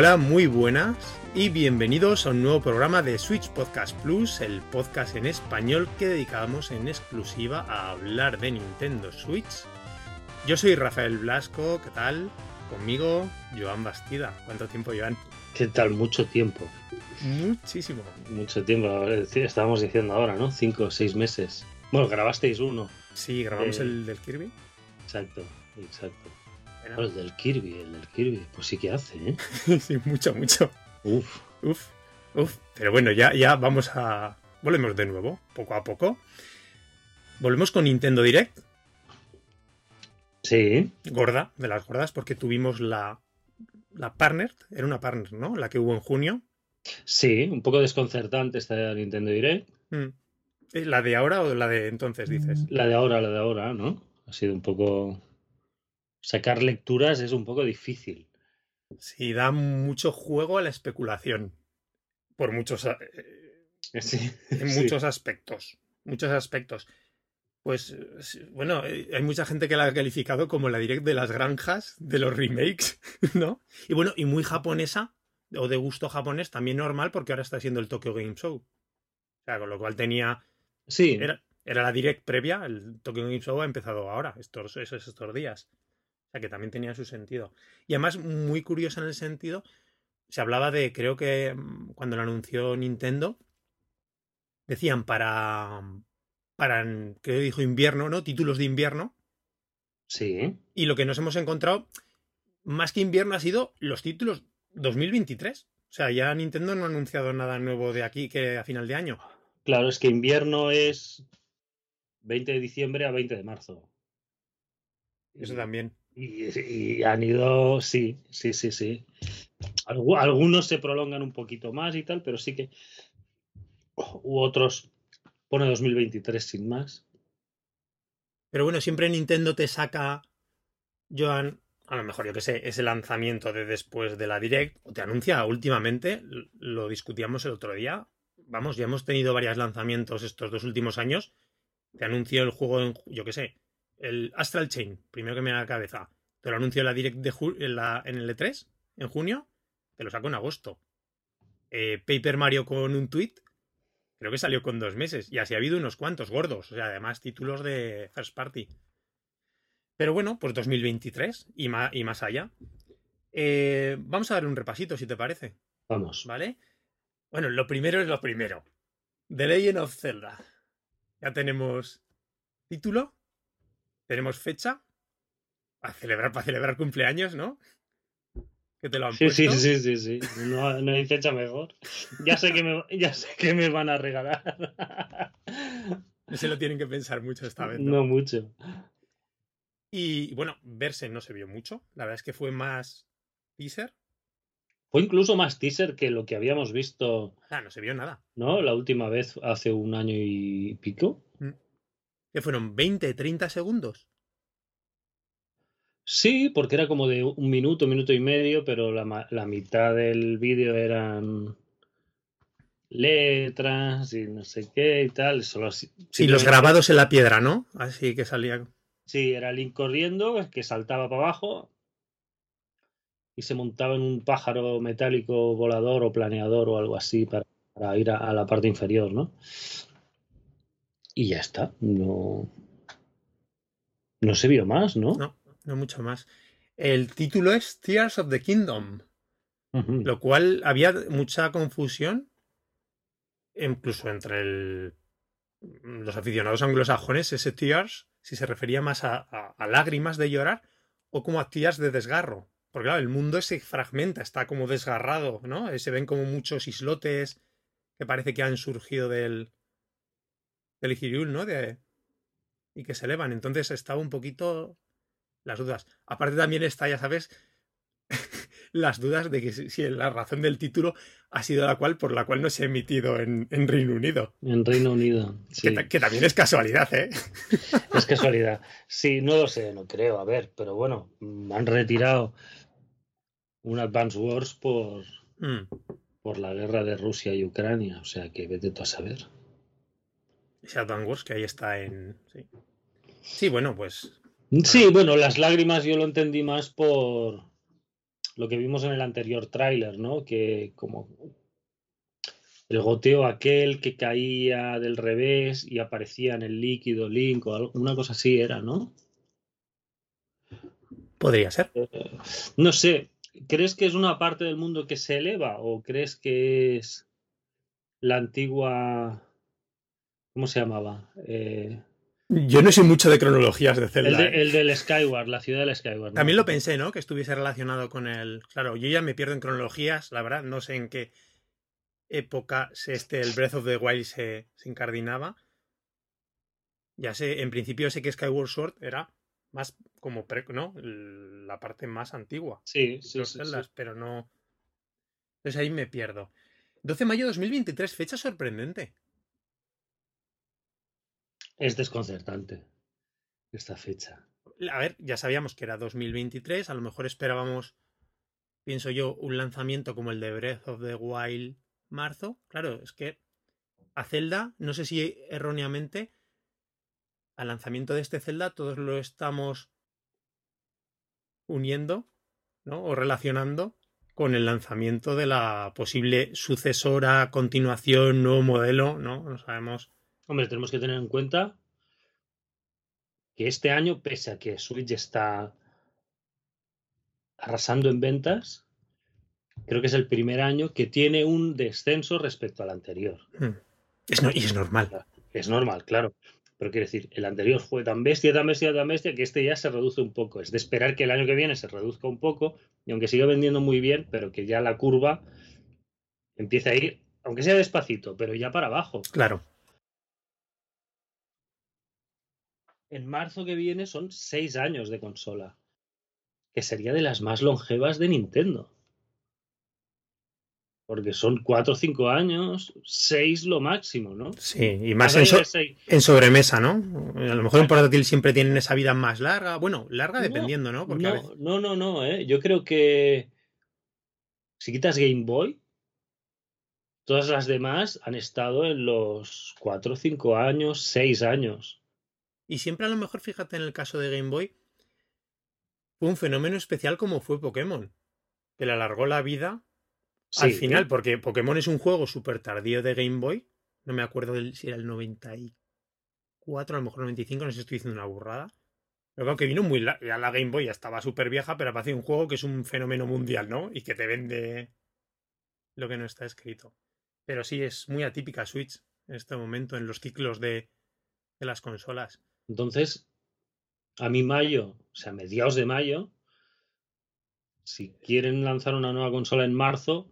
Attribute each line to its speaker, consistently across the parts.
Speaker 1: Hola, muy buenas y bienvenidos a un nuevo programa de Switch Podcast Plus, el podcast en español que dedicamos en exclusiva a hablar de Nintendo Switch. Yo soy Rafael Blasco, ¿qué tal? Conmigo, Joan Bastida. ¿Cuánto tiempo, Joan?
Speaker 2: ¿Qué tal? Mucho tiempo.
Speaker 1: Muchísimo.
Speaker 2: Mucho tiempo. Estábamos diciendo ahora, ¿no? Cinco o seis meses. Bueno, grabasteis uno.
Speaker 1: Sí, grabamos
Speaker 2: Eh,
Speaker 1: el del Kirby.
Speaker 2: Exacto, exacto. El del Kirby, el del Kirby. Pues sí que hace, ¿eh?
Speaker 1: sí, mucho, mucho.
Speaker 2: Uf.
Speaker 1: Uf, uf. Pero bueno, ya, ya vamos a. Volvemos de nuevo, poco a poco. Volvemos con Nintendo Direct,
Speaker 2: Sí,
Speaker 1: gorda, de las gordas, porque tuvimos la. La partner, era una partner, ¿no? La que hubo en junio.
Speaker 2: sí, un poco desconcertante esta Nintendo Direct.
Speaker 1: Mm. ¿Eh, ¿La de ahora o la de entonces, dices?
Speaker 2: La de ahora, la de ahora, ¿no? Ha sido un poco... Sacar lecturas es un poco difícil.
Speaker 1: Sí, da mucho juego a la especulación. Por muchos. eh,
Speaker 2: Sí,
Speaker 1: en
Speaker 2: sí.
Speaker 1: muchos aspectos. Muchos aspectos. Pues bueno, eh, hay mucha gente que la ha calificado como la direct de las granjas, de los remakes, ¿no? Y bueno, y muy japonesa, o de gusto japonés, también normal, porque ahora está siendo el Tokyo Game Show. O sea, con lo cual tenía.
Speaker 2: Sí,
Speaker 1: Era, era la direct previa, el Tokyo Game Show ha empezado ahora, estos, esos, estos días. O sea, que también tenía su sentido. Y además, muy curioso en el sentido, se hablaba de, creo que mm, cuando lo anunció Nintendo, decían para, para, creo que dijo invierno, ¿no? Títulos de invierno.
Speaker 2: sí.
Speaker 1: Y lo que nos hemos encontrado, más que invierno, ha sido los títulos 2023. O sea, ya Nintendo no ha anunciado nada nuevo de aquí que a final de año.
Speaker 2: Claro, es que invierno es 20 de diciembre a 20 de marzo.
Speaker 1: Eso también.
Speaker 2: Y, han ido, sí, sí, sí, sí. Algu- algunos se prolongan un poquito más y tal, pero sí que. U otros pone 2023 sin más.
Speaker 1: Pero bueno, siempre Nintendo te saca, Joan, a lo mejor yo que sé, ese lanzamiento de después de la Direct, o te anuncia últimamente, lo discutíamos el otro día, vamos, ya hemos tenido varios lanzamientos estos dos últimos años, te anunció el juego, en, yo que sé, el Astral Chain, primero que me da la cabeza, te lo anunció en la Direct de ju- en, la, en el E3, en junio, te lo saco en agosto. Eh, Paper Mario con un tweet, creo que salió con dos meses. Y así ha habido unos cuantos gordos. O sea, además títulos de First Party. Pero bueno, pues 2023 y más, y más allá. Eh, vamos a dar un repasito, si te parece.
Speaker 2: Vamos.
Speaker 1: ¿Vale? Bueno, lo primero es lo primero. The Legend of Zelda. Ya tenemos título. Tenemos fecha. Para celebrar, para celebrar cumpleaños, ¿no? Que te lo han
Speaker 2: Sí, sí,
Speaker 1: puesto.
Speaker 2: sí, sí, sí. No, no hay fecha mejor. Ya sé que me, ya sé que me van a regalar.
Speaker 1: Se lo tienen que pensar mucho esta vez. ¿no?
Speaker 2: No mucho.
Speaker 1: Y bueno, verse no se vio mucho. La verdad es que fue más teaser.
Speaker 2: Fue incluso más teaser que lo que habíamos visto,
Speaker 1: Ah, no se vio nada.
Speaker 2: ¿no? La última vez hace un año y pico.
Speaker 1: Que fueron 20, 30 segundos.
Speaker 2: Sí, porque era como de un minuto, minuto y medio, pero la, la mitad del vídeo eran letras y no sé qué y tal. Solo, si-
Speaker 1: Sí, los grabados en la piedra, ¿no? Así que salía.
Speaker 2: Sí, era Link corriendo, que saltaba para abajo y se montaba en un pájaro metálico volador o planeador o algo así para, para ir a, a la parte inferior, ¿no? Y ya está. No, no se vio más, ¿no?
Speaker 1: No, no mucho más. El título es Tears of the Kingdom, lo cual había mucha confusión, incluso entre el- los aficionados anglosajones, ese Tears, si se refería más a, a- a lágrimas de llorar o como a Tears de desgarro. Porque claro, el mundo se fragmenta, está como desgarrado, ¿no? Eh, Se ven como muchos islotes que parece que han surgido del, del Hyrule, ¿no? De, y que se elevan. Entonces estaba un poquito las dudas. Aparte también está, ya sabes, las dudas de que si, si la razón del título ha sido la cual por la cual no se ha emitido en, en Reino Unido.
Speaker 2: En Reino Unido.
Speaker 1: Que,
Speaker 2: Sí.
Speaker 1: que también es casualidad, ¿eh?
Speaker 2: Es casualidad. Sí, no lo sé, no creo. A ver, pero bueno, mm, han retirado un Advance Wars por,
Speaker 1: Mm.
Speaker 2: por la guerra de Rusia y Ucrania. O sea que vete tú a saber.
Speaker 1: Wars que ahí está en. Sí, Sí, bueno, pues.
Speaker 2: Sí, bueno, las lágrimas yo lo entendí más por lo que vimos en el anterior tráiler, ¿no? Que como el goteo aquel que caía del revés y aparecía en el líquido Link o algo, una cosa así era, ¿no?
Speaker 1: Podría ser.
Speaker 2: Eh, no sé, ¿crees que es una parte del mundo que se eleva o crees que es la antigua... ¿Cómo se llamaba? Eh,
Speaker 1: Yo no sé mucho de cronologías de
Speaker 2: el,
Speaker 1: Zelda.
Speaker 2: de-
Speaker 1: ¿eh?
Speaker 2: el del Skyward, la ciudad del Skyward. ¿no?
Speaker 1: También lo pensé, ¿no? Que estuviese relacionado con el. Claro, yo ya me pierdo en cronologías, la verdad, no sé en qué época se este, el Breath of the Wild se, se incardinaba. Ya sé, en principio sé que Skyward Sword era más como, pre- ¿no? La parte más antigua
Speaker 2: Sí, sí,
Speaker 1: los
Speaker 2: sí, sí.
Speaker 1: Zeldas, pero no. Entonces ahí me pierdo. 12 de mayo de 2023, fecha sorprendente.
Speaker 2: Es desconcertante esta fecha.
Speaker 1: A ver, ya sabíamos que era 2023, a lo mejor esperábamos, pienso yo, un lanzamiento como el de Breath of the Wild marzo. Claro, es que a Zelda, no sé si erróneamente, al lanzamiento de este Zelda todos lo estamos uniendo, ¿no? O relacionando con el lanzamiento de la posible sucesora, continuación, nuevo modelo, ¿no? No sabemos.
Speaker 2: Hombre, tenemos que tener en cuenta que este año, pese a que Switch está arrasando en ventas, creo que es el primer año que tiene un descenso respecto al anterior.
Speaker 1: Hmm. Es no- y es normal.
Speaker 2: Es normal, claro. Pero quiero decir, el anterior fue tan bestia, tan bestia, tan bestia, que este ya se reduce un poco. Es de esperar que el año que viene se reduzca un poco, y aunque siga vendiendo muy bien, pero que ya la curva empiece a ir, aunque sea despacito, pero ya para abajo.
Speaker 1: Claro.
Speaker 2: En marzo que viene son seis años de consola, que sería de las más longevas de Nintendo. Porque son cuatro o cinco años, seis lo máximo, ¿no?
Speaker 1: Sí, y más en, so-
Speaker 2: seis-
Speaker 1: sobremesa, ¿no? A lo mejor en portátil siempre tienen esa vida más larga. Bueno, larga dependiendo, ¿no? Porque
Speaker 2: No,
Speaker 1: veces-
Speaker 2: no, no, no, ¿eh? Yo creo que si quitas Game Boy, todas las demás han estado en los 4, 5 años, 6 años.
Speaker 1: Y siempre a lo mejor, fíjate en el caso de Game Boy, fue un fenómeno especial como fue Pokémon, que le alargó la vida al final, porque Pokémon es un juego súper tardío de Game Boy. No me acuerdo si era el 94, a lo mejor 95, no sé si estoy diciendo una burrada. Pero claro que vino muy... la- Ya la Game Boy ya estaba súper vieja, pero aparece un juego que es un fenómeno mundial, ¿no? Y que te vende lo que no está escrito. Pero sí, es muy atípica Switch en este momento, en los ciclos de, de las consolas.
Speaker 2: Entonces, a mí mayo, o sea, mediados de mayo, si quieren lanzar una nueva consola en marzo,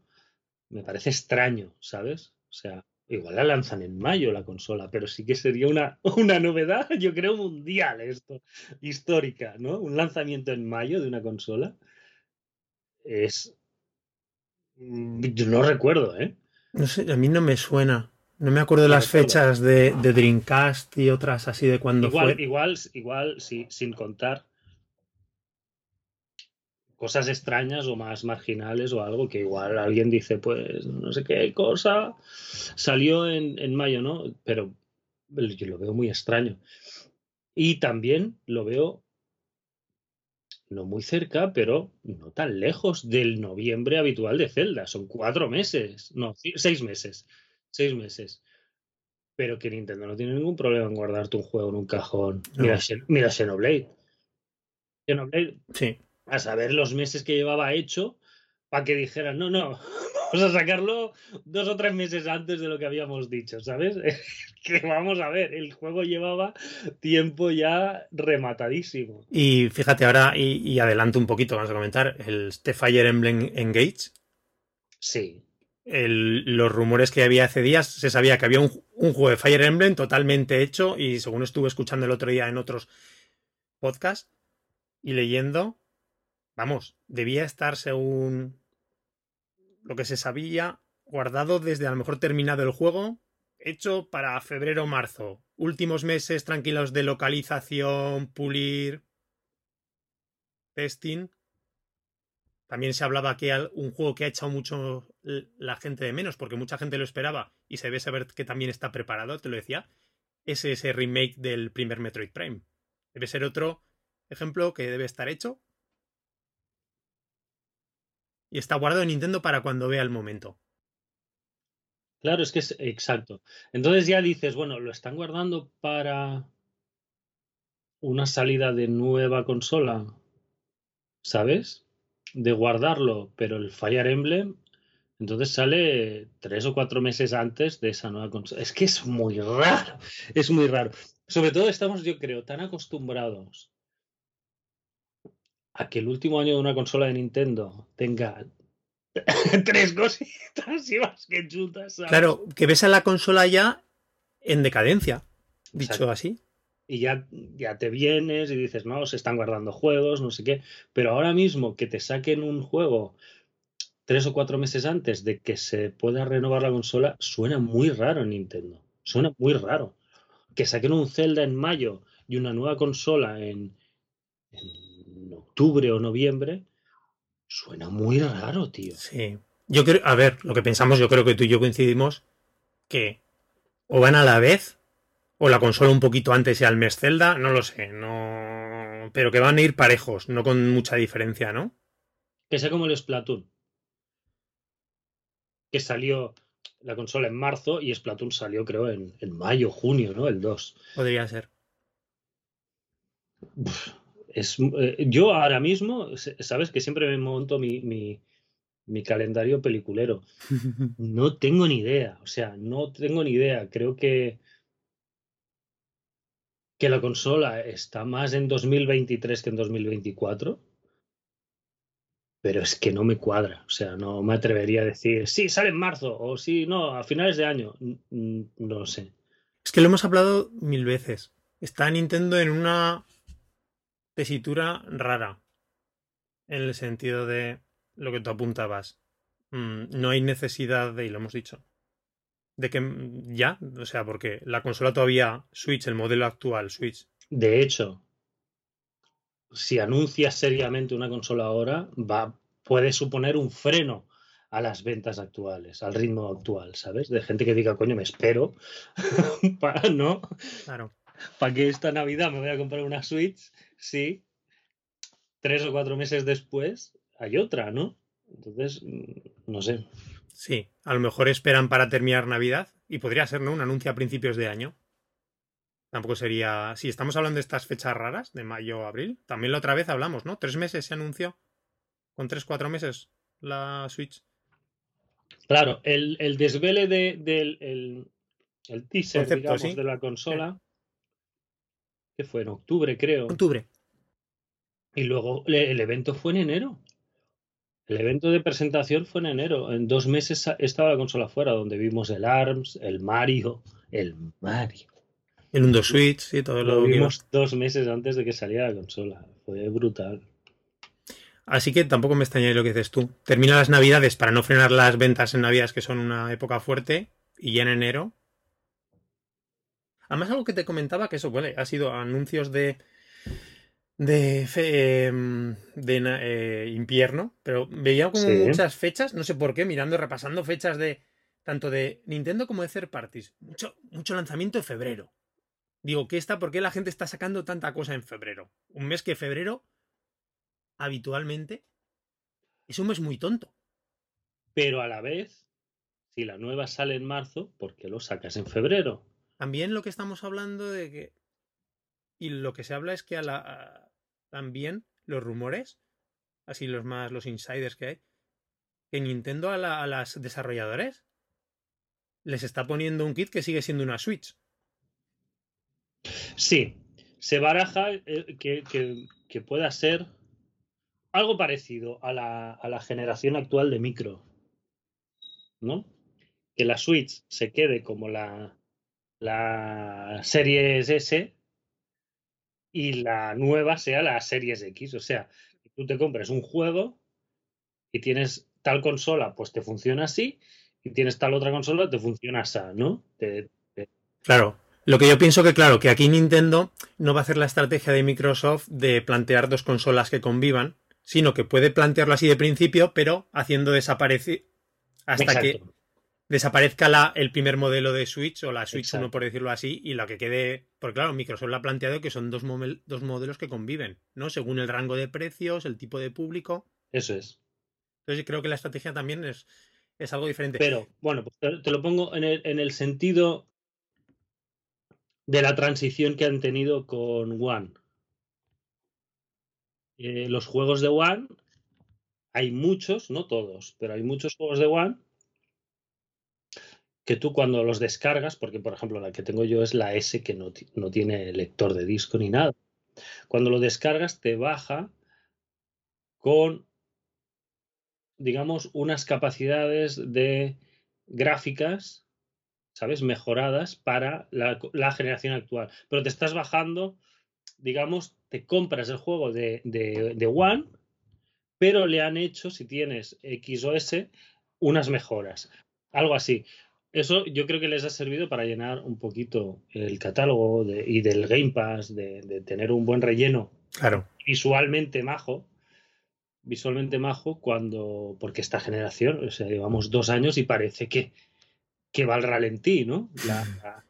Speaker 2: me parece extraño, ¿sabes? O sea, igual la lanzan en mayo la consola, pero sí que sería una, una novedad, yo creo, mundial esto, histórica, ¿no? Un lanzamiento en mayo de una consola es... mm, Yo no recuerdo, ¿eh?
Speaker 1: No sé, a mí no me suena. No me acuerdo
Speaker 2: No
Speaker 1: las
Speaker 2: recuerdo.
Speaker 1: fechas de, de Dreamcast y otras así de cuando
Speaker 2: Igual,
Speaker 1: fue.
Speaker 2: igual, igual, sí, sin contar cosas extrañas o más marginales o algo que igual alguien dice, pues no sé qué cosa salió en, en mayo, ¿no? Pero yo lo veo muy extraño. Y también lo veo no muy cerca, pero no tan lejos del noviembre habitual de Zelda. Son cuatro meses, no, seis meses. Seis meses. Pero que Nintendo no tiene ningún problema en guardarte un juego en un cajón.
Speaker 1: No.
Speaker 2: Mira, mira Xenoblade. Xenoblade,
Speaker 1: Sí.
Speaker 2: a saber los meses que llevaba hecho para que dijeran, no, no, vamos a sacarlo dos o tres meses antes de lo que habíamos dicho, ¿sabes? que vamos a ver, el juego llevaba tiempo ya rematadísimo.
Speaker 1: Y fíjate ahora, y, y adelanto un poquito, vamos a comentar, el este Fire Emblem Engage.
Speaker 2: Sí,
Speaker 1: los rumores que había hace días, se sabía que había un, un juego de Fire Emblem totalmente hecho y según estuve escuchando el otro día en otros podcasts y leyendo, vamos, debía estar según lo que se sabía guardado desde a lo mejor terminado el juego, hecho para febrero o marzo. Últimos meses tranquilos de localización, pulir, testing. También se hablaba que un juego que ha echado mucho la gente de menos, porque mucha gente lo esperaba y se ve saber que también está preparado, te lo decía, es ese remake del primer Metroid Prime. Debe ser otro ejemplo que debe estar hecho. Y está guardado en Nintendo para cuando vea el momento.
Speaker 2: Claro, es que es exacto. Entonces ya dices, bueno, lo están guardando para una salida de nueva consola, ¿sabes? De guardarlo, pero el Fire Emblem entonces sale tres o cuatro meses antes de esa nueva consola. Es que es muy raro, es muy raro. Sobre todo estamos, yo creo, tan acostumbrados a que el último año de una consola de Nintendo tenga tres cositas y más que chutas.
Speaker 1: Claro, que ves a la consola ya en decadencia, dicho así.
Speaker 2: Y ya, ya te vienes y dices, no, se están guardando juegos, no sé qué. Pero ahora mismo que te saquen un juego tres o cuatro meses antes de que se pueda renovar la consola, suena muy raro en Nintendo. Suena muy raro. Que saquen un Zelda en mayo y una nueva consola en, en octubre o noviembre, suena muy raro, tío.
Speaker 1: Sí. Yo creo, a ver, lo que pensamos, yo creo que tú y yo coincidimos que o van a la vez o la consola un poquito antes y al mes Zelda, no lo sé, no, pero que van a ir parejos, no con mucha diferencia, ¿no?
Speaker 2: Que sea como el Splatoon que salió la consola en marzo y Splatoon salió creo en, en mayo, junio, ¿no? El 2.
Speaker 1: Podría ser.
Speaker 2: Es, eh, yo ahora mismo, sabes que siempre me monto mi, mi, mi calendario peliculero. No tengo ni idea, o sea, no tengo ni idea. Creo que que la consola está más en 2023 que en 2024 pero es que no me cuadra. O sea, no me atrevería a decir, sí, sale en marzo, o sí, no, a finales de año. No lo sé.
Speaker 1: Es que lo hemos hablado mil veces. Está Nintendo en una tesitura rara. En el sentido de lo que tú apuntabas. Mm, no hay necesidad de, y lo hemos dicho, de que mm, ya, o sea, porque la consola todavía Switch, el modelo actual Switch.
Speaker 2: De hecho, si anuncias seriamente una consola ahora, va, puede suponer un freno a las ventas actuales, al ritmo actual, ¿sabes? De gente que diga, coño, me espero, para, ¿no?
Speaker 1: Claro.
Speaker 2: Para que esta Navidad me voy a comprar una Switch, sí. Tres o cuatro meses después hay otra, ¿no? Entonces, mm, no sé.
Speaker 1: Sí, a lo mejor esperan para terminar Navidad y podría ser, ¿no? Un anuncio a principios de año. Tampoco sería. Si estamos hablando de estas fechas raras, de mayo o abril, también la otra vez hablamos, ¿no? Tres meses se anunció. Con tres, cuatro meses la Switch.
Speaker 2: Claro, el, el desvele de, del el, el teaser, digamos, de la consola, que fue en octubre, creo.
Speaker 1: Octubre.
Speaker 2: Y luego el evento fue en enero. El evento de presentación fue en enero. En dos meses estaba la consola fuera, donde vimos el ARMS, el Mario, el Mario.
Speaker 1: El Undo Switch y todo lo,
Speaker 2: lo vimos dos meses antes de que saliera la consola. Fue brutal.
Speaker 1: Así que tampoco me extraña lo que dices tú. Termina las navidades para no frenar las ventas en navidades, que son una época fuerte, y ya en enero. Además, algo que te comentaba, que eso, bueno, ha sido anuncios de. De. Em, de eh, invierno, pero veía como muchas fechas, no sé por qué, mirando, repasando fechas de. tanto de Nintendo como de third parties. Mucho, mucho lanzamiento en febrero. Digo, ¿qué está? ¿Por qué la gente está sacando tanta cosa en febrero? Un mes que febrero, habitualmente, es un mes muy tonto.
Speaker 2: Pero a la vez, si la nueva sale en marzo, ¿por qué lo sacas en febrero?
Speaker 1: También lo que estamos hablando de que. Y lo que se habla es que a la. También los rumores, así los más, los insiders que hay, que Nintendo a, la, a las desarrolladores les está poniendo un kit que sigue siendo una Switch.
Speaker 2: Sí, se baraja eh, que, pueda ser algo parecido a la, a la, generación actual de micro. ¿No? Que la Switch se quede como la, la Series S y la nueva sea la Series X. O sea, tú te compres un juego y tienes tal consola, pues te funciona así, y tienes tal otra consola, te funciona así, ¿no? Te, te...
Speaker 1: Claro, lo que yo pienso que, claro, que aquí Nintendo no va a hacer la estrategia de Microsoft de plantear dos consolas que convivan, sino que puede plantearlo así de principio, pero haciendo desaparecer hasta Exacto. que desaparezca la, el primer modelo de Switch o la Switch Exacto. 1, por decirlo así, y lo que quede. Porque, claro, Microsoft lo ha planteado que son dos, dos modelos que conviven, ¿no? Según el rango de precios, el tipo de público.
Speaker 2: Eso es.
Speaker 1: Entonces creo que la estrategia también es, es algo diferente.
Speaker 2: Pero, bueno, pues te, te lo pongo en el, en el sentido de la transición que han tenido con One. Eh, los juegos de One, hay muchos, no todos, pero hay muchos juegos de One que tú cuando los descargas, porque por ejemplo la que tengo yo es la S que no, no tiene lector de disco ni nada, cuando lo descargas te baja con, digamos, unas capacidades de gráficas, ¿sabes? Mejoradas para la, la generación actual. Pero te estás bajando, digamos, te compras el juego de, de, de One, pero le han hecho, si tienes X o S, unas mejoras. Algo así. Eso yo creo que les ha servido para llenar un poquito el catálogo de- y del Game Pass, de, de tener un buen relleno
Speaker 1: Claro,
Speaker 2: visualmente majo, visualmente majo, cuando, porque esta generación, o sea, llevamos dos años y parece que, que va al ralentí, ¿no? La, la,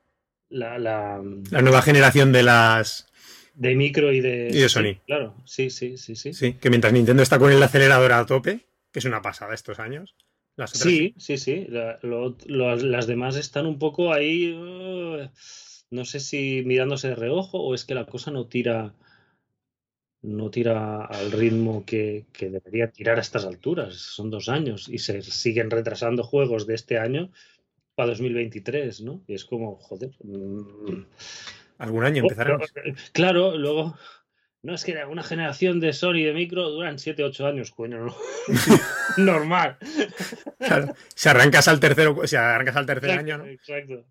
Speaker 2: la- la-
Speaker 1: la nueva generación de las...
Speaker 2: de micro y de,
Speaker 1: Y de
Speaker 2: sí,
Speaker 1: Sony.
Speaker 2: claro, sí, sí, sí, sí.
Speaker 1: Sí, que mientras Nintendo está con el acelerador a tope, que es una pasada estos años, las otras
Speaker 2: Sí, sí, sí. La- lo- lo- las demás están un poco ahí, uh, no sé si mirándose de reojo o es que la cosa no tira, no tira al ritmo que, que debería tirar a estas alturas. Son dos años y se siguen retrasando juegos de este año para 2023, ¿no? Y es como, joder. mm,
Speaker 1: Algún año
Speaker 2: Oh,
Speaker 1: empezaremos.
Speaker 2: pero, eh, Claro, luego. No es que una generación de Sony de micro duran 7-8 años, coño, no. Normal.
Speaker 1: Claro. Si arrancas al tercero, si arrancas al tercer
Speaker 2: Exacto,
Speaker 1: año, ¿no?
Speaker 2: exacto.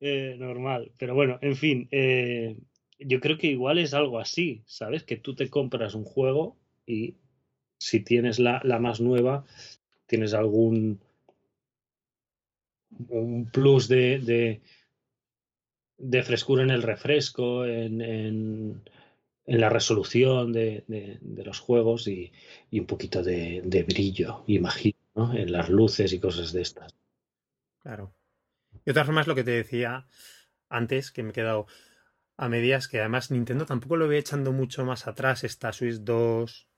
Speaker 2: Eh, normal. Pero bueno, en fin, eh, yo creo que igual es algo así, ¿sabes? Que tú te compras un juego y si tienes la, la más nueva, tienes algún un plus de, de, de frescura en el refresco, en, en, en la resolución de, de- los juegos y, y un poquito de, de brillo, imagino, ¿no? En las luces y cosas de estas.
Speaker 1: Claro. De todas formas, lo que te decía antes, que me he quedado a medias, que además Nintendo tampoco lo ve echando mucho más atrás esta Switch 2,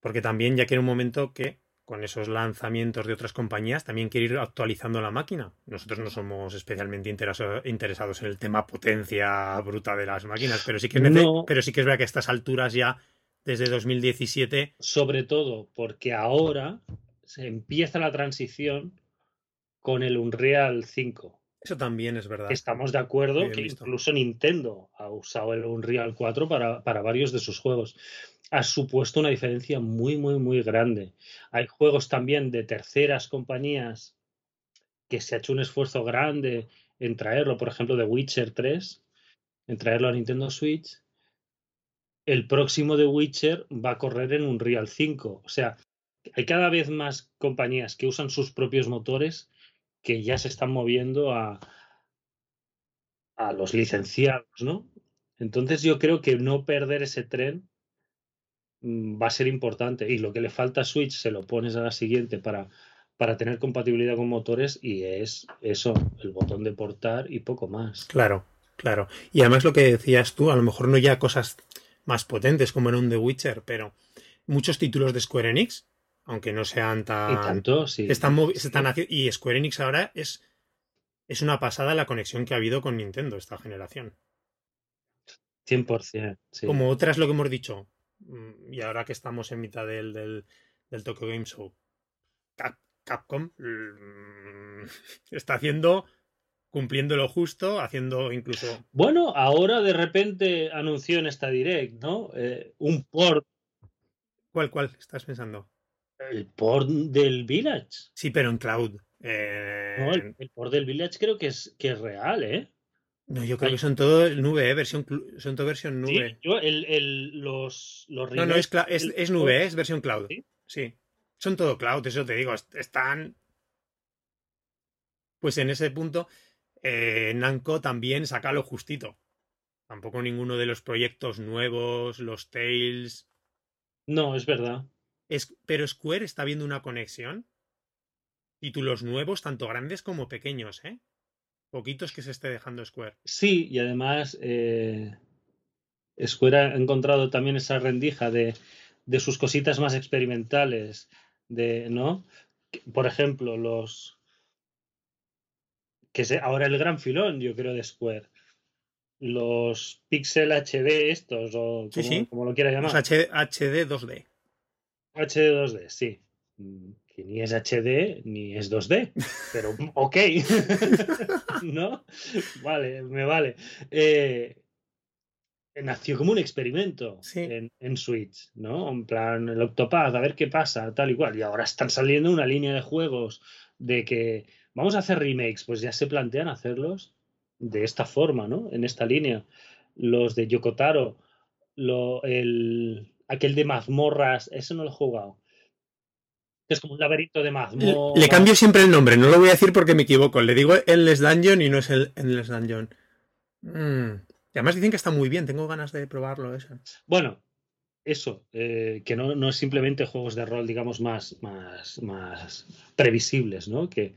Speaker 1: porque también ya quiere un momento que con esos lanzamientos de otras compañías también quiere ir actualizando la máquina. Nosotros no somos especialmente interesados en el tema potencia bruta de las máquinas, pero sí que es,
Speaker 2: No.
Speaker 1: pero sí que es verdad que a estas alturas ya, desde 2017,
Speaker 2: sobre todo porque ahora se empieza la transición con el Unreal 5.
Speaker 1: Eso también es verdad.
Speaker 2: Estamos de acuerdo
Speaker 1: Bien
Speaker 2: que
Speaker 1: visto.
Speaker 2: incluso Nintendo ha usado el Unreal 4 para, para varios de sus juegos. Ha supuesto una diferencia muy, muy, muy grande. Hay juegos también de terceras compañías que se ha hecho un esfuerzo grande en traerlo, por ejemplo, de Witcher 3, en traerlo a Nintendo Switch. El próximo de Witcher va a correr en Unreal 5. O sea, hay cada vez más compañías que usan sus propios motores que ya se están moviendo a, a los licenciados, ¿no? Entonces yo creo que no perder ese tren mm, va a ser importante. Y lo que le falta a Switch se lo pones a la siguiente para, para tener compatibilidad con motores y es eso, el botón de portar y poco más.
Speaker 1: Claro, claro. Y además lo que decías tú, a lo mejor no ya cosas más potentes como en un The Witcher, pero muchos títulos de Square Enix, aunque no sean
Speaker 2: Y
Speaker 1: tan...
Speaker 2: tanto, sí.
Speaker 1: están están y Square Enix ahora es, es una pasada la conexión que ha habido con Nintendo esta generación.
Speaker 2: 100%. Sí.
Speaker 1: Como otras lo que hemos dicho, mm, y ahora que estamos en mitad del, del, del Tokyo Game Show, Cap- Capcom mm, está haciendo, cumpliendo lo justo, haciendo incluso...
Speaker 2: Bueno, ahora de repente anunció en esta direct, ¿no? Eh, un port,
Speaker 1: ¿Cuál, cuál estás pensando?
Speaker 2: El port del Village.
Speaker 1: Sí, pero en cloud. Eh,
Speaker 2: No, el, el port del Village creo que es, que es real, ¿eh?
Speaker 1: no, yo creo
Speaker 2: Ay.
Speaker 1: que son todo nube, eh, versión, son todo versión
Speaker 2: Sí,
Speaker 1: nube.
Speaker 2: yo el, el- los, los
Speaker 1: no, no, es, es, es nube, eh, es versión cloud.
Speaker 2: ¿Sí?
Speaker 1: Sí. Son todo cloud, eso te digo. est- Están. Pues en ese punto, eh, Namco también saca lo justito. Tampoco ninguno de los proyectos nuevos, los Tales.
Speaker 2: No, es verdad.
Speaker 1: Es, pero Square está viendo una conexión. Títulos nuevos, tanto grandes como pequeños, ¿eh? Poquitos que se esté dejando Square.
Speaker 2: Sí, y además eh, Square ha encontrado también esa rendija de, de sus cositas más experimentales, de, ¿no? Por ejemplo, los que es ahora el gran filón, yo creo, de Square. Los Pixel HD estos, o como, lo quiera llamar.
Speaker 1: Los HD 2D.
Speaker 2: HD 2D, sí. Mm, que ni es HD ni es 2D, pero ok. ¿No? Vale, me vale. Eh, nació como un experimento en, Switch, ¿no? En plan, el Octopath, a ver qué pasa, tal y cual. Y ahora están saliendo una línea de juegos de que vamos a hacer remakes, pues ya se plantean hacerlos de esta forma, ¿no? En esta línea. Los de Yokotaro, lo, el, aquel de mazmorras, eso no lo he jugado. Es como un laberinto de mazmorras.
Speaker 1: Le cambio siempre el nombre, no lo voy a decir porque me equivoco. Le digo Endless Dungeon y no es el Endless Dungeon. Mm. Y además dicen que está muy bien, tengo ganas de probarlo eso.
Speaker 2: Bueno, eso, eh, que no, es simplemente juegos de rol, digamos, más, más, más previsibles, ¿no? Que,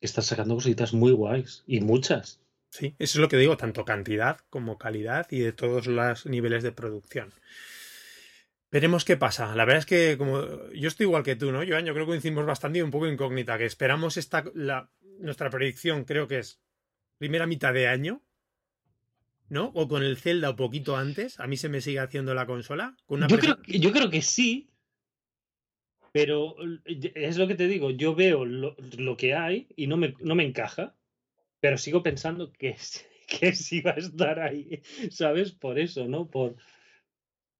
Speaker 2: que están sacando cositas muy guays y muchas.
Speaker 1: Sí, eso es lo que digo, tanto cantidad como calidad y de todos los niveles de producción. Veremos qué pasa. La verdad es que como yo estoy igual que tú, ¿no? Yo, yo creo que coincidimos bastante y un poco incógnita, que esperamos esta la, nuestra predicción creo que es primera mitad de año ¿no? O con el Zelda o poquito antes. A mí se me sigue haciendo la consola.
Speaker 2: yo, creo, yo, creo, que sí. Pero es lo que te digo. Yo veo lo, que hay y no me, no me encaja. Pero sigo pensando que, que sí va a estar ahí. ¿Sabes? Por eso, ¿no? Por,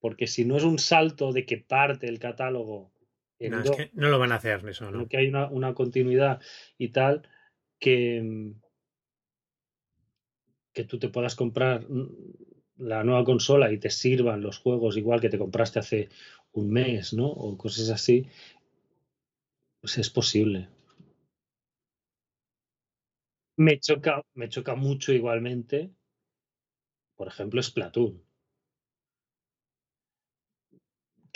Speaker 2: porque si no es un salto de que parte el catálogo.
Speaker 1: no, es que no lo van a hacer eso, ¿no?
Speaker 2: Que hay una, una continuidad y tal. Que, que tú te puedas comprar la nueva consola y te sirvan los juegos igual que te compraste hace un mes, ¿no? O cosas así, pues es posible. Me choca, me choca mucho igualmente, por ejemplo, Splatoon.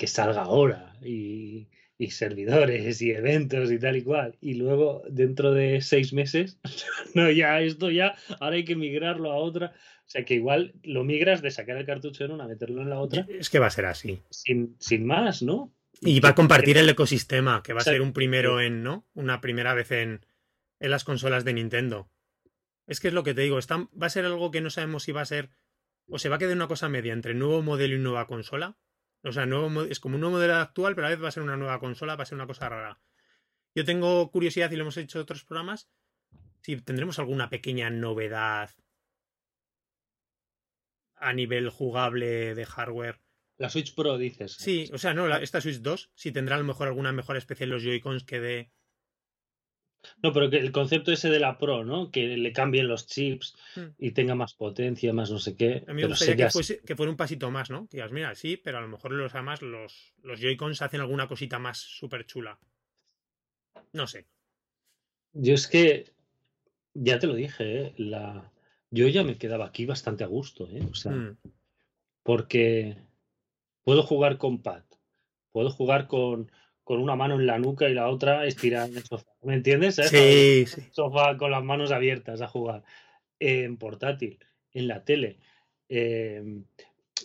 Speaker 2: Que salga ahora y, y servidores y eventos y tal y cual. Y luego, dentro de seis meses, no, ya esto ya, ahora hay que migrarlo a otra. O sea que igual lo migras de sacar el cartucho en una, meterlo en la otra.
Speaker 1: Es que va a ser así.
Speaker 2: Sin, sin más, ¿no?
Speaker 1: Y va a compartir el ecosistema, que va a ser un primero en, ¿no? Una primera vez en, en las consolas de Nintendo. Es que es lo que te digo, está, va a ser algo que no sabemos si va a ser o se va a quedar una cosa media entre nuevo modelo y nueva consola, o sea, nuevo, es como un nuevo modelo actual, pero a la vez va a ser una nueva consola, va a ser una cosa rara. Yo tengo curiosidad, y lo hemos hecho en otros programas, si tendremos alguna pequeña novedad a nivel jugable de hardware.
Speaker 2: La Switch Pro, dices.
Speaker 1: Sí, o sea, no, esta Switch 2, si tendrá a lo mejor alguna mejor especial en los Joy-Cons que de
Speaker 2: no, pero que el concepto ese de la Pro, ¿no? Que le cambien los chips hmm. y tenga más potencia, más no sé qué.
Speaker 1: A mí me gustaría que, fuera un pasito más, ¿no? Que digas, mira, sí, pero a lo mejor los además los, los Joy-Cons hacen alguna cosita más súper chula. No sé.
Speaker 2: Yo es que, ya te lo dije, ¿eh? la... yo ya me quedaba aquí bastante a gusto, ¿eh? O sea, hmm. porque puedo jugar con pad, puedo jugar con con una mano en la nuca y la otra estirada en el sofá. ¿Me entiendes?
Speaker 1: Sí, sí.
Speaker 2: Sofá con las manos abiertas a jugar. En portátil, en la tele, em,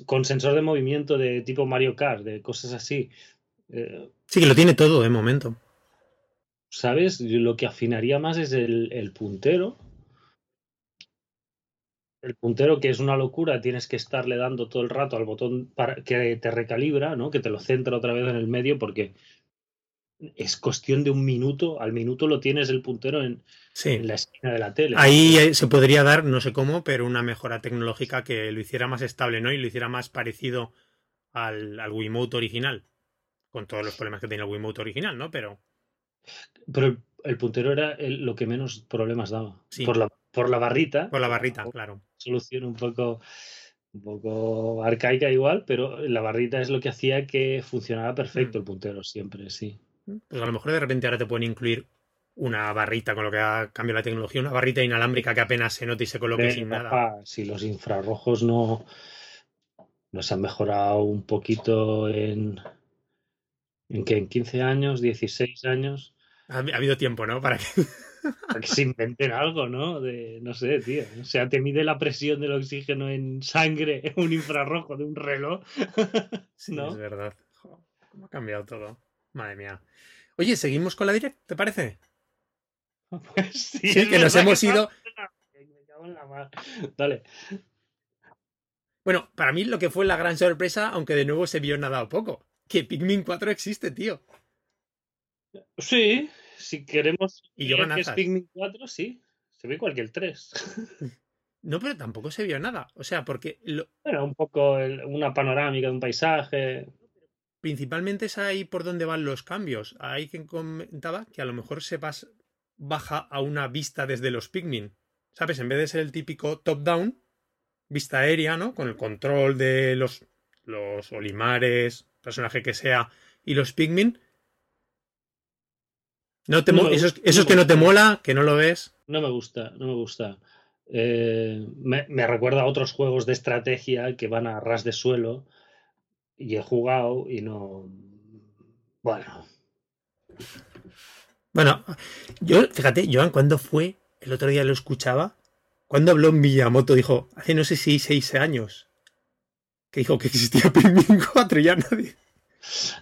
Speaker 2: con sensor de movimiento de tipo Mario Kart, de cosas así.
Speaker 1: Eh, sí, que lo tiene todo de momento.
Speaker 2: ¿Sabes? Lo que afinaría más es el, el puntero. El puntero, que es una locura, tienes que estarle dando todo el rato al botón para que te recalibra, ¿no? Que te lo centra otra vez en el medio, porque es cuestión de un minuto, al minuto lo tienes el puntero en, la esquina de la tele.
Speaker 1: Ahí se podría dar, no sé cómo, pero una mejora tecnológica que lo hiciera más estable, ¿no? Y lo hiciera más parecido al, al Wiimote original. Con todos los problemas que tenía el Wiimote original, ¿no? Pero.
Speaker 2: Pero el, puntero era lo que menos problemas daba. Por, la, por la barrita.
Speaker 1: Por la barrita, claro.
Speaker 2: Solución un poco un poco arcaica igual, pero la barrita es lo que hacía que funcionara perfecto mm. el puntero siempre, sí.
Speaker 1: Pues a lo mejor de repente ahora te pueden incluir una barrita con lo que ha cambiado la tecnología, una barrita inalámbrica que apenas se note y se coloque sin nada.
Speaker 2: Si los infrarrojos no nos han mejorado un poquito en en que en 15 años, 16 años.
Speaker 1: Ha, habido tiempo, ¿no? Para que...
Speaker 2: Para que se inventen algo, ¿no? De, no sé, tío. O sea, te mide la presión del oxígeno en sangre, un infrarrojo de un reloj.
Speaker 1: Sí, es verdad. ¿Cómo ha cambiado todo? Madre mía. Oye, seguimos con la direct, ¿te parece?
Speaker 2: Pues sí,
Speaker 1: Sí, que nos hemos ido.
Speaker 2: Me cago en la mar. Dale.
Speaker 1: Bueno, para mí lo que fue la gran sorpresa, aunque de nuevo se vio nada o poco, que Pikmin 4 existe, tío.
Speaker 2: Sí, si queremos
Speaker 1: Y yo
Speaker 2: que es. Pikmin 4, sí. Se ve igual que el 3.
Speaker 1: No, pero tampoco se vio nada. O sea, porque lo-
Speaker 2: Bueno, un poco el- una panorámica de un paisaje.
Speaker 1: Principalmente es ahí por donde van los cambios. Hay quien comentaba que a lo mejor se pas- baja a una vista desde los Pikmin. ¿Sabes? En vez de ser el típico top-down, vista aérea, ¿no? Con el control de los, los olimares, personaje que sea, y los Pikmin. No te
Speaker 2: No gusta,
Speaker 1: esos
Speaker 2: no
Speaker 1: que no te mola, que no lo ves.
Speaker 2: No me gusta, no me gusta. Eh, me, me recuerda a otros juegos de estrategia que van a ras de suelo y he jugado y no. Bueno,
Speaker 1: Bueno, yo, fíjate, Joan, ¿cuándo fue? El otro día lo escuchaba. Cuando habló Miyamoto, dijo, hace no sé si seis años, que dijo que existía Pikmin 4 y ya nadie.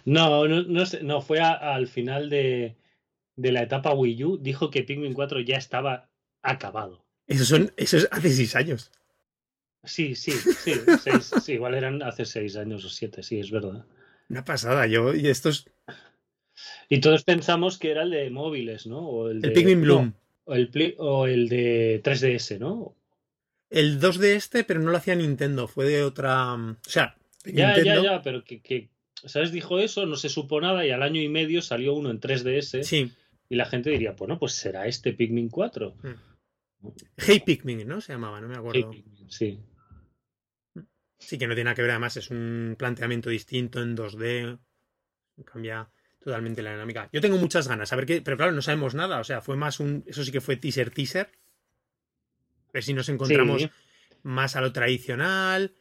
Speaker 2: no, no, no, sé, no fue a- al final de, de la etapa Wii U. Dijo que Pikmin 4 ya estaba acabado.
Speaker 1: Eso, son, eso es hace seis años.
Speaker 2: Sí, sí, sí, seis- sí, igual eran hace seis años o siete, sí, es verdad.
Speaker 1: Una pasada, yo, y estos.
Speaker 2: Y todos pensamos que era el de móviles, ¿no? O el,
Speaker 1: Pikmin
Speaker 2: no,
Speaker 1: Bloom.
Speaker 2: o, el, o el de 3DS, ¿no?
Speaker 1: El 2 de este, pero no lo hacía Nintendo, fue de otra. mm, O sea,
Speaker 2: Ya,
Speaker 1: Nintendo.
Speaker 2: ya, ya, pero que, que, ¿sabes? Dijo eso, no se supo nada y al año y medio salió uno en 3DS
Speaker 1: Sí.
Speaker 2: y la gente diría, bueno, pues será este Pikmin 4.
Speaker 1: Hey Pikmin, ¿no? Se llamaba, no me acuerdo.
Speaker 2: Sí.
Speaker 1: Sí, que no tiene nada que ver, además es un planteamiento distinto en 2D. Cambia totalmente la dinámica. Yo tengo muchas ganas, a ver qué, pero claro, no sabemos nada. O sea, fue más un. Eso sí que fue teaser teaser. A ver si nos encontramos
Speaker 2: Sí.
Speaker 1: más a lo tradicional.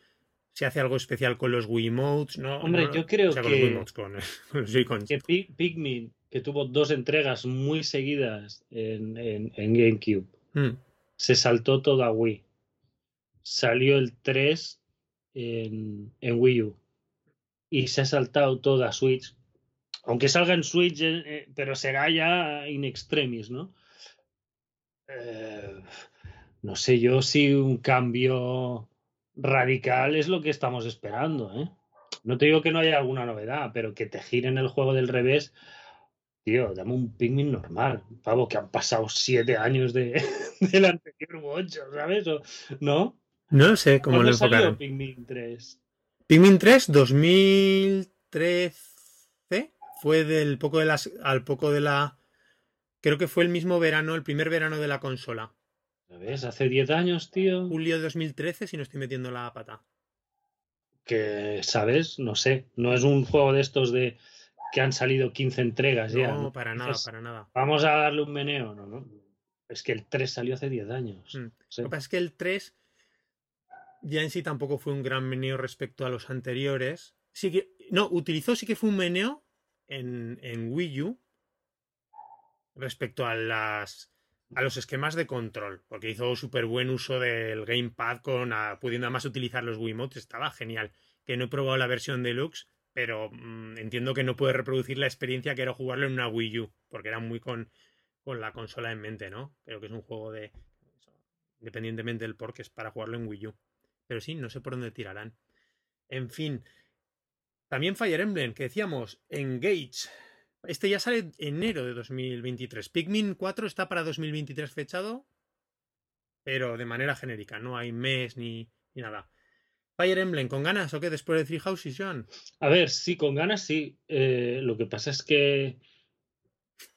Speaker 1: Si hace algo especial con los Wiimotes, ¿no?
Speaker 2: Hombre,
Speaker 1: no,
Speaker 2: yo creo
Speaker 1: o sea, con los
Speaker 2: que-
Speaker 1: Wiimotes, con, con los Joy-Cons.
Speaker 2: Que Pi- Pikmin, que tuvo dos entregas muy seguidas en, en, en GameCube,
Speaker 1: Mm.
Speaker 2: se saltó toda Wii. Salió el 3 en, Wii U. Y se ha saltado toda Switch. Aunque salga en Switch, eh, eh, pero será ya in extremis, ¿no? Eh, no sé yo si un cambio radical es lo que estamos esperando, ¿eh? No te digo que no haya alguna novedad, pero que te giren el juego del revés. Tío, dame un Pikmin normal. Pavo, que han pasado siete años de, del anterior u ocho, ¿sabes? O- ¿No?
Speaker 1: No lo sé cómo lo
Speaker 2: ¿Cuándo salió
Speaker 1: enfocaron.
Speaker 2: Pikmin 3?
Speaker 1: Pikmin 3, 2013. Fue del poco de las. Al poco de la. Creo que fue el mismo verano, el primer verano de la consola.
Speaker 2: ¿Ves? Hace 10 años, tío.
Speaker 1: Julio de 2013, si no estoy metiendo la pata.
Speaker 2: Que, ¿sabes? No sé. No es un juego de estos de que han salido 15 entregas ya.
Speaker 1: No,
Speaker 2: ¿no?
Speaker 1: para nada,
Speaker 2: Dices,
Speaker 1: para nada.
Speaker 2: Vamos a darle un meneo, ¿no? no. Es que el 3 salió hace 10 años.
Speaker 1: Mm.
Speaker 2: No sé.
Speaker 1: Lo que pasa es que el 3 ya en sí tampoco fue un gran meneo respecto a los anteriores. Sí que. No, utilizó sí que fue un meneo en, en Wii U respecto a las a los esquemas de control, porque hizo súper buen uso del gamepad con a- pudiendo además utilizar los Wiimotes, estaba genial. Que no he probado la versión deluxe, pero mm, entiendo que no puede reproducir la experiencia que era jugarlo en una Wii U, porque era muy con, con la consola en mente, ¿no? Creo que es un juego de independientemente del por que es para jugarlo en Wii U. Pero sí, no sé por dónde tirarán. En fin. También Fire Emblem, que decíamos, Engage. Este ya sale enero de 2023. Pikmin 4 está para 2023 fechado, pero de manera genérica, no hay mes ni, ni nada. Fire Emblem, ¿con ganas o qué después de Three Houses, John?
Speaker 2: A ver, sí, con ganas sí. Eh, lo que pasa es que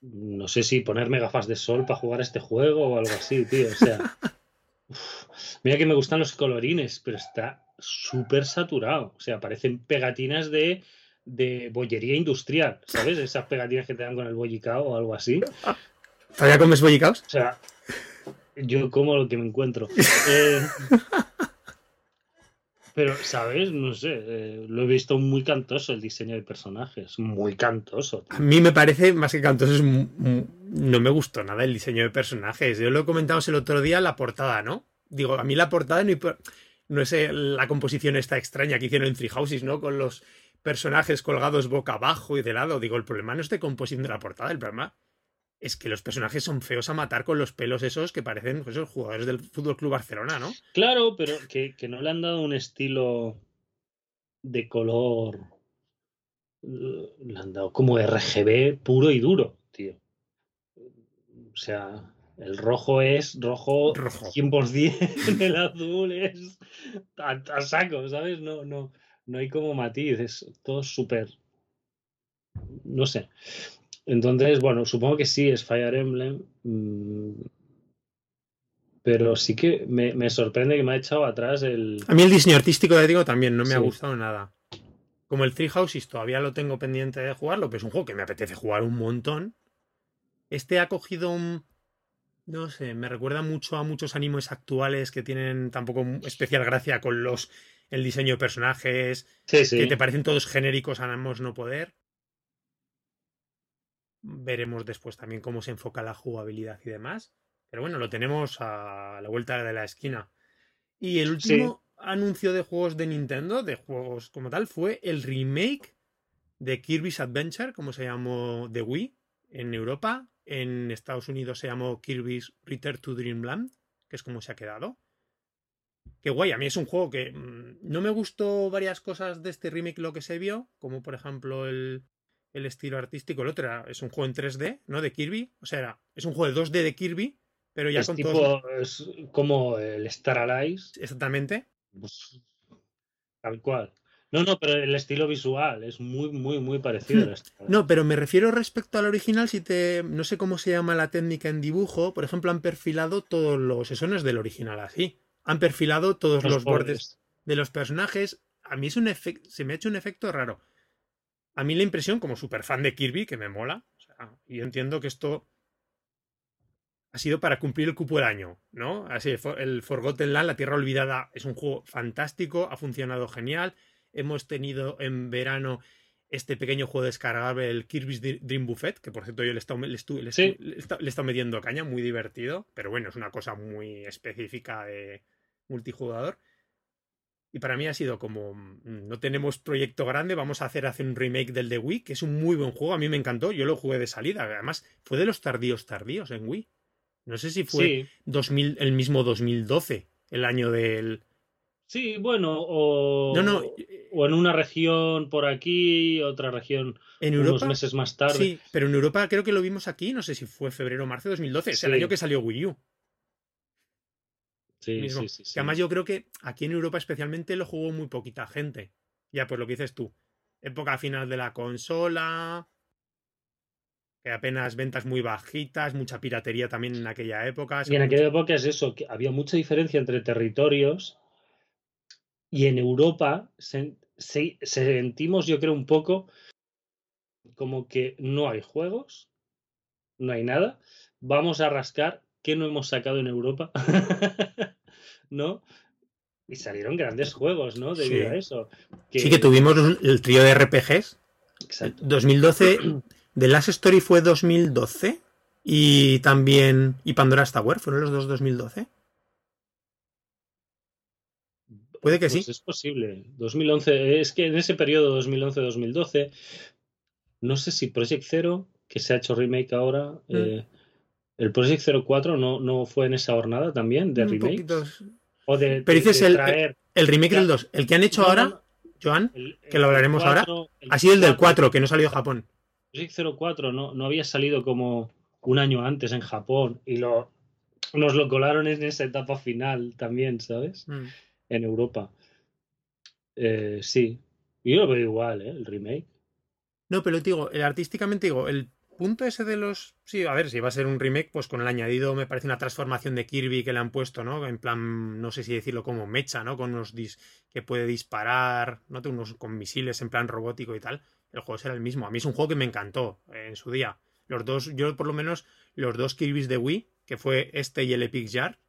Speaker 2: no sé si ponerme gafas de sol para jugar este juego o algo así, tío. O sea, uf, mira que me gustan los colorines, pero está súper saturado. O sea, parecen pegatinas de, de bollería industrial, ¿sabes? Esas pegatinas que te dan con el bollicao o algo así.
Speaker 1: ¿Todavía comes bollicaos?
Speaker 2: O sea, yo como lo que me encuentro. Eh, pero, ¿sabes? No sé. eh, lo he visto muy cantoso el diseño de personajes. Muy cantoso.
Speaker 1: A mí me parece más que cantoso. es no me gustó nada el diseño de personajes. Yo lo comentamos el otro día, la portada, ¿no? Digo, a mí la portada no, es eh, la composición esta extraña que hicieron en Three Houses, ¿no? Con los personajes colgados boca abajo y de lado. Digo, el problema no es de composición de la portada, el problema es que los personajes son feos a matar con los pelos esos que parecen pues, esos jugadores del Fútbol Club Barcelona, ¿no?
Speaker 2: Claro, pero que, que no le han dado un estilo de color. Le han dado como RGB puro y duro, tío. O sea, el rojo es rojo,
Speaker 1: Rojo.
Speaker 2: 100%, el azul es a, a saco, ¿sabes? No, no, no hay como matiz, es todo súper. No sé. Entonces, bueno, supongo que sí es Fire Emblem. mm, Pero sí que me, me sorprende que me ha echado atrás el.
Speaker 1: A mí el diseño artístico de digo también no me ha gustado nada. Como el Three Houses todavía lo tengo pendiente de jugarlo, pero es un juego que me apetece jugar un montón. Este ha cogido un. No sé, me recuerda mucho a muchos animes actuales que tienen tampoco especial gracia con los el diseño de personajes,
Speaker 2: Sí, sí.
Speaker 1: que te parecen todos genéricos a ambos no poder. Veremos después también cómo se enfoca la jugabilidad y demás. Pero bueno, lo tenemos a la vuelta de la esquina. Y el
Speaker 2: Sí.
Speaker 1: último anuncio de juegos de Nintendo, de juegos como tal, fue el remake de Kirby's Adventure, como se llamó de Wii en Europa. En Estados Unidos se llamó Kirby's Return to Dreamland, que es como se ha quedado. Qué guay, a mí es un juego que mm, no me gustó varias cosas de este remake lo que se vio, como por ejemplo el, el estilo artístico. El otro era- es un juego en 3D, ¿no? De Kirby. O sea, era- es un juego de 2D de Kirby, pero ya
Speaker 2: es
Speaker 1: con
Speaker 2: tipo,
Speaker 1: todos.
Speaker 2: es como el Star Allies,
Speaker 1: Exactamente.
Speaker 2: pues, tal cual. No, no, pero el estilo visual es muy, muy, muy parecido Allies.
Speaker 1: No, pero me refiero respecto al original, si te. No sé cómo se llama la técnica en dibujo. Por ejemplo, han perfilado todos los. Eso no es del original así. Han perfilado todos los, bordes de los personajes. A mí es un efecto. Se me ha hecho un efecto raro. A mí la impresión, como super fan de Kirby, que me mola. O sea, y yo entiendo que esto ha sido para cumplir el cupo del año, ¿no? Así, el Forgotten Land, la Tierra Olvidada, es un juego fantástico, ha funcionado genial. Hemos tenido en verano este pequeño juego descargable, el Kirby's Dr- Dream Buffet, que por cierto yo le he estado, le estu- le
Speaker 2: Sí.
Speaker 1: estado metiendo caña, muy divertido, pero bueno, es una cosa muy específica de multijugador. Y para mí ha sido como, mm, no tenemos proyecto grande, vamos a hacer, hacer un remake del de Wii, que es un muy buen juego, a mí me encantó, yo lo jugué de salida, además fue de los tardíos tardíos en Wii. No sé si fue
Speaker 2: Sí,
Speaker 1: 2000, el mismo 2012, el año del...
Speaker 2: sí, bueno, o,
Speaker 1: No, no,
Speaker 2: o en una región por aquí, otra región
Speaker 1: en
Speaker 2: unos
Speaker 1: Europa...
Speaker 2: meses más tarde.
Speaker 1: Sí, pero en Europa creo que lo vimos aquí, no sé si fue febrero o marzo de 2012, es el año que salió Wii U.
Speaker 2: Sí,
Speaker 1: mismo.
Speaker 2: sí, sí, sí.
Speaker 1: Que además yo creo que aquí en Europa especialmente lo jugó muy poquita gente. Ya, pues lo que dices tú. Época final de la consola. Que apenas ventas muy bajitas, mucha piratería también en aquella época.
Speaker 2: Y en aquella época es eso, que había mucha diferencia entre territorios y en Europa se- sentimos, yo creo, un poco como que no hay juegos, no hay nada, vamos a rascar qué no hemos sacado en Europa, ¿no? Y salieron grandes juegos, ¿no? Debido
Speaker 1: Sí.
Speaker 2: a eso.
Speaker 1: Sí que tuvimos el trío de RPGs.
Speaker 2: Exacto.
Speaker 1: 2012. The Last Story fue 2012. Y también. Y Pandora's Tower fueron los dos 2012. Puede que
Speaker 2: Pues
Speaker 1: sí.
Speaker 2: Es posible. 2011, es que en ese periodo 2011-2012, no sé si Project Zero, que se ha hecho remake ahora,
Speaker 1: Mm.
Speaker 2: eh, el Project Zero 4 no, no fue en esa jornada también de
Speaker 1: poquito-
Speaker 2: O de,
Speaker 1: Pero
Speaker 2: de-
Speaker 1: dices
Speaker 2: de
Speaker 1: el-
Speaker 2: traer.
Speaker 1: El remake del 2. El que han hecho
Speaker 2: No,
Speaker 1: ahora, Joan,
Speaker 2: el-
Speaker 1: que lo hablaremos ahora,
Speaker 2: 4,
Speaker 1: ha sido el del 4, que no salió de Japón.
Speaker 2: Project Zero 4 no, no había salido como un año antes en Japón y lo, nos lo colaron en esa etapa final también, ¿sabes?
Speaker 1: Mm.
Speaker 2: En Europa. Eh, sí. Yo lo veo igual, ¿eh? El remake.
Speaker 1: No, pero digo, el, artísticamente digo, el punto ese de los. Sí, a ver, si va a ser un remake, pues con el añadido me parece una transformación de Kirby que le han puesto, ¿no? En plan, no sé si decirlo como mecha, ¿no? Con unos dis que puede disparar, ¿no? Unos con misiles en plan robótico y tal. El juego será el mismo. A mí es un juego que me encantó eh, en su día. Los dos, yo por lo menos, los dos Kirby's de Wii, que fue este y el Epic Jar,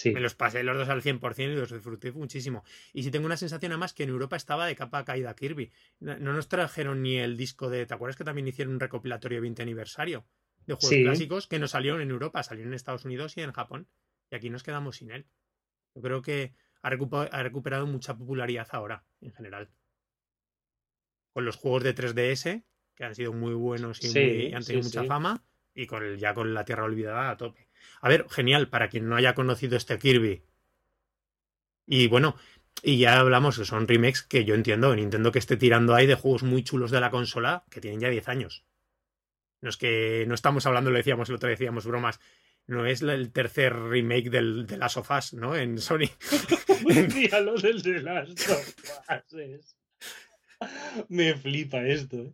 Speaker 2: Sí.
Speaker 1: me los pasé los dos al 100% y los disfruté muchísimo. Y sí tengo una sensación además que en Europa estaba de capa caída Kirby. No no nos trajeron ni el disco de... ¿Te acuerdas que también hicieron un recopilatorio 20 aniversario de juegos
Speaker 2: Sí.
Speaker 1: clásicos que no salieron en Europa, salieron en Estados Unidos y en Japón? Y aquí nos quedamos sin él. Yo creo que ha, recupa- ha recuperado mucha popularidad ahora, en general. con los juegos de 3DS, que han sido muy buenos y
Speaker 2: Sí,
Speaker 1: muy- han tenido mucha fama, y con el, ya con la Tierra Olvidada a tope. A ver, genial, para quien no haya conocido este Kirby. Y bueno, y ya hablamos que son remakes que yo entiendo, Nintendo que esté tirando ahí de juegos muy chulos de la consola que tienen ya 10 años. No es que no estamos hablando, lo decíamos el otro día, decíamos bromas. No es el tercer remake del, de Last of Us, ¿no? En Sony.
Speaker 2: Hostia, lo del de las es- Me flipa esto, ¿eh?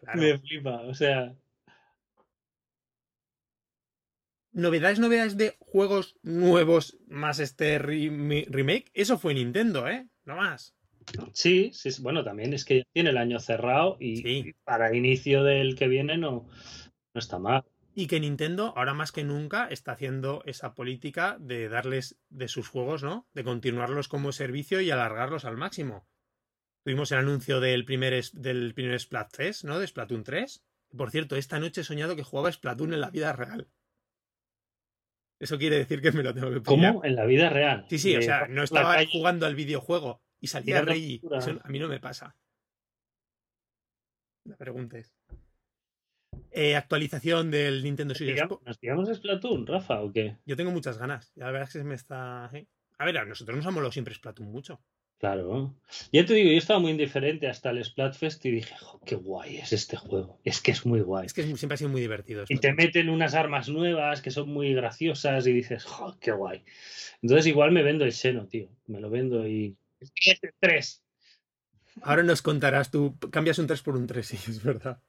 Speaker 1: Claro.
Speaker 2: Me flipa. O sea,
Speaker 1: Novedades, novedades de juegos nuevos más este remake. Eso fue Nintendo, ¿eh? No más.
Speaker 2: sí, sí, bueno, también es que ya tiene el año cerrado y
Speaker 1: Sí.
Speaker 2: para inicio del que viene no, no está mal.
Speaker 1: Y que Nintendo, ahora más que nunca, está haciendo esa política de darles de sus juegos, ¿no? De continuarlos como servicio y alargarlos al máximo. Tuvimos el anuncio del primer, del primer Splatfest, ¿no? De Splatoon 3. Por cierto, esta noche he soñado que jugaba Splatoon en la vida real. Eso quiere decir que me lo tengo que pillar.
Speaker 2: ¿Cómo? En la vida real.
Speaker 1: Sí, sí, o sea, no
Speaker 2: la
Speaker 1: estaba
Speaker 2: calle.
Speaker 1: jugando al videojuego y salía Reggie. Eso a mí no me pasa. No preguntes. Eh, actualización del Nintendo Switch.
Speaker 2: Digamos- ¿Nos tiramos Splatoon, Rafa, o qué?
Speaker 1: Yo tengo muchas ganas. Ya verás que se me está. ¿eh? A ver, a nosotros nos ha molado siempre Splatoon mucho.
Speaker 2: Claro. Ya te digo, yo estaba muy indiferente hasta el Splatfest y dije, "Jo, qué guay es este juego. Es que es muy guay.
Speaker 1: Es que es- siempre ha sido muy divertido.
Speaker 2: Y te meten unas armas nuevas que son muy graciosas y dices, "Jo, qué guay. Entonces igual me vendo el seno, tío. Me lo vendo y... Tres.
Speaker 1: Ahora nos contarás tú. Cambias un 3 por un 3, sí, es verdad.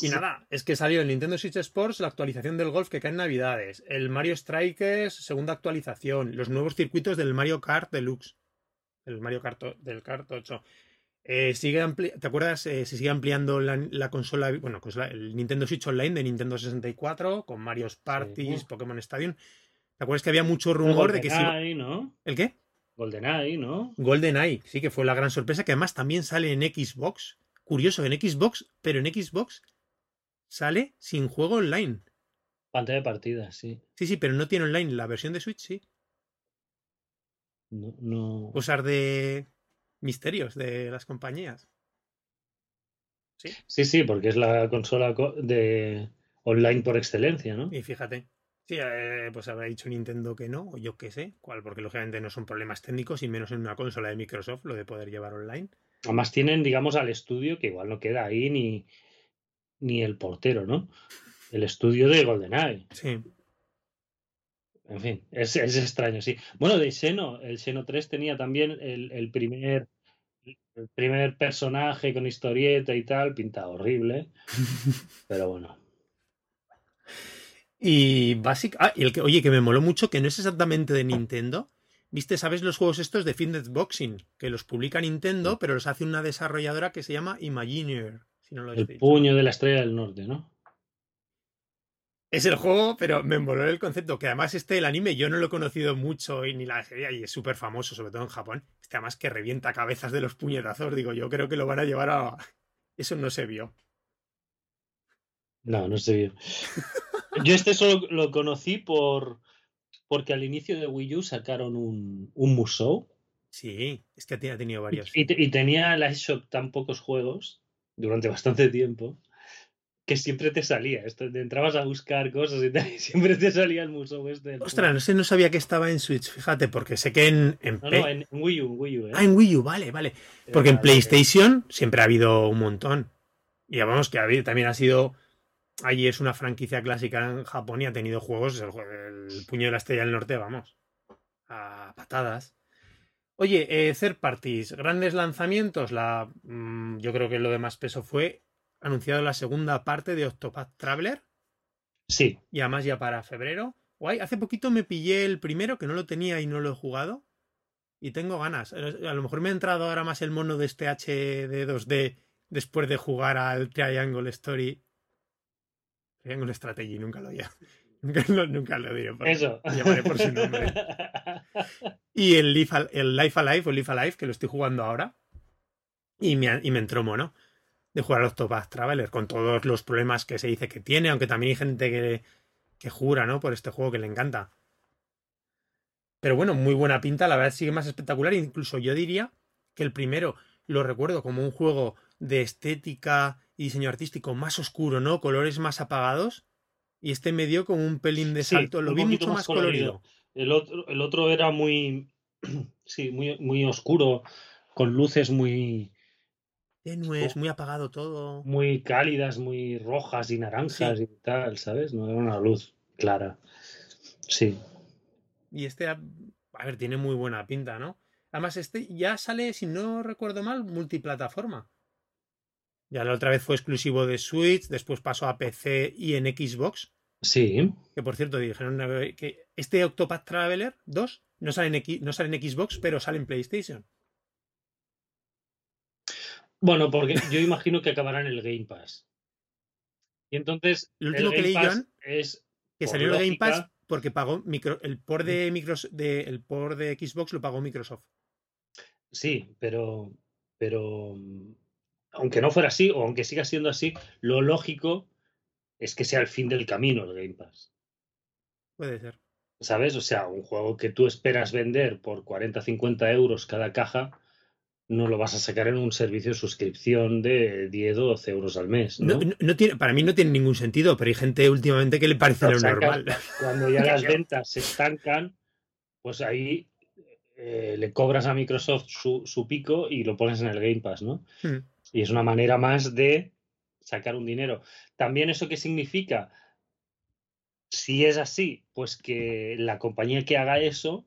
Speaker 1: Y nada, es que salió el Nintendo Switch Sports, la actualización del golf que cae en Navidades, el Mario Strikers, segunda actualización, los nuevos circuitos del Mario Kart Deluxe, el Mario Kart del Kart 8. Eh, sigue ampli- ¿Te acuerdas? Eh, se sigue ampliando la, la consola, bueno, consola- el Nintendo Switch Online de Nintendo 64 con Mario Parties,
Speaker 2: Sí.
Speaker 1: Pokémon Stadium. ¿Te acuerdas que había mucho rumor de que sí?
Speaker 2: GoldenEye, ¿no?
Speaker 1: ¿El qué?
Speaker 2: GoldenEye, ¿no?
Speaker 1: GoldenEye, sí que fue la gran sorpresa, que además también sale en Xbox. Curioso, en Xbox, pero en Xbox sale sin juego online.
Speaker 2: Pantalla de partida, sí.
Speaker 1: Sí, sí, pero no tiene online. La versión de Switch sí.
Speaker 2: No, no...
Speaker 1: Cosas de misterios de las compañías.
Speaker 2: Sí, sí, porque es la consola co- de online por excelencia, ¿no?
Speaker 1: Y fíjate. Sí, eh, pues habrá dicho Nintendo que no, o yo qué sé, cuál, porque lógicamente no son problemas técnicos y menos en una consola de Microsoft lo de poder llevar online.
Speaker 2: Además tienen, digamos, al estudio que igual no queda ahí ni, ni el portero, ¿no? El estudio de GoldenEye.
Speaker 1: Sí.
Speaker 2: En fin, es, es extraño, sí. Bueno, de Xeno, el Xeno 3 tenía también el, el primer el primer personaje con historieta y tal, pinta horrible. Pero bueno.
Speaker 1: Y básico. Ah, y el que, oye, que me moló mucho, que no es exactamente de Nintendo. ¿Viste? ¿Sabes los juegos estos de Fitness Boxing? Que los publica Nintendo, pero los hace una desarrolladora que se llama Imagineer. Si no lo
Speaker 2: El
Speaker 1: dicho.
Speaker 2: puño de la estrella del norte, ¿no?
Speaker 1: Es el juego, pero me moló el concepto. Que además este, el anime, yo no lo he conocido mucho y ni la serie, y es súper famoso, sobre todo en Japón. Este además que revienta cabezas de los puñetazos. Digo, yo creo que lo van a llevar a. Eso no se vio.
Speaker 2: No, no sé bien. Yo este solo lo conocí por porque al inicio de Wii U sacaron un, un Musou
Speaker 1: Sí, es que ha tenido varios.
Speaker 2: y, y tenía la eShop tan pocos juegos durante bastante tiempo que siempre te salía. Esto, te entrabas a buscar cosas y, tal, y siempre te salía el Musou este. del
Speaker 1: Ostras, no sé, no sabía que estaba en Switch, fíjate, porque sé que en, en
Speaker 2: No, no, en, en Wii U, en Wii U, ¿eh?
Speaker 1: Ah, en Wii U, vale, vale. Porque en
Speaker 2: Era-
Speaker 1: PlayStation siempre ha habido un montón. Y vamos, que ha habido- también ha sido. Allí es una franquicia clásica en Japón y ha tenido juegos. El, jue- el puño de la estrella del norte, vamos. A patadas. Oye, eh, third parties, grandes lanzamientos. La, mm, yo creo que lo de más peso fue anunciado la segunda parte de Octopath Traveler.
Speaker 2: Sí,
Speaker 1: Y además ya para febrero. Guay, hace poquito me pillé el primero, que no lo tenía y no lo he jugado. Y tengo ganas. A lo mejor me ha entrado ahora más el mono de este HD 2D después de jugar al Triangle Story. Triangle Strategy, nunca lo ya. Nunca, lo- nunca lo diré. por-
Speaker 2: eso.
Speaker 1: llamaré por su nombre. Y el Life, el Life Alive o Life Alive, que lo estoy jugando ahora. Y me, y me entró mono de jugar a Octopath Traveler con todos los problemas que se dice que tiene, aunque también hay gente que, que jura, ¿no? Por este juego que le encanta. Pero bueno, muy buena pinta, la verdad sigue más espectacular. Incluso yo diría que el primero lo recuerdo como un juego de estética y diseño artístico más oscuro, ¿no? Colores más apagados. Y este me dio como un pelín de
Speaker 2: Sí,
Speaker 1: salto. Lo vi mucho
Speaker 2: más
Speaker 1: más colorido.
Speaker 2: El otro, el otro era muy, sí, muy, muy oscuro, con luces muy,
Speaker 1: Tenues, muy apagado todo.
Speaker 2: muy cálidas, muy rojas y naranjas
Speaker 1: Sí.
Speaker 2: y tal, ¿sabes? No era una luz clara. Sí.
Speaker 1: Y este, a ver, tiene muy buena pinta, ¿no? Además, este ya sale, si no recuerdo mal, multiplataforma. Ya la otra vez fue exclusivo de Switch, después pasó a PC y en Xbox.
Speaker 2: Sí.
Speaker 1: Que por cierto, dijeron eh, que este Octopath Traveler 2 no sale, en X- no sale en Xbox, pero sale en PlayStation.
Speaker 2: Bueno, porque yo imagino que acabará en el Game Pass. Y entonces,
Speaker 1: Lo último que leí, Joan,
Speaker 2: es
Speaker 1: Que salió el Game Pass porque pagó micro, el por de Microsoft, de, el por de Xbox lo pagó Microsoft.
Speaker 2: Sí, pero, pero aunque no fuera así, o aunque siga siendo así, lo lógico es que sea el fin del camino el Game Pass.
Speaker 1: Puede ser.
Speaker 2: ¿Sabes? O sea, un juego que tú esperas vender por 40, 50 euros cada caja, no lo vas a sacar en un servicio de suscripción de 10 o 12 euros al mes, ¿no?
Speaker 1: No, tiene, para mí no tiene ningún sentido, pero hay gente últimamente que le parece
Speaker 2: Lo
Speaker 1: normal.
Speaker 2: Cuando ya las ventas se estancan, pues ahí eh, le cobras a Microsoft su, su pico y lo pones en el Game Pass, ¿no?
Speaker 1: Hmm.
Speaker 2: Y es una manera más de sacar un dinero. También eso qué significa, si es así, pues que la compañía que haga eso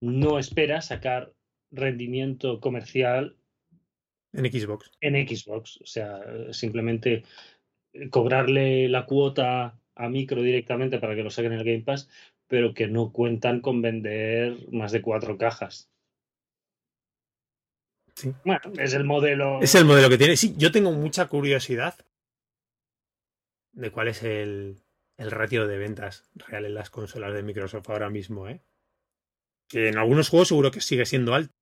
Speaker 2: no espera sacar rendimiento comercial
Speaker 1: En Xbox.
Speaker 2: en Xbox. O sea, simplemente cobrarle la cuota a micro directamente para que lo saquen en el Game Pass, pero que no cuentan con vender más de cuatro cajas.
Speaker 1: Sí.
Speaker 2: Bueno, es el modelo.
Speaker 1: Es el modelo que tiene. Sí, yo tengo mucha curiosidad de cuál es el, el ratio de ventas real en las consolas de Microsoft ahora mismo, ¿eh? Que en algunos juegos seguro que sigue siendo alto.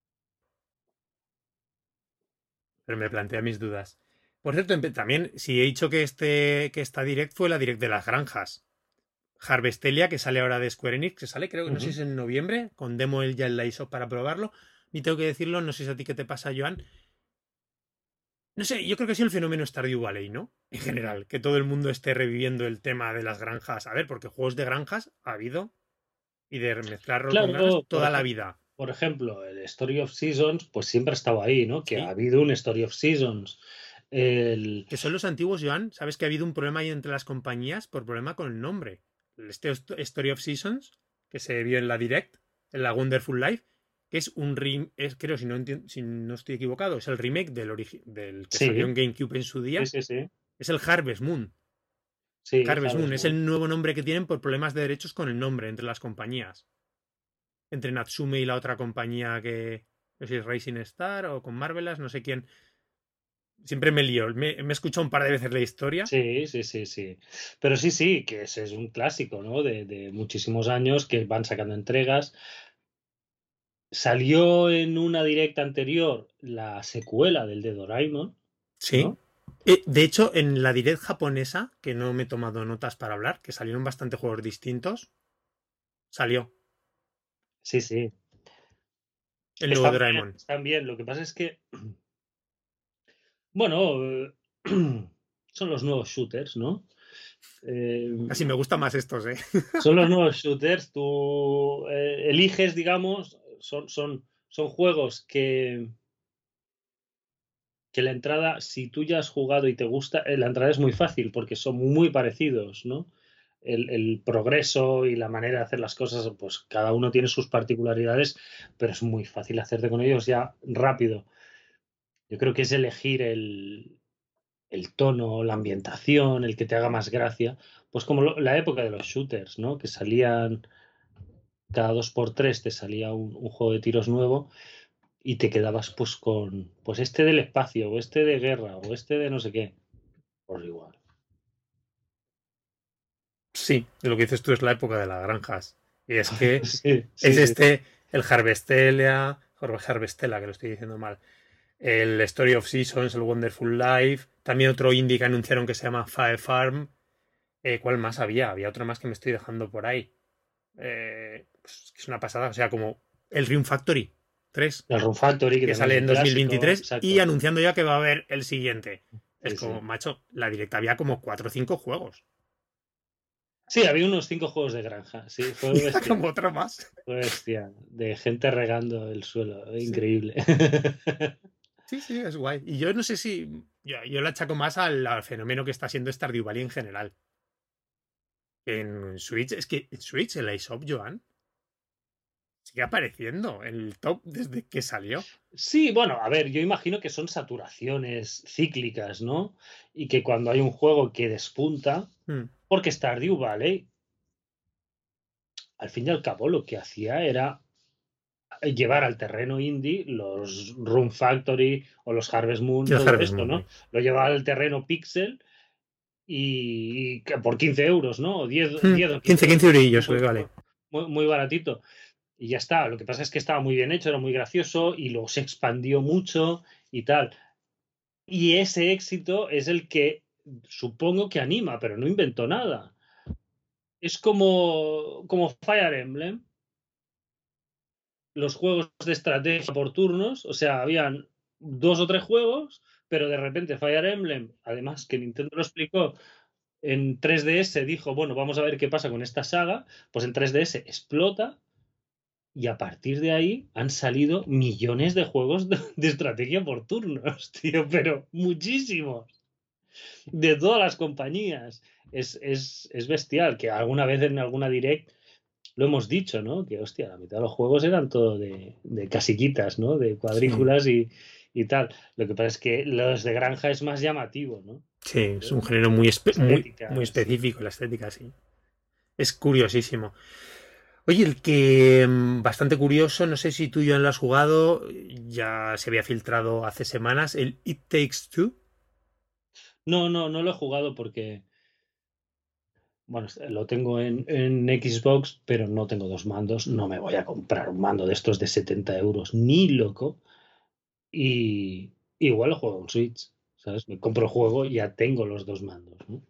Speaker 1: Pero me plantea mis dudas. Por cierto, también, si he dicho que, este, que esta direct fue la direct de las granjas. Harvestelia, que sale ahora de Square Enix, que sale, creo que no sé si es en noviembre, con demo el ya en la eShop para probarlo. Ni tengo que decirlo, no sé si a ti qué te pasa, Joan. No sé, yo creo que sido el fenómeno Stardew Valley, ¿no? En general, que todo el mundo esté reviviendo el tema de las granjas. A ver, porque juegos de granjas ha habido y de mezclarlo
Speaker 2: Claro,
Speaker 1: con granjas toda la vida.
Speaker 2: Por ejemplo, el Story of Seasons, pues siempre ha estado ahí, ¿no? Que
Speaker 1: Sí.
Speaker 2: ha habido un Story of Seasons. El...
Speaker 1: Que son los antiguos, Joan. Sabes que ha habido un problema ahí entre las compañías por problema con el nombre. Este Sto- Story of Seasons, que se vio en la Direct, en la Wonderful Life, que es un rem- es, creo, si no, si no estoy equivocado, es el remake del, del que
Speaker 2: Sí.
Speaker 1: salió en GameCube en su día.
Speaker 2: Sí, sí, sí.
Speaker 1: Es el Harvest Moon.
Speaker 2: Sí,
Speaker 1: Harvest Moon es el nuevo nombre que tienen por problemas de derechos con el nombre entre las compañías. Entre Natsume y la otra compañía que no sé si es Racing Star o con Marvelous, no sé quién. Siempre me lío. Me, me he escuchado un par de veces la historia.
Speaker 2: Sí, sí, sí, sí. Pero sí, sí, que ese es un clásico, ¿no? De, de muchísimos años que van sacando entregas. Salió en una directa anterior la secuela del de Doraemon.
Speaker 1: Sí.
Speaker 2: ¿no?
Speaker 1: Eh, de hecho, en la direct japonesa, que no me he tomado notas para hablar, que salieron bastante juegos distintos, salió
Speaker 2: Sí, sí.
Speaker 1: el nuevo
Speaker 2: Están bien,
Speaker 1: Doraemon.
Speaker 2: están bien. Lo que pasa es que, bueno, son los nuevos shooters, ¿no? Eh,
Speaker 1: Así me gustan más estos, ¿eh?
Speaker 2: son los nuevos shooters. Tú eh, eliges, digamos, son, son, son juegos que, que la entrada, si tú ya has jugado y te gusta, eh, la entrada es muy fácil porque son muy parecidos, ¿no? El, progreso y la manera de hacer las cosas, pues cada uno tiene sus particularidades, pero es muy fácil hacerte con ellos ya rápido. Yo creo que es elegir el, el tono, la ambientación, el que te haga más gracia. Pues como la época de los shooters, ¿no? Que salían cada dos por tres te salía un, un juego de tiros nuevo y te quedabas pues con pues este del espacio, o este de guerra, o este de no sé qué. Por igual.
Speaker 1: Sí, lo que dices tú es la época de las granjas. Y es que
Speaker 2: Sí, sí,
Speaker 1: es
Speaker 2: sí.
Speaker 1: este, el Harvestelia, Harvestella, que lo estoy diciendo mal. El Story of Seasons, el Wonderful Life. También otro indie que anunciaron que se llama Fire Farm. Eh, ¿Cuál más había? Había otro más que me estoy dejando por ahí. Eh, pues, es una pasada. O sea, como el Rune Factory. 3.
Speaker 2: El Run Factory, que,
Speaker 1: sale en
Speaker 2: un clásico,
Speaker 1: 2023
Speaker 2: exacto.
Speaker 1: y anunciando ya que va a haber el siguiente. Es como, macho, la directa había como 4 o 5 juegos.
Speaker 2: Sí, había unos cinco juegos de granja. Sí, fue
Speaker 1: como otro más.
Speaker 2: fue bestia. De gente regando el suelo. Increíble.
Speaker 1: Sí, sí, es guay. Y yo no sé si. Yo, yo lo achaco más al, al fenómeno que está siendo Stardew Valley en general. En Switch, es que en Switch, el iShop, Joan, sigue apareciendo en el top desde que salió.
Speaker 2: Sí, bueno, a ver, yo imagino que son saturaciones cíclicas, ¿no? Y que cuando hay un juego que despunta,
Speaker 1: Hmm.
Speaker 2: porque Stardew Valley, al fin y al cabo, lo que hacía era llevar al terreno indie los Room Factory o los Harvest Moon, todo
Speaker 1: Harvest
Speaker 2: esto,
Speaker 1: Moon,
Speaker 2: ¿no? Lo llevaba al terreno Pixel y, por 15 euros, ¿no? O 10,
Speaker 1: Hmm,
Speaker 2: 10 o
Speaker 1: 15, 15 eurillos,
Speaker 2: muy,
Speaker 1: que vale.
Speaker 2: muy, muy baratito. Y ya está. Lo que pasa es que estaba muy bien hecho, era muy gracioso y luego se expandió mucho y tal. Y ese éxito es el que supongo que anima, pero no inventó nada. Es como, como Fire Emblem. Los juegos de estrategia por turnos, o sea, habían dos o tres juegos, pero de repente Fire Emblem, además que Nintendo lo explicó, en 3DS dijo, bueno, vamos a ver qué pasa con esta saga, pues en 3DS explota y a partir de ahí han salido millones de juegos de, de estrategia por turnos, tío, pero muchísimos. De todas las compañías. Es, es, es bestial, que alguna vez en alguna direct lo hemos dicho, ¿no? Que hostia, la mitad de los juegos eran todo de, de casiquitas, ¿no? De cuadrículas y, y tal. Lo que pasa es que los de granja es más llamativo, ¿no?
Speaker 1: Sí, es un género muy, espe- muy, muy específico, la estética, sí. Es curiosísimo. Oye, el que mm, bastante curioso, no sé si tú ya lo has jugado, ya se había filtrado hace semanas, el It Takes Two.
Speaker 2: No, no, no lo he jugado porque. Bueno, lo tengo en, en Xbox, pero no tengo dos mandos. No me voy a comprar un mando de estos de 70 euros, ni loco. Y igual lo juego en Switch, ¿sabes? Me compro el juego y ya tengo los dos mandos, ¿no?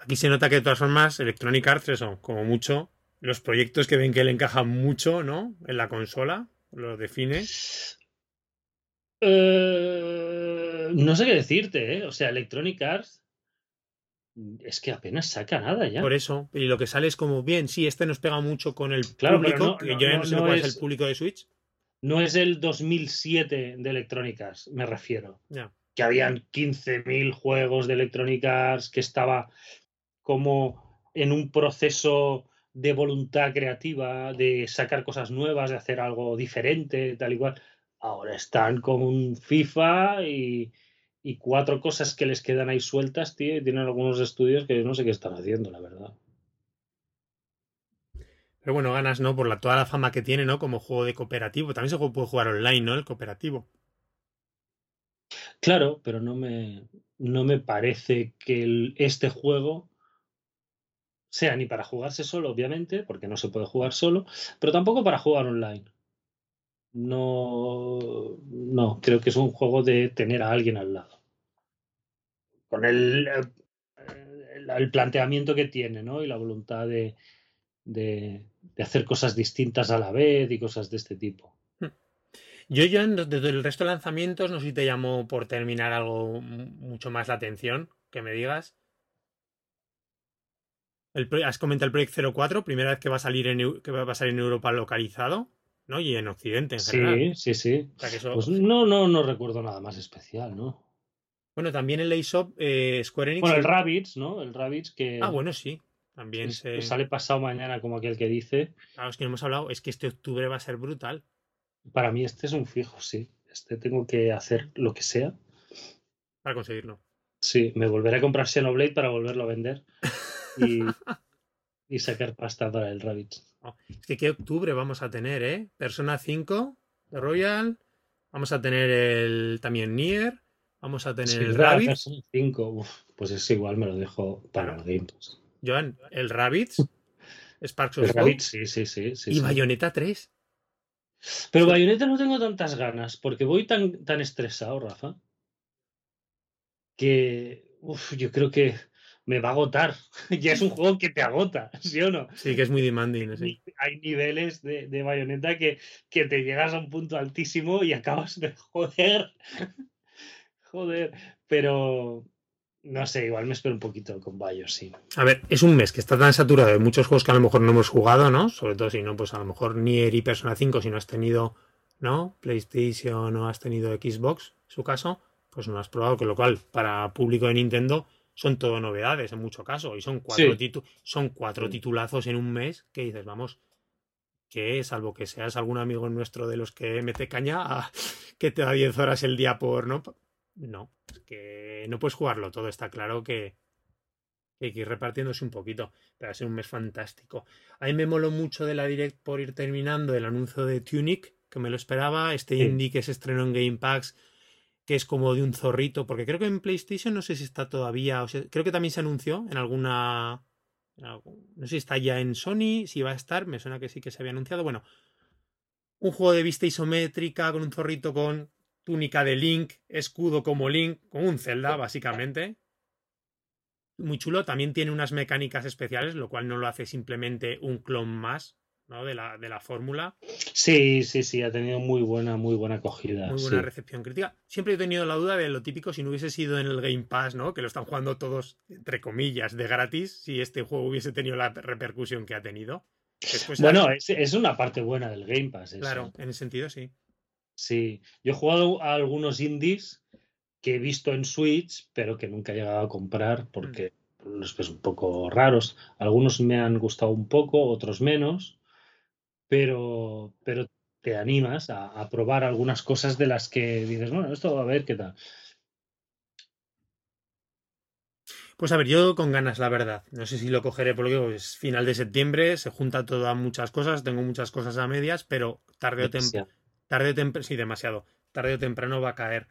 Speaker 1: Aquí se nota que de todas formas Electronic Arts, eso, como mucho, los proyectos que ven que le encajan mucho, ¿no? En la consola, lo define.
Speaker 2: Eh, no sé qué decirte, ¿eh? O sea, Electronic Arts es que apenas saca nada ya.
Speaker 1: Por eso, y lo que sale es como, bien, sí, este nos pega mucho con el
Speaker 2: Claro, pero
Speaker 1: público,
Speaker 2: no-
Speaker 1: que
Speaker 2: no-
Speaker 1: yo ya no,
Speaker 2: no-
Speaker 1: sé cuál es
Speaker 2: es-
Speaker 1: el público de Switch.
Speaker 2: No es el 2007 de Electronic Arts, me refiero. Que habían 15.000 juegos de Electronic Arts, que estaba como en un proceso de voluntad creativa, de sacar cosas nuevas, de hacer algo diferente, tal y cual. Ahora están con un FIFA y, y cuatro cosas que les quedan ahí sueltas, tío, y tienen algunos estudios que no sé qué están haciendo, la verdad.
Speaker 1: Pero bueno, ganas, ¿no? Por la, toda la fama que tiene, ¿no? Como juego de cooperativo. También se puede jugar online, ¿no? El cooperativo.
Speaker 2: Claro, pero no me, no me parece que el- este juego sea ni para jugarse solo, obviamente, porque no se puede jugar solo, pero tampoco para jugar online. No, no, creo que es un juego de tener a alguien al lado. Con el, el, planteamiento que tiene, ¿no? Y la voluntad de, de, hacer cosas distintas a la vez y cosas de este tipo.
Speaker 1: Yo, yo, en- desde el resto de lanzamientos, no sé si te llamo por terminar algo mucho más la atención, que me digas. El, has comentado el Project 04, primera vez que va a salir en, que va a salir en Europa localizado, ¿no? Y en Occidente en general.
Speaker 2: Sí, sí, sí.
Speaker 1: O sea que eso-
Speaker 2: Pues no, no, no recuerdo nada más especial, ¿no?
Speaker 1: Bueno, también el eShop, eh, Square Enix.
Speaker 2: Bueno, el Rabbids, ¿no? El Rabbids que,
Speaker 1: Ah, bueno, sí. También se.
Speaker 2: sale pasado mañana, como aquel que dice.
Speaker 1: Claro, es que no hemos hablado, es que este octubre va a ser brutal.
Speaker 2: Para mí este es un fijo, sí. Este tengo que hacer lo que sea.
Speaker 1: Para conseguirlo.
Speaker 2: Sí, me volveré a comprar Xenoblade para volverlo a vender y, y sacar pasta para el Rabbids.
Speaker 1: Oh, es que qué octubre vamos a tener, ¿eh? Persona 5 de Royal. Vamos a tener el también Nier. Vamos a tener
Speaker 2: Sí,
Speaker 1: el. Rabbids.
Speaker 2: Persona 5, uf, pues es igual, me lo dejo para
Speaker 1: Claro.
Speaker 2: el Game Pass.
Speaker 1: Joan, el Rabbids. Sparks of
Speaker 2: El sí, sí, sí. sí,
Speaker 1: y
Speaker 2: sí.
Speaker 1: Bayonetta 3.
Speaker 2: Pero Bayonetta no tengo tantas ganas, porque voy tan, tan estresado, Rafa, que uf, yo creo que me va a agotar. ya es un juego que te agota, ¿sí o no?
Speaker 1: Sí, que es muy demanding. Sí.
Speaker 2: Hay niveles de, de bayoneta que, que te llegas a un punto altísimo y acabas de joder. joder. Pero, no sé, igual me espero un poquito con Bayo, sí.
Speaker 1: A ver, es un mes que está tan saturado de muchos juegos que a lo mejor no hemos jugado, ¿no? Sobre todo si no, pues a lo mejor ni y Persona 5, si no has tenido, ¿no? PlayStation o has tenido Xbox, en su caso, pues no has probado, con lo cual, para público de Nintendo, son todo novedades en mucho caso. Y son cuatro, son cuatro titulazos en un mes que dices, vamos, que salvo que seas algún amigo nuestro de los que mete caña, que te da 10 horas el día por, ¿no? No, es que no puedes jugarlo todo, está claro que, hay que ir repartiéndose un poquito, pero va a ser un mes fantástico. A mí me moló mucho de la Direct por ir terminando el anuncio de Tunic, que me lo esperaba, este indie que se estrenó en Game Packs, que es como de un zorrito, porque creo que en PlayStation no sé si está todavía, o creo que también se anunció en alguna... No sé si está ya en Sony, si va a estar, me suena que sí que se había anunciado. Bueno, un juego de vista isométrica con un zorrito con túnica de Link, escudo como Link, como un Zelda, básicamente. Muy chulo, también tiene unas mecánicas especiales, lo cual no lo hace simplemente un clon más ¿no? de la, de la fórmula.
Speaker 2: Sí, sí, sí, ha tenido muy buena, muy buena acogida.
Speaker 1: Muy buena recepción crítica. Siempre he tenido la duda de lo típico si no hubiese sido en el Game Pass, ¿no? Que lo están jugando todos, entre comillas, de gratis, si este juego hubiese tenido la repercusión que ha tenido.
Speaker 2: bueno, es, es, una parte buena del Game Pass.
Speaker 1: Claro, en ese sentido sí.
Speaker 2: Sí, yo he jugado a algunos indies que he visto en Switch, pero que nunca he llegado a comprar porque los mm. pues, un poco raros. Algunos me han gustado un poco, otros menos, pero, pero te animas a, probar algunas cosas de las que dices, bueno, esto a ver qué tal.
Speaker 1: Pues a ver, yo con ganas, la verdad. No sé si lo cogeré porque es final de septiembre, se junta todas muchas cosas, tengo muchas cosas a medias, pero tarde o temprano Tarde o temprano, sí, demasiado. Tarde o temprano va a caer.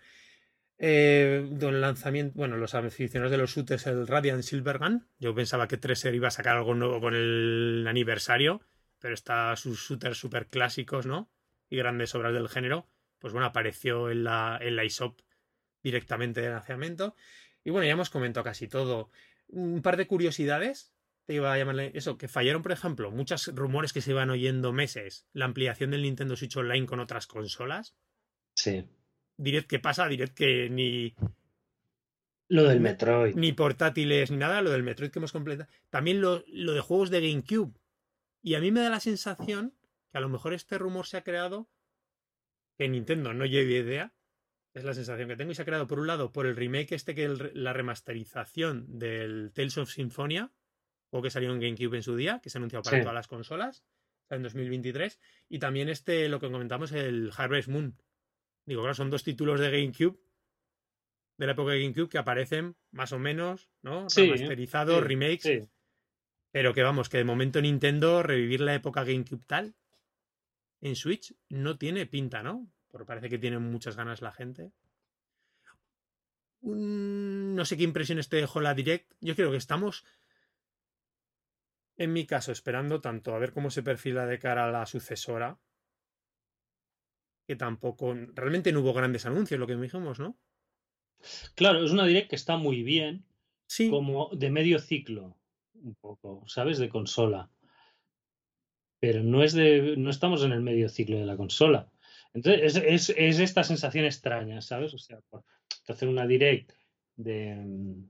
Speaker 1: Eh, el lanzamiento, bueno, los aficionados de los shooters, el Radiant Silvergun. Yo pensaba que Treasure iba a sacar algo nuevo con el aniversario, pero está sus shooters super clásicos, ¿no? Y grandes obras del género. Pues bueno, apareció en la, en la ISOP directamente de lanzamiento. Y bueno, ya hemos comentado casi todo. Un par de curiosidades te iba a llamarle eso, que fallaron, por ejemplo, muchos rumores que se iban oyendo meses, la ampliación del Nintendo Switch Online con otras consolas.
Speaker 2: Sí.
Speaker 1: Direct que pasa, direct que ni.
Speaker 2: Lo del Metroid.
Speaker 1: Ni portátiles ni nada, lo del Metroid que hemos completado. También lo, lo de juegos de GameCube. Y a mí me da la sensación que a lo mejor este rumor se ha creado que Nintendo no lleve idea. Es la sensación que tengo. Y se ha creado, por un lado, por el remake este que es la remasterización del Tales of Symphonia o que salió en GameCube en su día, que se ha anunciado para todas las consolas, en 2023. Y también este, lo que comentamos, el Harvest Moon. Digo, claro, son dos títulos de GameCube, de la época de GameCube, que aparecen más o menos, ¿no? Remasterizados, remakes. Pero que vamos, que de momento Nintendo revivir la época GameCube tal en Switch no tiene pinta, ¿no? Porque parece que tiene muchas ganas la gente. no sé qué impresiones te dejó la Direct. Yo creo que estamos en mi caso, esperando tanto a ver cómo se perfila de cara a la sucesora, que tampoco, realmente no hubo grandes anuncios, lo que dijimos, ¿no?
Speaker 2: Claro, es una direct que está muy bien,
Speaker 1: sí.
Speaker 2: como de medio ciclo, un poco, ¿sabes? De consola. Pero no es de, no estamos en el medio ciclo de la consola. Entonces, es, es esta sensación extraña, ¿sabes? O sea, por hacer una direct de, mm,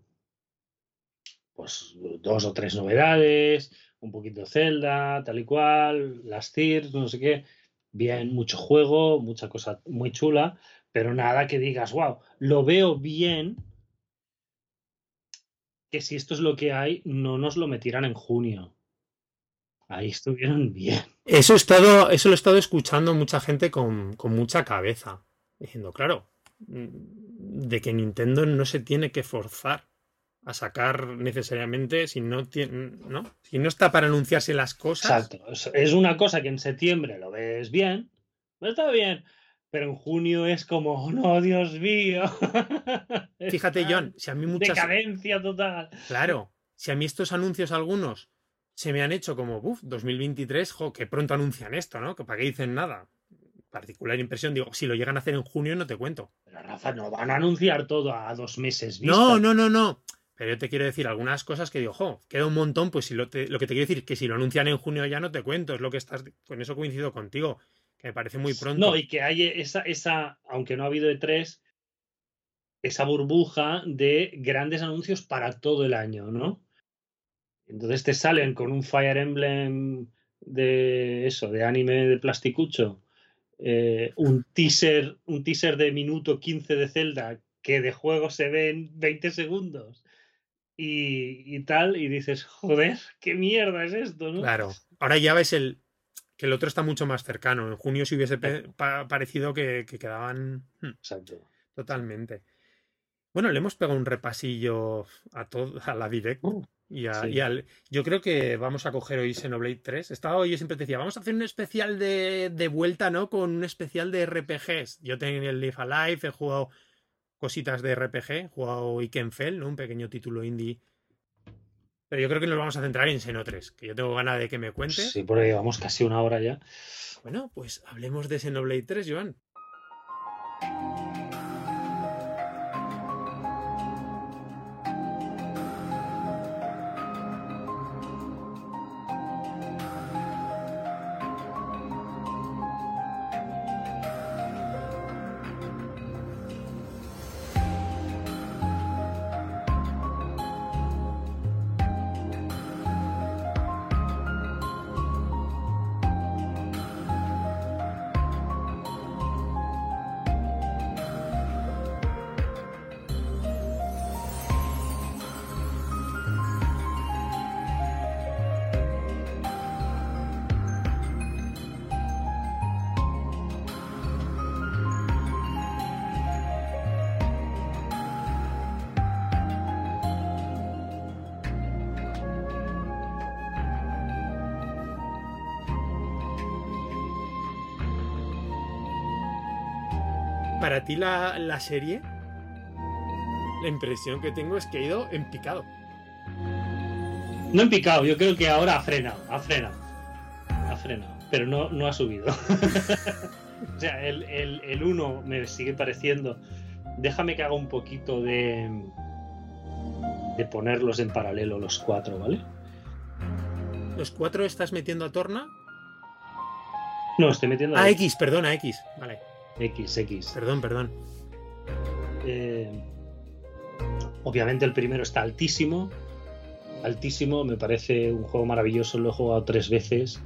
Speaker 2: pues dos o tres novedades, un poquito Zelda, tal y cual, las Tears, no sé qué. Bien, mucho juego, mucha cosa muy chula, pero nada que digas, wow, lo veo bien. Que si esto es lo que hay, no nos lo metieran en junio. Ahí estuvieron bien.
Speaker 1: Eso, he estado, eso lo he estado escuchando mucha gente con, con mucha cabeza. Diciendo, claro, mm, de que Nintendo no se tiene que forzar a sacar necesariamente si no tiene, ¿no? Si no está para anunciarse las cosas.
Speaker 2: Exacto. Es una cosa que en septiembre lo ves bien, no está bien, pero en junio es como, oh, no, Dios mío.
Speaker 1: Fíjate, John, si a mí muchas.
Speaker 2: Decadencia total.
Speaker 1: Claro, si a mí estos anuncios algunos se me han hecho como, uff, 2023, jo, que pronto anuncian esto, ¿no? Que para qué dicen nada. Particular impresión, digo, si lo llegan a hacer en junio no te cuento.
Speaker 2: Pero Rafa, no van a anunciar todo a dos meses
Speaker 1: No, no, no, no. Pero yo te quiero decir algunas cosas que digo, ojo, queda un montón, pues si lo, te- lo que te quiero decir, que si lo anuncian en junio ya no te cuento, es lo que estás, con eso coincido contigo, me parece muy pronto.
Speaker 2: No, y que hay esa, esa, aunque no ha habido E3, esa burbuja de grandes anuncios para todo el año, ¿no? Entonces te salen con un Fire Emblem de eso, de anime de plasticucho, eh, un teaser, un teaser de minuto 15 de Zelda que de juego se ve en 20 segundos y, y tal, y dices, joder, qué mierda es esto, ¿no?
Speaker 1: Claro. Ahora ya ves el que el otro está mucho más cercano. En junio si hubiese pa- parecido que, que quedaban hmm,
Speaker 2: Exacto.
Speaker 1: totalmente. Bueno, le hemos pegado un repasillo a todo, a la direct.
Speaker 2: Uh,
Speaker 1: Y, a-
Speaker 2: Sí.
Speaker 1: y al, yo creo que vamos a coger hoy Xenoblade 3. Estaba hoy, yo siempre te decía, vamos a hacer un especial de, de vuelta, ¿no? Con un especial de RPGs. Yo tengo el Live Alive, he jugado cositas de RPG, he jugado Ikenfell, ¿no? Un pequeño título indie. Pero yo creo que nos vamos a centrar en Xeno 3, que yo tengo ganas de que me cuentes.
Speaker 2: Sí, porque llevamos casi una hora ya.
Speaker 1: Bueno, pues hablemos de Xenoblade 3, Joan. Para ti la, la serie, la impresión que tengo es que ha ido en picado.
Speaker 2: No en picado, yo creo que ahora ha frenado, ha frenado. Ha frenado, pero no, no ha subido. o sea, el, el, el 1 me sigue pareciendo. Déjame que haga un poquito de. de ponerlos en paralelo los cuatro, ¿vale?
Speaker 1: ¿Los cuatro estás metiendo a torna?
Speaker 2: No, estoy metiendo
Speaker 1: A X, perdón, a X. Vale,
Speaker 2: X, X.
Speaker 1: perdón, perdón.
Speaker 2: Eh, obviamente el primero está altísimo. Altísimo, me parece un juego maravilloso, lo he jugado tres veces.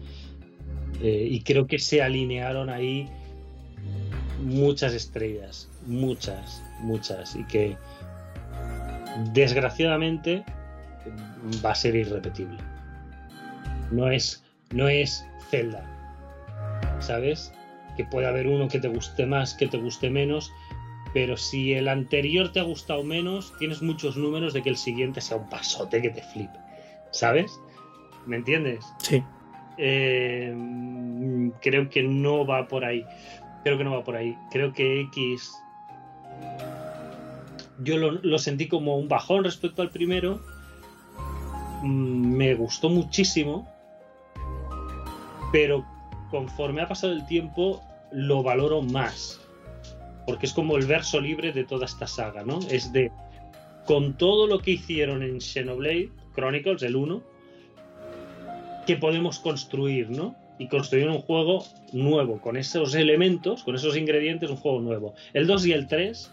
Speaker 2: eh, y creo que se alinearon ahí muchas estrellas, muchas, muchas. Y que desgraciadamente va a ser irrepetible. No es, no es Zelda, ¿sabes? Que puede haber uno que te guste más, que te guste menos, pero si el anterior te ha gustado menos, tienes muchos números de que el siguiente sea un pasote que te flipe, ¿sabes? ¿Me entiendes?
Speaker 1: Sí.
Speaker 2: Eh, creo que no va por ahí. Creo que no va por ahí. Creo que X. Yo lo, lo sentí como un bajón respecto al primero. Me gustó muchísimo. Pero conforme ha pasado el tiempo, lo valoro más. Porque es como el verso libre de toda esta saga, ¿no? Es de. Con todo lo que hicieron en Xenoblade Chronicles, el 1, que podemos construir, ¿no? Y construir un juego nuevo, con esos elementos, con esos ingredientes, un juego nuevo. El 2 y el 3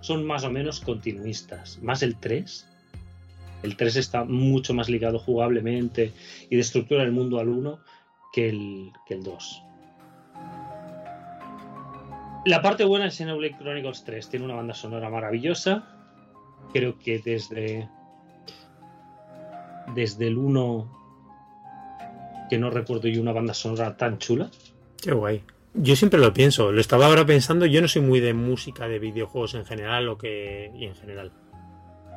Speaker 2: son más o menos continuistas. Más el 3. El 3 está mucho más ligado jugablemente y de estructura del mundo al 1 que el, que el 2. La parte buena de Xenoblade Chronicles 3 tiene una banda sonora maravillosa. Creo que desde desde el 1 que no recuerdo yo una banda sonora tan chula.
Speaker 1: Qué guay. Yo siempre lo pienso, lo estaba ahora pensando, yo no soy muy de música de videojuegos en general o que. y en general.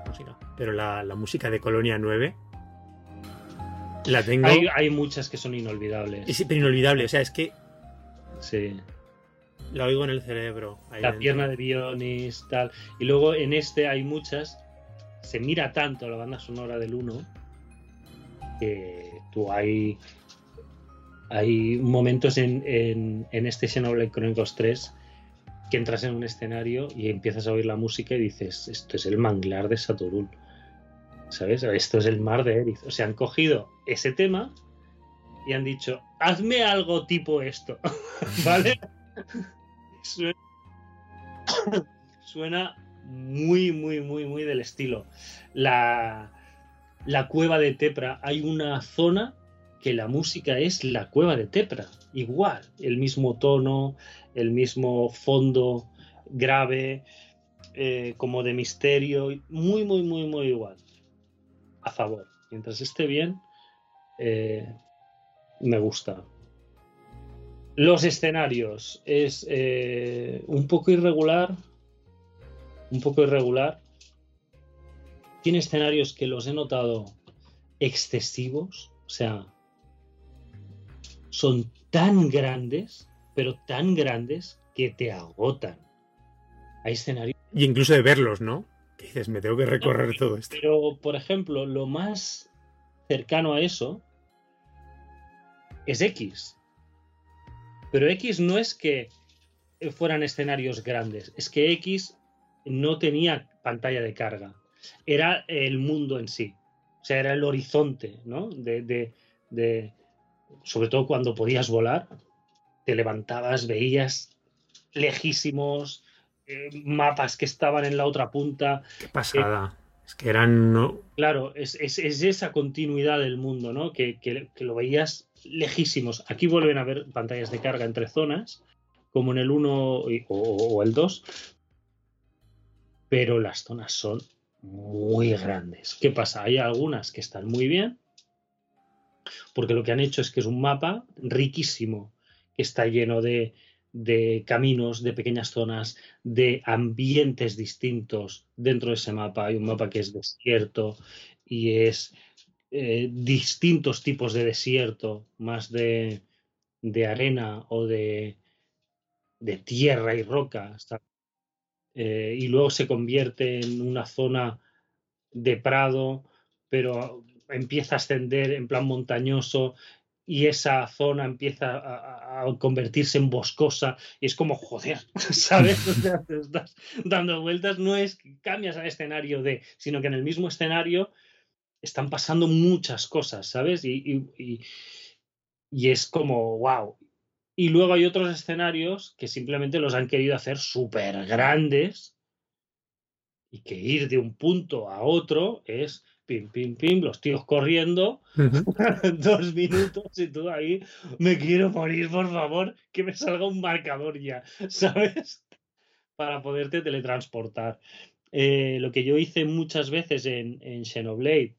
Speaker 1: Música. Pero la, la música de Colonia 9 la tengo.
Speaker 2: Hay, hay muchas que son inolvidables.
Speaker 1: Es inolvidable, o sea, es que
Speaker 2: Sí.
Speaker 1: La oigo en el cerebro. ahí
Speaker 2: La
Speaker 1: dentro.
Speaker 2: pierna de Bionis, tal. Y luego en este hay muchas. Se mira tanto la banda sonora del 1 que tú hay. Hay momentos en, en, en este Xenoblade Chronicles 3 que entras en un escenario y empiezas a oír la música y dices, esto es el manglar de Saturul. ¿Sabes? Esto es el mar de Erith. O sea, han cogido ese tema y han dicho, hazme algo tipo esto. ¿Vale? Suena, muy, muy, muy, muy del estilo. La, la cueva de Tepra, hay una zona que la música es la cueva de Tepra. Igual, el mismo tono, el mismo fondo grave, eh, como de misterio, muy, muy, muy, muy igual. A favor. Mientras esté bien, eh, me gusta. Los escenarios es eh, un poco irregular, un poco irregular. Tiene escenarios que los he notado excesivos, o sea, son tan grandes, pero tan grandes que te agotan. Hay escenarios.
Speaker 1: Y incluso de verlos, ¿no? Que dices, me tengo que recorrer
Speaker 2: No,
Speaker 1: todo esto.
Speaker 2: Pero, por ejemplo, lo más cercano a eso es X. Pero X no es que fueran escenarios grandes, es que X no tenía pantalla de carga. Era el mundo en sí. O sea, era el horizonte, ¿no? De, de- de- sobre todo cuando podías volar, te levantabas, veías lejísimos, eh, mapas que estaban en la otra punta.
Speaker 1: Qué pasada. Es que eran. no-
Speaker 2: Claro, es, es- es esa continuidad del mundo, ¿no? Que, que- que lo veías lejísimos. Aquí vuelven a haber pantallas de carga entre zonas, como en el 1 y- o, o el 2, pero las zonas son muy grandes. ¿Qué pasa? Hay algunas que están muy bien, porque lo que han hecho es que es un mapa riquísimo, que está lleno de, de caminos, de pequeñas zonas, de ambientes distintos dentro de ese mapa. Hay un mapa que es desierto y es eh, distintos tipos de desierto, más de, arena o de, tierra y roca. Eh, y luego se convierte en una zona de prado, pero empieza a ascender en plan montañoso y esa zona empieza a convertirse en boscosa y es como, joder, ¿sabes? O sea, te estás dando vueltas, no es que cambias al escenario de, sino que en el mismo escenario están pasando muchas cosas, ¿sabes? Y, y- y- y es como, wow. Y luego hay otros escenarios que simplemente los han querido hacer súper grandes y que ir de un punto a otro es pim, pim, pim, los tíos corriendo, dos minutos y tú ahí, me quiero morir, por favor, que me salga un marcador ya, ¿sabes? Para poderte teletransportar. Eh, lo que yo hice muchas veces en, en Xenoblade,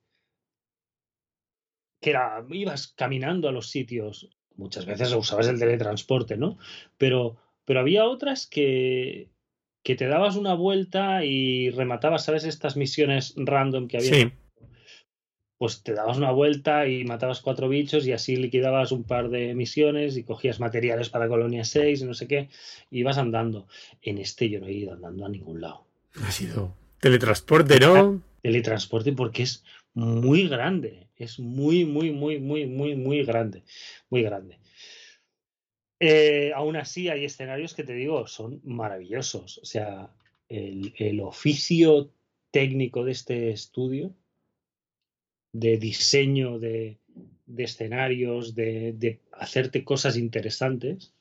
Speaker 2: que era, ibas caminando a los sitios, muchas veces usabas el teletransporte, ¿no? Pero, pero había otras que, que te dabas una vuelta y rematabas, ¿sabes? Estas misiones random que había
Speaker 1: Sí.
Speaker 2: pues te dabas una vuelta y matabas cuatro bichos y así liquidabas un par de misiones y cogías materiales para Colonia 6 y no sé qué, y ibas andando. En este yo no he ido andando a ningún lado.
Speaker 1: Ha sido teletransporte, ¿no?
Speaker 2: Teletransporte porque es muy grande, es muy, muy, muy, muy, muy, muy grande, muy grande. Eh, aún así hay escenarios que te digo son maravillosos. O sea, el, el oficio técnico de este estudio de diseño de, de escenarios, de, de hacerte cosas interesantes,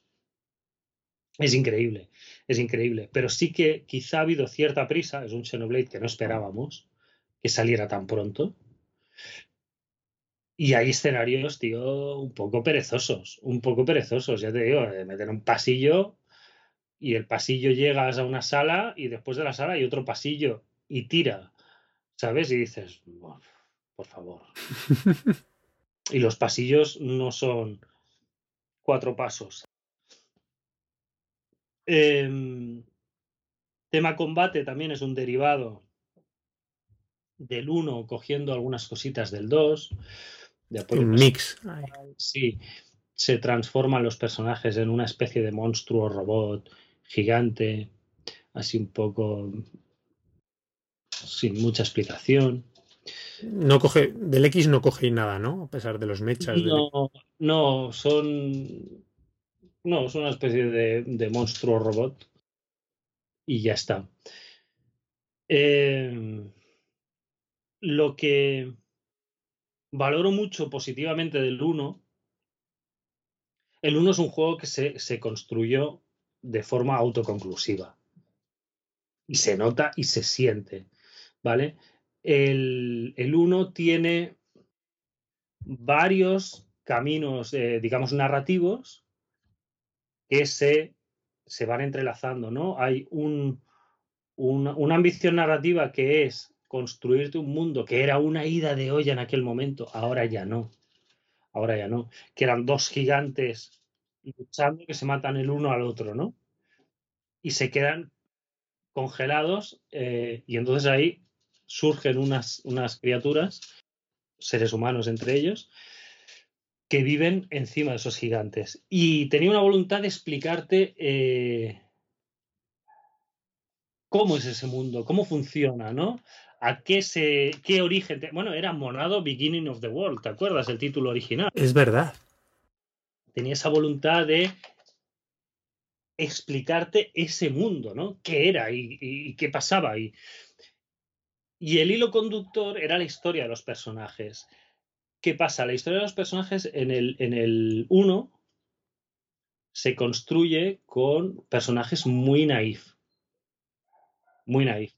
Speaker 2: es increíble, es increíble. Pero sí que quizá ha habido cierta prisa, es un Xenoblade que no esperábamos que saliera tan pronto. Y hay escenarios, tío, un poco perezosos, un poco perezosos, ya te digo, de meter un pasillo y el pasillo llegas a una sala y después de la sala hay otro pasillo y tira, ¿sabes? Y dices, "Buah, por favor. Y los pasillos no son cuatro pasos. Em, tema combate también es un derivado del 1, cogiendo algunas cositas del 2. De apoyo
Speaker 1: Un mix.
Speaker 2: Sí, se transforman los personajes en una especie de monstruo robot gigante, así un poco sin mucha explicación.
Speaker 1: No coge, del X no cogéis nada, ¿no? A pesar de los mechas. del-
Speaker 2: No, no, son. No, es una especie de, de monstruo robot. Y ya está. Eh, lo que valoro mucho positivamente del 1, el 1 es un juego que se, se construyó de forma autoconclusiva. Y se nota y se siente, ¿vale? El, el 1 tiene varios caminos, eh, digamos, narrativos que se, se, van entrelazando, ¿no? Hay un, una ambición narrativa que es construirte un mundo que era una ida de olla en aquel momento, ahora ya no. Ahora ya no. Que eran dos gigantes luchando que se matan el uno al otro, ¿no? Y se quedan congelados eh, y entonces ahí surgen unas, unas criaturas, seres humanos entre ellos, que viven encima de esos gigantes. Y tenía una voluntad de explicarte eh, cómo es ese mundo, cómo funciona, ¿no? A qué se qué origen te... bueno era Monado Beginning of the World te acuerdas el título original
Speaker 1: es verdad.
Speaker 2: Tenía esa voluntad de explicarte ese mundo no qué era y, y, y qué pasaba y y el hilo conductor era la historia de los personajes. Qué pasa la historia de los personajes en el en el 1 se construye con personajes muy naif. Muy naif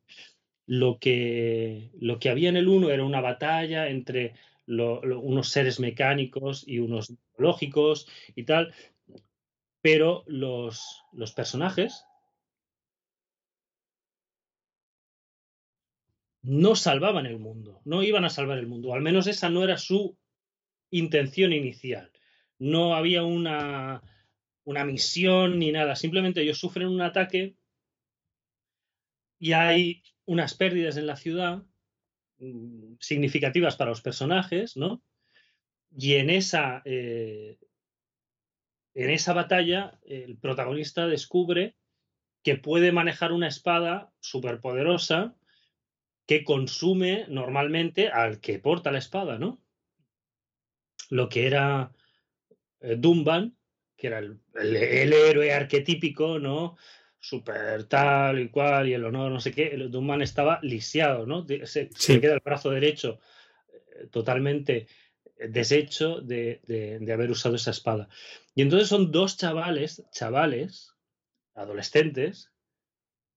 Speaker 2: lo que, lo que había en el 1 era una batalla entre unos seres mecánicos y unos biológicos y tal, pero los, los personajes no salvaban el mundo, no iban a salvar el mundo, al menos esa no era su intención inicial. No había una, una misión ni nada, simplemente ellos sufren un ataque y hay unas pérdidas en la ciudad mmm, significativas para los personajes, ¿no? Y en esa, eh, en esa batalla, el protagonista descubre que puede manejar una espada superpoderosa que consume normalmente al que porta la espada, ¿no? Lo que era eh, que era el héroe arquetípico, ¿no? Súper tal y cual y el honor, no sé qué, el Dunman estaba lisiado, ¿no? Se, sí. queda el brazo derecho eh, totalmente deshecho de, de, de, haber usado esa espada. Y entonces son dos chavales, chavales, adolescentes,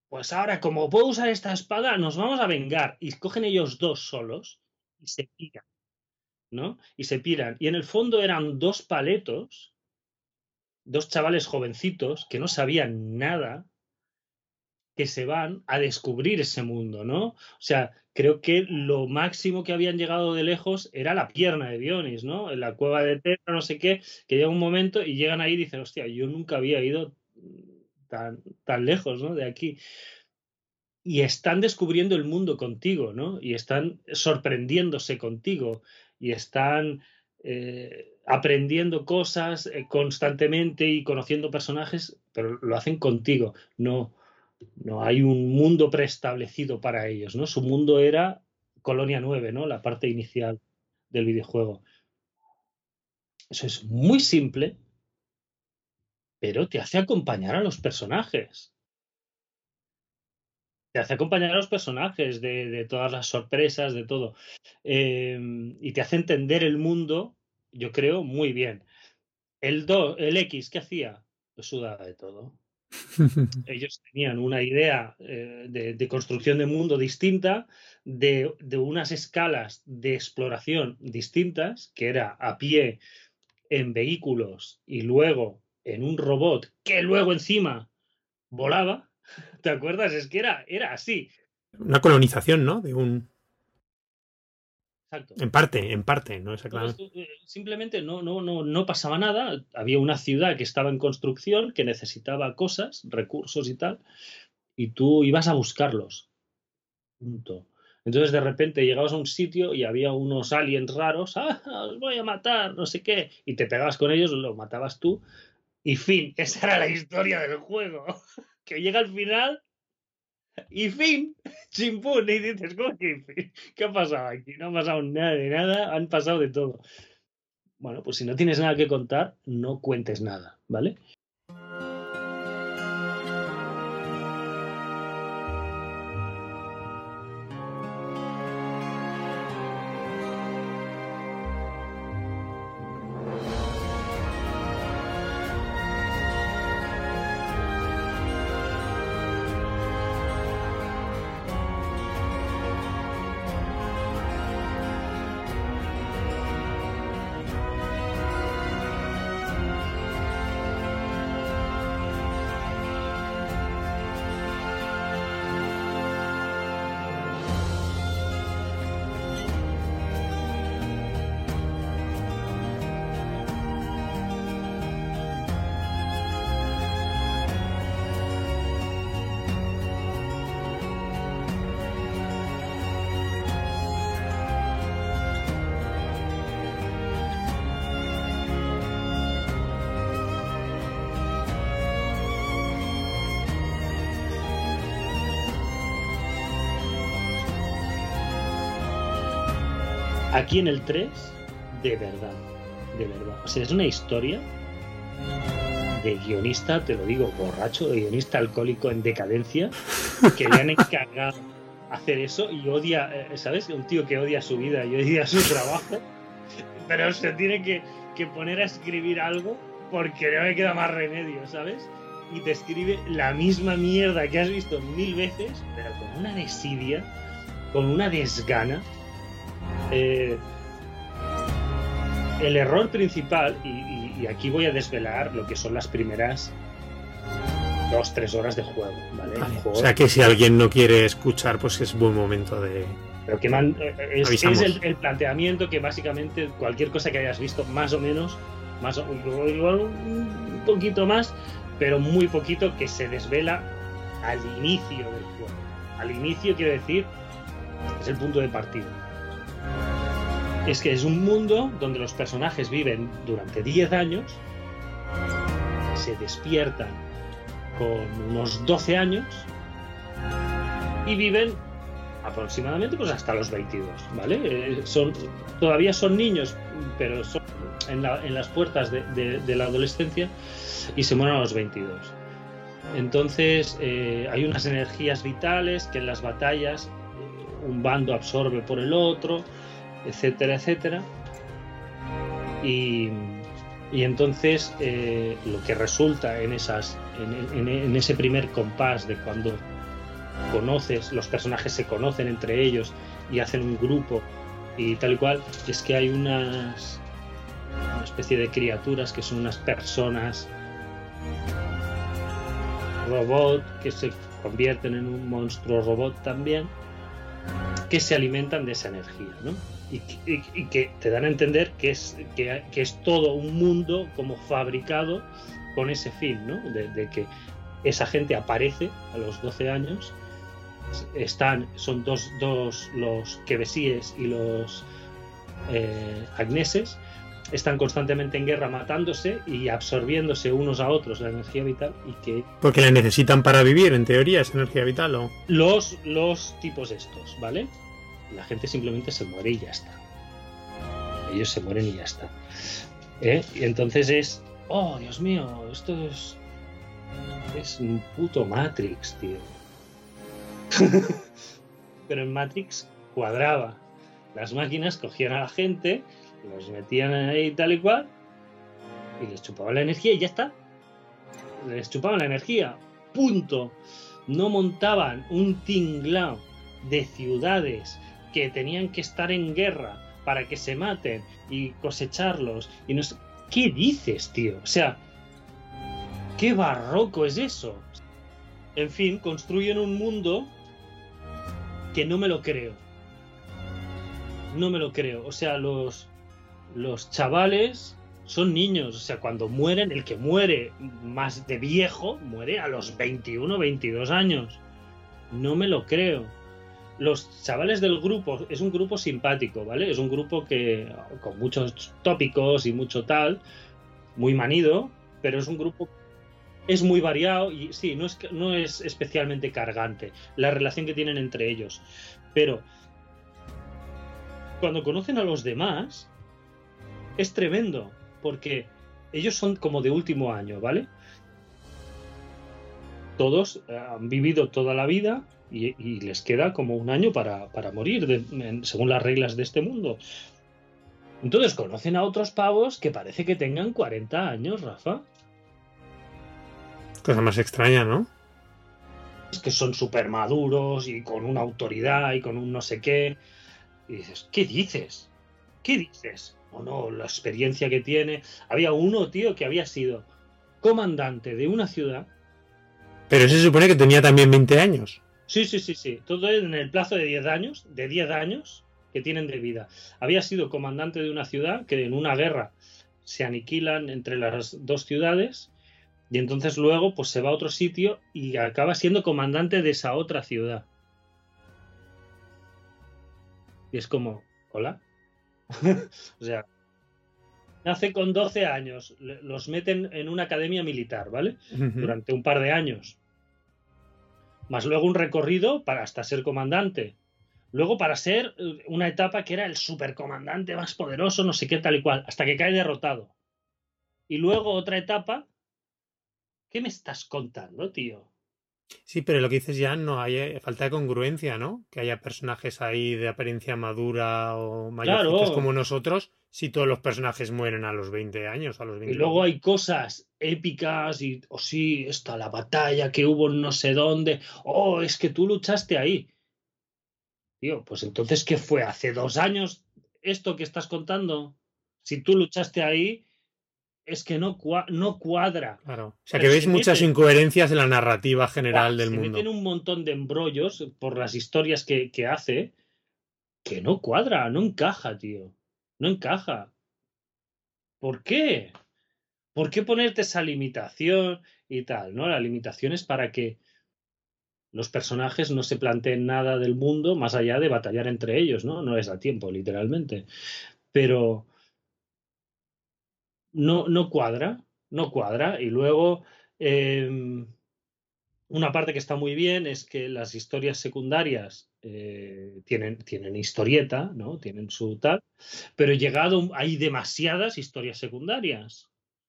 Speaker 2: pues ahora como puedo usar esta espada, nos vamos a vengar. Y cogen ellos dos solos y se piran, ¿no? Y se piran. Y en el fondo eran dos paletos, dos chavales jovencitos que no sabían nada que se van a descubrir ese mundo, ¿no? O sea, creo que lo máximo que habían llegado de lejos era la pierna de Dionis, ¿no? En la cueva de Tetra, no sé qué, que llega un momento y llegan ahí y dicen, hostia, yo nunca había ido tan, tan lejos, ¿no? De aquí. Y están descubriendo el mundo contigo, ¿no? Y están sorprendiéndose contigo y están eh, aprendiendo cosas eh, constantemente y conociendo personajes, pero lo hacen contigo, no no hay un mundo preestablecido para ellos, ¿no? Su mundo era Colonia 9, ¿no? La parte inicial del videojuego. Eso es muy simple, pero te hace acompañar a los personajes. Te hace acompañar a los personajes de, todas las sorpresas, de todo. Eh, y te hace entender el mundo, yo creo, muy bien. El, do, el X, ¿qué hacía? Pues sudaba de todo ellos tenían una idea eh, de, de, construcción de mundo distinta, de, de, unas escalas de exploración distintas, que era a pie, en vehículos y luego en un robot que luego encima volaba. ¿Te acuerdas? Es que era, era así.
Speaker 1: Una colonización, ¿no? De un, Exacto. En parte, en parte, no exactamente.
Speaker 2: No, simplemente no, no, no, no pasaba nada. Había una ciudad que estaba en construcción, que necesitaba cosas, recursos y tal, y tú ibas a buscarlos. Punto. Entonces de repente llegabas a un sitio y había unos aliens raros, ah, os voy a matar, no sé qué, y te pegabas con ellos, los matabas tú, y fin, esa era la historia del juego. que llega al final y fin, chimpún, y dices, ¿cómo que? ¿Qué ha pasado aquí? No ha pasado nada de nada, han pasado de todo. Bueno, pues si no tienes nada que contar, no cuentes nada, ¿vale? Aquí en el 3, de verdad, de verdad. O sea, es una historia de guionista, te lo digo, borracho, de guionista alcohólico en decadencia, que le han encargado hacer eso y odia, eh, ¿sabes? Un tío que odia su vida y odia su trabajo, pero se tiene que, que poner a escribir algo porque no me queda más remedio, ¿sabes? Y te escribe la misma mierda que has visto mil veces, pero con una desidia, con una desgana. Eh, el error principal, y, y- y aquí voy a desvelar lo que son las primeras dos, tres horas de juego, ¿vale? El
Speaker 1: Vale.
Speaker 2: juego-
Speaker 1: O sea que si alguien no quiere escuchar, pues es buen momento de.
Speaker 2: Pero que man- eh, es,
Speaker 1: Avisamos.
Speaker 2: es el, el planteamiento que básicamente cualquier cosa que hayas visto, más o menos, más o, igual un poquito más, pero muy poquito que se desvela al inicio del juego. Al inicio quiero decir, es el punto de partida. Es que es un mundo donde los personajes viven durante 10 años, se despiertan con unos 12 años y viven aproximadamente pues hasta los 22, ¿vale? Eh, son, todavía son niños, pero son en, la- en las puertas de, la adolescencia y se mueren a los 22. Entonces eh, hay unas energías vitales que en las batallas un bando absorbe por el otro, etcétera, etcétera. Y, y entonces eh, lo que resulta en, esas, en- en- ese primer compás de cuando conoces, los personajes se conocen entre ellos y hacen un grupo y tal y cual, es que hay unas una especie de criaturas que son unas personas robot que se convierten en un monstruo robot también que se alimentan de esa energía, ¿no? Y, que- te dan a entender que es, que, es todo un mundo como fabricado con ese fin, ¿no? De, de que esa gente aparece a los 12 años están son dos, dos los quevesíes y los eh, agneses están constantemente en guerra matándose y absorbiéndose unos a otros la energía vital y que
Speaker 1: Porque la necesitan para vivir, en teoría, es energía vital o.
Speaker 2: los los tipos estos vale la gente simplemente se muere y ya está ellos se mueren y ya está ¿Eh? y entonces es oh dios mío esto es es un puto Matrix tío pero en Matrix cuadraba. Las máquinas cogían a la gente, los metían ahí tal y cual, y les chupaban la energía y ya está. Les chupaban la energía. Punto. No montaban un tinglao de ciudades que tenían que estar en guerra para que se maten y cosecharlos. Y no sé- ¿Qué dices, tío? O sea, ¿qué barroco es eso? En fin, construyen un mundo que no me lo creo. No me lo creo. O sea, los, los chavales son niños. O sea, cuando mueren, el que muere más de viejo, muere a los 21, 22 años. No me lo creo. Los chavales del grupo, es un grupo simpático, ¿vale? Es un grupo que con muchos tópicos y mucho tal, muy manido, pero es un grupo es muy variado y sí, no es, no es especialmente cargante la relación que tienen entre ellos. Pero cuando conocen a los demás, es tremendo, porque ellos son como de último año, ¿vale? Todos eh, han vivido toda la vida y, y les queda como un año para, para morir, de- en- según las reglas de este mundo. Entonces conocen a otros pavos que parece que tengan 40 años, Rafa.
Speaker 1: Cosa más extraña, ¿no?
Speaker 2: que son súper maduros y con una autoridad y con un no sé qué. Y dices, ¿qué dices? ¿Qué dices? O no, la experiencia que tiene. Había uno, tío, que había sido comandante de una ciudad.
Speaker 1: Pero se supone que tenía también 20 años.
Speaker 2: Sí, sí, sí, sí. Todo en el plazo de 10 años, de 10 años que tienen de vida. Había sido comandante de una ciudad que en una guerra se aniquilan entre las dos ciudades y entonces luego pues se va a otro sitio y acaba siendo comandante de esa otra ciudad. Y es como, hola. o sea, nace con 12 años, los meten en una academia militar, ¿vale? Durante un par de años. Más luego un recorrido para hasta ser comandante. Luego para ser eh, una etapa que era el supercomandante más poderoso, no sé qué tal y cual, hasta que cae derrotado. Y luego otra etapa. ¿Qué me estás contando, tío?
Speaker 1: Sí, pero lo que dices ya no hay eh, falta de congruencia, ¿no? Que haya personajes ahí de apariencia madura o mayores
Speaker 2: Claro.
Speaker 1: como nosotros, si todos los personajes mueren a los 20 años, a los 20
Speaker 2: Y luego hay cosas épicas y, o sí, esta, la batalla que hubo en no sé dónde. Oh, es que tú luchaste ahí. Tío, pues entonces, ¿qué fue? ¿Hace dos años esto que estás contando? Si tú luchaste ahí, es que no, cua- no cuadra.
Speaker 1: Claro. O sea
Speaker 2: Pero
Speaker 1: que ves
Speaker 2: se
Speaker 1: muchas incoherencias en la narrativa general del
Speaker 2: se
Speaker 1: mundo.
Speaker 2: meten un montón de embrollos por las historias que, que hace que no cuadra, no encaja, tío. No encaja. ¿Por qué? ¿Por qué ponerte esa limitación y tal? ¿No? La limitación es para que los personajes no se planteen nada del mundo más allá de batallar entre ellos, ¿no? No les da tiempo, literalmente. Pero no, no cuadra, no cuadra. Y luego, eh, una parte que está muy bien es que las historias secundarias eh, tienen, tienen historieta, ¿no? Tienen su tal, pero llegado, hay demasiadas historias secundarias.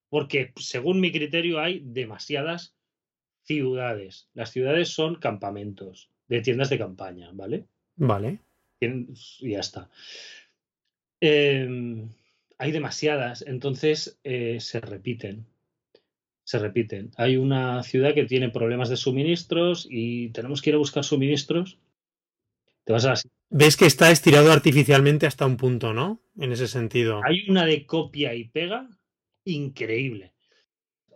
Speaker 2: Porque según mi criterio hay demasiadas ciudades. Las ciudades son campamentos de tiendas de campaña, ¿vale?
Speaker 1: Vale.
Speaker 2: Y ya está. Eh, hay demasiadas, entonces eh, se repiten. Se repiten. Hay una ciudad que tiene problemas de suministros y tenemos que ir a buscar suministros. Te vas a la
Speaker 1: Ves que está estirado artificialmente hasta un punto, ¿no? En ese sentido.
Speaker 2: Hay una de copia y pega increíble.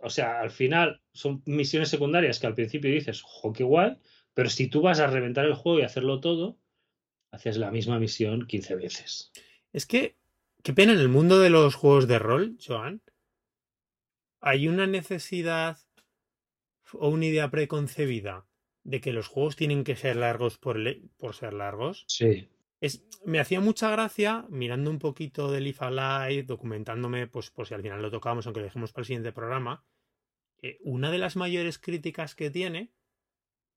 Speaker 2: O sea, al final son misiones secundarias que al principio dices, jo, qué guay, pero si tú vas a reventar el juego y hacerlo todo, haces la misma misión 15 veces.
Speaker 1: Es que, qué pena, en el mundo de los juegos de rol, Joan, hay una necesidad o una idea preconcebida de que los juegos tienen que ser largos por, ser largos.
Speaker 2: Sí.
Speaker 1: Es, me hacía mucha gracia mirando un poquito IFA Live, documentándome, pues por si al final lo tocamos, aunque lo dejemos para el siguiente programa. una de las mayores críticas que tiene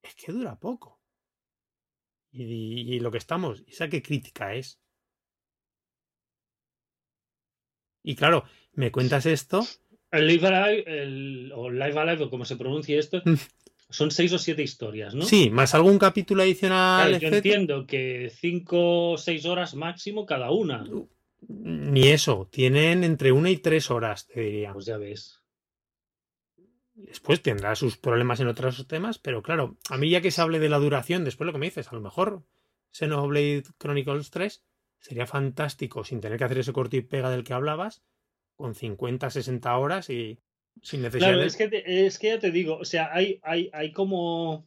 Speaker 1: es que dura poco. Y, y lo que estamos, ¿esa qué crítica es? Y claro, me cuentas esto,
Speaker 2: El Live Alive, el, o Live Alive, o como se pronuncie esto,
Speaker 1: Mm.
Speaker 2: son seis o siete historias, ¿no?
Speaker 1: sí, más algún capítulo adicional,
Speaker 2: Claro, yo
Speaker 1: etcétera.
Speaker 2: entiendo que cinco o seis horas máximo cada una.
Speaker 1: Ni eso, tienen entre una y tres horas, te diría.
Speaker 2: Pues ya ves.
Speaker 1: Después tendrá sus problemas en otros temas, pero claro, a mí ya que se hable de la duración, después lo que me dices, a lo mejor Xenoblade Chronicles 3 sería fantástico sin tener que hacer ese corte y pega del que hablabas, con 50, 60 horas y sin necesidad
Speaker 2: Claro,
Speaker 1: de...
Speaker 2: es que, te- es que ya te digo, o sea, hay, hay, hay como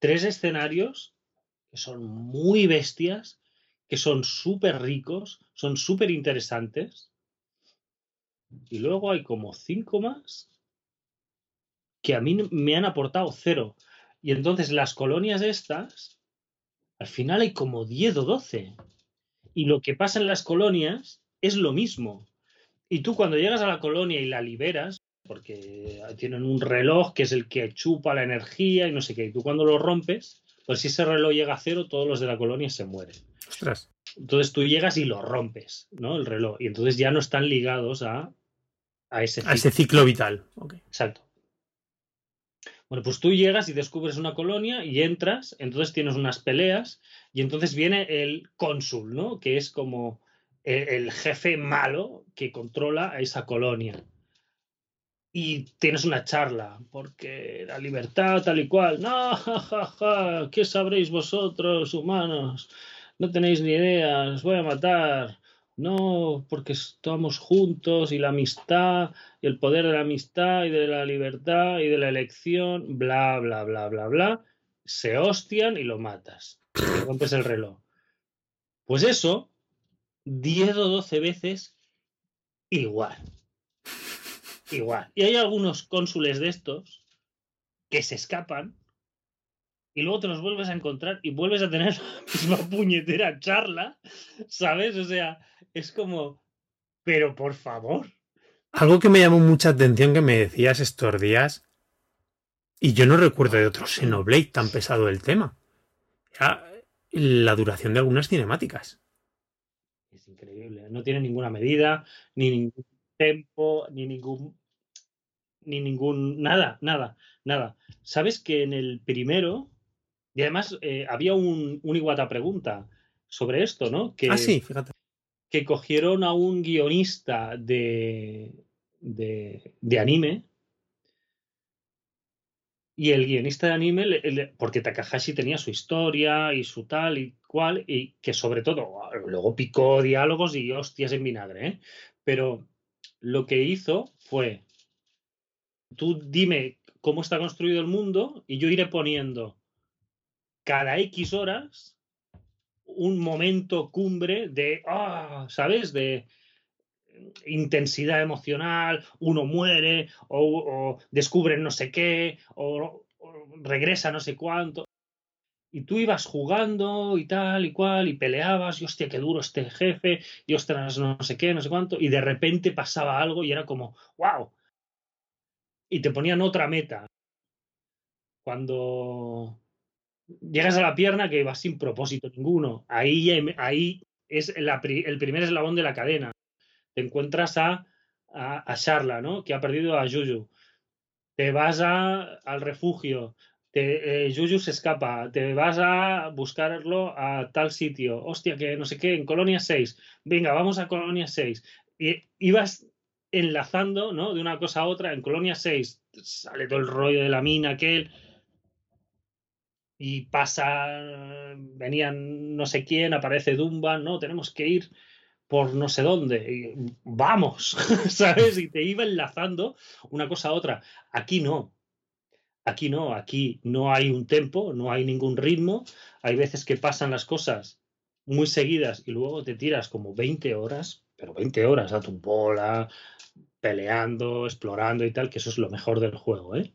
Speaker 2: tres escenarios que son muy bestias, que son súper ricos, son súper interesantes. Y luego hay como cinco más que a mí me han aportado cero. Y entonces las colonias estas, al final hay como 10 o 12. Y lo que pasa en las colonias es lo mismo. Y tú cuando llegas a la colonia y la liberas, porque tienen un reloj que es el que chupa la energía y no sé qué, y tú cuando lo rompes, pues si ese reloj llega a cero, todos los de la colonia se mueren.
Speaker 1: Ostras,
Speaker 2: Entonces tú llegas y lo rompes, ¿no? El reloj. Y entonces ya no están ligados a, a ese
Speaker 1: a ese ciclo vital.
Speaker 2: Exacto. Bueno, pues tú llegas y descubres una colonia y entras, entonces tienes unas peleas y entonces viene el cónsul, ¿no? Que es como el, jefe malo que controla a esa colonia. Y tienes una charla, porque la libertad tal y cual. No, ja, ja, ja, ¿qué sabréis vosotros, humanos? No tenéis ni idea, os voy a matar. No, porque estamos juntos y la amistad y el poder de la amistad y de la libertad y de la elección, bla, bla, bla, bla, bla, se hostian y lo matas. Rompes el reloj. Pues eso, 10 o 12 veces, igual. Igual. Y hay algunos cónsules de estos que se escapan y luego te los vuelves a encontrar y vuelves a tener la misma puñetera charla, ¿sabes? O sea, es como, pero por favor.
Speaker 1: Algo que me llamó mucha atención que me decías estos días, y yo no recuerdo de otro Xenoblade tan pesado el tema. Ya, la duración de algunas cinemáticas.
Speaker 2: Es increíble. No tiene ninguna medida, ni ningún tempo, ni ningún. Ni ningún. Nada, nada, nada. ¿Sabes que en el primero. Y además eh, había un, un Iguata pregunta sobre esto, ¿no? Que,
Speaker 1: ah, sí, fíjate.
Speaker 2: Que cogieron a un guionista de, de, de anime y el guionista de anime, porque Takahashi tenía su historia y su tal y cual, y que sobre todo luego picó diálogos y hostias en vinagre, ¿eh? Pero lo que hizo fue, tú dime cómo está construido el mundo y yo iré poniendo cada X horas un momento cumbre de, ah, ¿sabes? De, intensidad emocional, uno muere o, descubren no sé qué o, regresa no sé cuánto. Y tú ibas jugando y tal y cual y peleabas y hostia, qué duro este jefe y ostras, no sé qué, no sé cuánto. Y de repente pasaba algo y era como, wow. Y te ponían otra meta. Cuando llegas a la pierna que vas sin propósito ninguno. Ahí, ahí es el primer eslabón de la cadena te encuentras a, a, Charla, ¿no? Que ha perdido a Juju. Te vas a, al refugio. Te, eh, se escapa. Te vas a buscarlo a tal sitio. Hostia, que no sé qué, en Colonia 6. Venga, vamos a Colonia 6. Y ibas enlazando, ¿no? De una cosa a otra. En Colonia 6 sale todo el rollo de la mina, aquel y pasa, venían no sé quién, aparece Dumba, no, tenemos que ir por no sé dónde. vamos, ¿sabes? Y te iba enlazando una cosa a otra. Aquí no. Aquí no, aquí no hay un tempo, no hay ningún ritmo. Hay veces que pasan las cosas muy seguidas y luego te tiras como 20 horas, pero 20 horas a tu bola, peleando, explorando y tal, que eso es lo mejor del juego, ¿eh?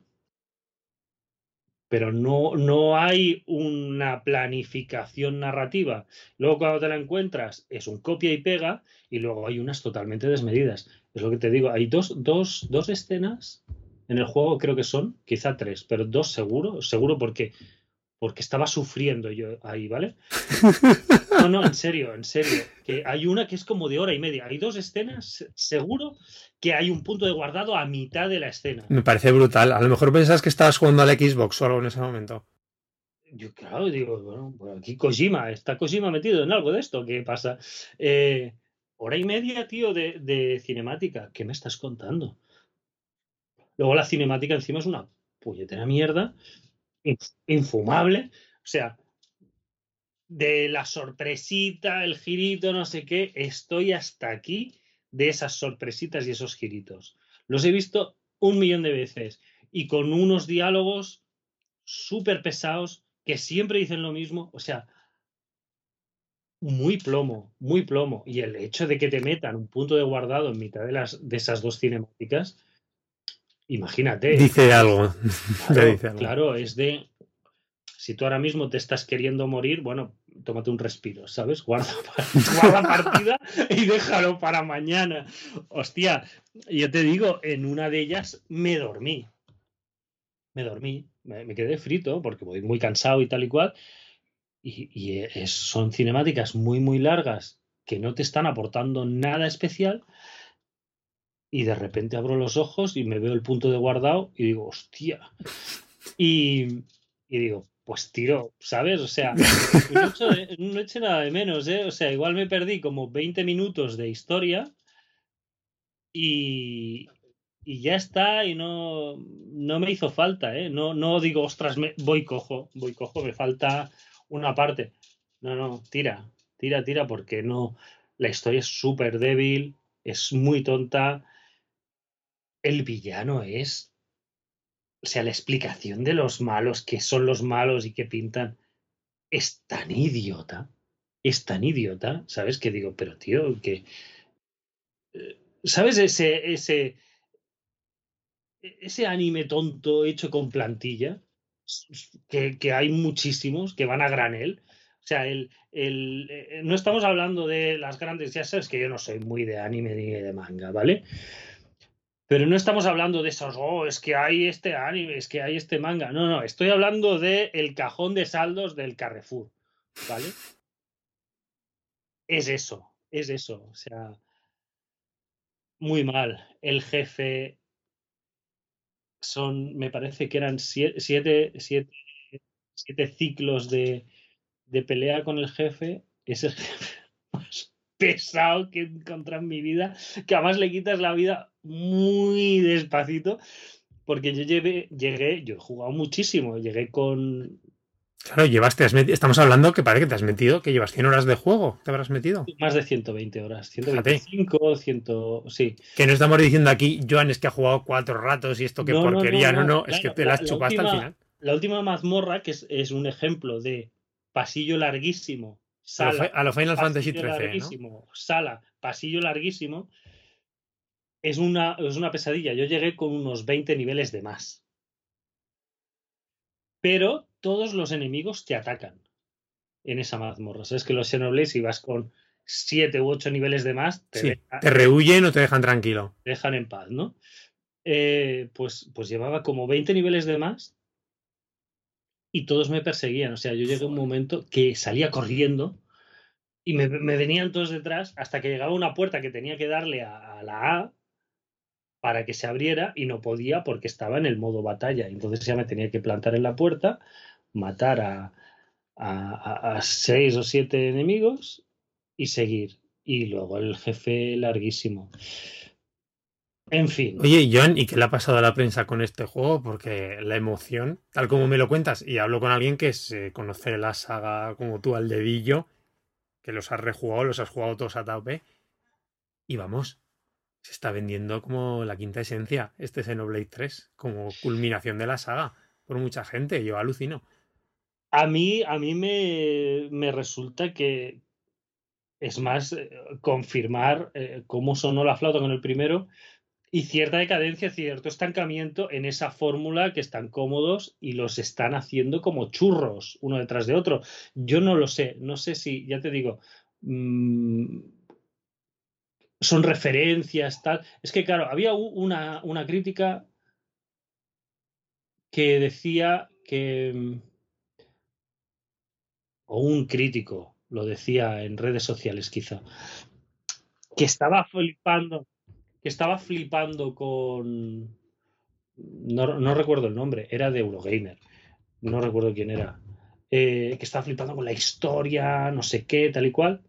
Speaker 2: Pero no, no hay una planificación narrativa. Luego cuando te la encuentras es un copia y pega y luego hay unas totalmente desmedidas. Es lo que te digo, hay dos, dos, dos escenas en el juego, creo que son, quizá tres, pero dos seguro, seguro porque porque estaba sufriendo yo ahí, ¿vale? No, no, en serio, en serio. Que hay una que es como de hora y media. Hay dos escenas, seguro que hay un punto de guardado a mitad de la escena.
Speaker 1: Me parece brutal. A lo mejor pensás que estabas jugando al Xbox o algo en ese momento.
Speaker 2: Yo, claro, digo, bueno, pues aquí Kojima, está Kojima metido en algo de esto, ¿qué pasa? Eh, hora y media, tío, de, de cinemática. ¿Qué me estás contando? Luego la cinemática encima es una puñetera mierda infumable. O sea, de la sorpresita, el girito, no sé qué, estoy hasta aquí de esas sorpresitas y esos giritos. Los he visto un millón de veces y con unos diálogos súper pesados que siempre dicen lo mismo. O sea, muy plomo, muy plomo. Y el hecho de que te metan un punto de guardado en mitad de, las, de esas dos cinemáticas Imagínate.
Speaker 1: Dice algo.
Speaker 2: Claro, es de. Si tú ahora mismo te estás queriendo morir, bueno, tómate un respiro, ¿sabes? Guarda, guarda partida y déjalo para mañana. Hostia, yo te digo, en una de ellas me dormí. Me dormí, me, quedé frito porque voy muy cansado y tal y cual. Y, son cinemáticas muy, muy largas que no te están aportando nada especial y de repente abro los ojos y me veo el punto de guardado y digo, hostia. Y, digo, pues tiro, ¿sabes? O sea, no he, hecho, nada de menos, ¿eh? O sea, igual me perdí como 20 minutos de historia y, y ya está y no, no me hizo falta, ¿eh? No, no digo, ostras, me, voy cojo, voy cojo, me falta una parte. No, no, tira, tira, tira, porque no, la historia es súper débil, es muy tonta, el villano es. O sea, la explicación de los malos, que son los malos y que pintan, es tan idiota. Es tan idiota, ¿sabes? Que digo, pero tío, que. Eh, ¿Sabes ese. ese. ese anime tonto hecho con plantilla? Que, que hay muchísimos que van a granel. O sea, el, el, eh, no estamos hablando de las grandes, ya sabes que yo no soy muy de anime ni de manga, ¿vale? Pero no estamos hablando de esos, oh, es que hay este anime, es que hay este manga. No, no, estoy hablando de el cajón de saldos del Carrefour. ¿vale? Es eso, es eso. O sea, muy mal. El jefe son, me parece que eran siete, siete, siete, ciclos de, de, pelea con el jefe. Es el jefe pesado que he encontrado en mi vida, que además le quitas la vida muy despacito, porque yo llegué, llegué yo he jugado muchísimo, llegué con
Speaker 1: Claro, llevaste, estamos hablando que parece que te has metido, que llevas 100 horas de juego, te habrás metido.
Speaker 2: Más de 120 horas, 125, 100, sí.
Speaker 1: Que no estamos diciendo aquí, Joan, es que ha jugado cuatro ratos y esto qué porquería, no, no, es que te la, has chupado hasta el final.
Speaker 2: La última mazmorra, que es, un ejemplo de pasillo larguísimo, sala.
Speaker 1: A lo Final Fantasy XIII.
Speaker 2: ¿no? Sala, pasillo larguísimo, es una, es una pesadilla. Yo llegué con unos 20 niveles de más. Pero todos los enemigos te atacan en esa mazmorra. Sabes que los Xenoblade, si vas con siete u ocho niveles de más,
Speaker 1: te, te rehuyen o te dejan tranquilo.
Speaker 2: Te dejan en paz, ¿no? Eh, pues, pues llevaba como 20 niveles de más y todos me perseguían. O sea, yo llegué a un momento que salía corriendo y me, venían todos detrás hasta que llegaba una puerta que tenía que darle a la A para que se abriera y no podía porque estaba en el modo batalla. Entonces ya me tenía que plantar en la puerta, matar a, a, seis o siete enemigos y seguir. Y luego el jefe larguísimo. En fin.
Speaker 1: Oye, John, ¿y qué le ha pasado a la prensa con este juego? Porque la emoción, tal como me lo cuentas, y hablo con alguien que se conoce la saga como tú al dedillo, que los has rejugado, los has jugado todos a tope, y vamos, se está vendiendo como la quinta esencia, este Xenoblade 3, como culminación de la saga, por mucha gente, yo alucino.
Speaker 2: A mí, a mí me, me resulta que es más eh, confirmar eh, cómo sonó la flauta con el primero y cierta decadencia, cierto estancamiento en esa fórmula que están cómodos y los están haciendo como churros uno detrás de otro. Yo no lo sé, no sé si, ya te digo, mmm, son referencias, tal. Es que, claro, había una, una crítica que decía que. Mm, o un crítico lo decía en redes sociales, quizá. Que estaba flipando. Que estaba flipando con. No, no recuerdo el nombre, era de Eurogamer. No recuerdo quién era. Eh, que estaba flipando con la historia, no sé qué, tal y cual.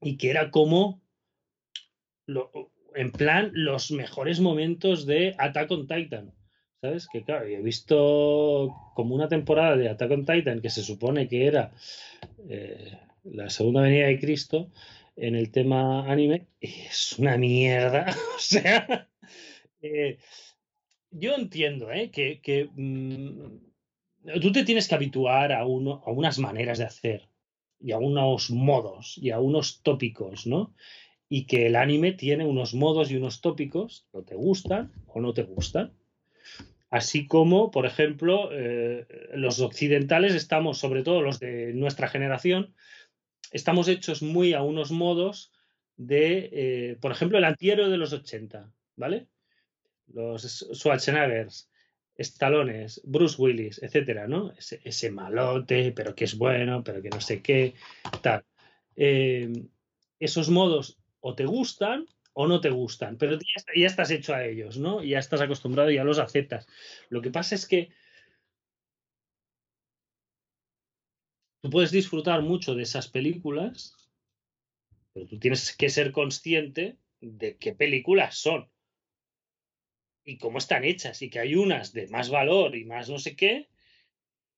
Speaker 2: Y que era como en plan los mejores momentos de Attack on Titan. ¿Sabes? Que claro, he visto como una temporada de Attack on Titan que se supone que era eh, la segunda venida de Cristo en el tema anime. es una mierda. o sea, eh, yo entiendo ¿eh? que, mm, tú te tienes que habituar a, uno, a unas maneras de hacer y a unos modos y a unos tópicos, ¿no? y que el anime tiene unos modos y unos tópicos, o te gustan o no te gustan. Así como, por ejemplo, eh, los occidentales estamos, sobre todo los de nuestra generación, estamos hechos muy a unos modos de, eh, por ejemplo, el antihéroe de los 80, ¿vale? Los Schwarzeneggers, Stalones, Bruce Willis, etcétera, ¿no? Ese, malote, pero que es bueno, pero que no sé qué, tal. Eh, esos modos o te gustan o no te gustan, pero ya, estás hecho a ellos, ¿no? Ya estás acostumbrado ya los aceptas. Lo que pasa es que tú puedes disfrutar mucho de esas películas, pero tú tienes que ser consciente de qué películas son y cómo están hechas y que hay unas de más valor y más no sé qué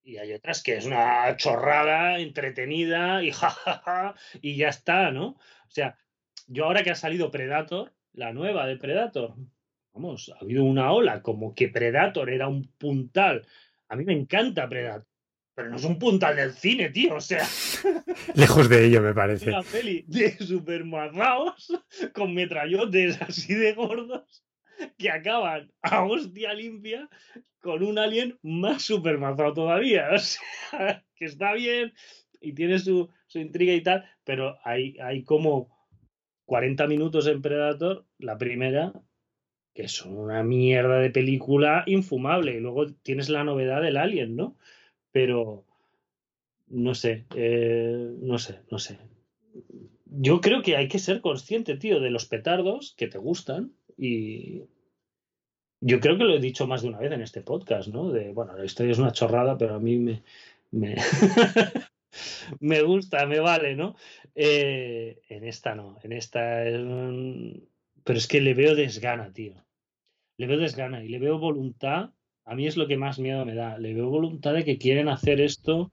Speaker 2: y hay otras que es una chorrada entretenida y jajaja y ya está, ¿no? O sea, yo ahora que ha salido Predator, la nueva de Predator, vamos, ha habido una ola como que Predator era un puntal. A mí me encanta Predator. Pero no es un puntal del cine, tío, o sea.
Speaker 1: Lejos de ello, me parece.
Speaker 2: Una peli de supermarraos con metrallotes así de gordos que acaban a hostia limpia con un alien más supermarrao todavía. O sea, que está bien y tiene su, su intriga y tal, pero hay, hay como 40 minutos en Predator, la primera, que es una mierda de película infumable. Y luego tienes la novedad del Alien, ¿no? Pero no sé, eh, no sé, no sé. Yo creo que hay que ser consciente, tío, de los petardos que te gustan y yo creo que lo he dicho más de una vez en este podcast, ¿no? De, bueno, la historia es una chorrada, pero a mí me, me, me gusta, me vale, ¿no? Eh, en esta no, en esta es un... Pero es que le veo desgana, tío. Le veo desgana y le veo voluntad. A mí es lo que más miedo me da. Le veo voluntad de que quieren hacer esto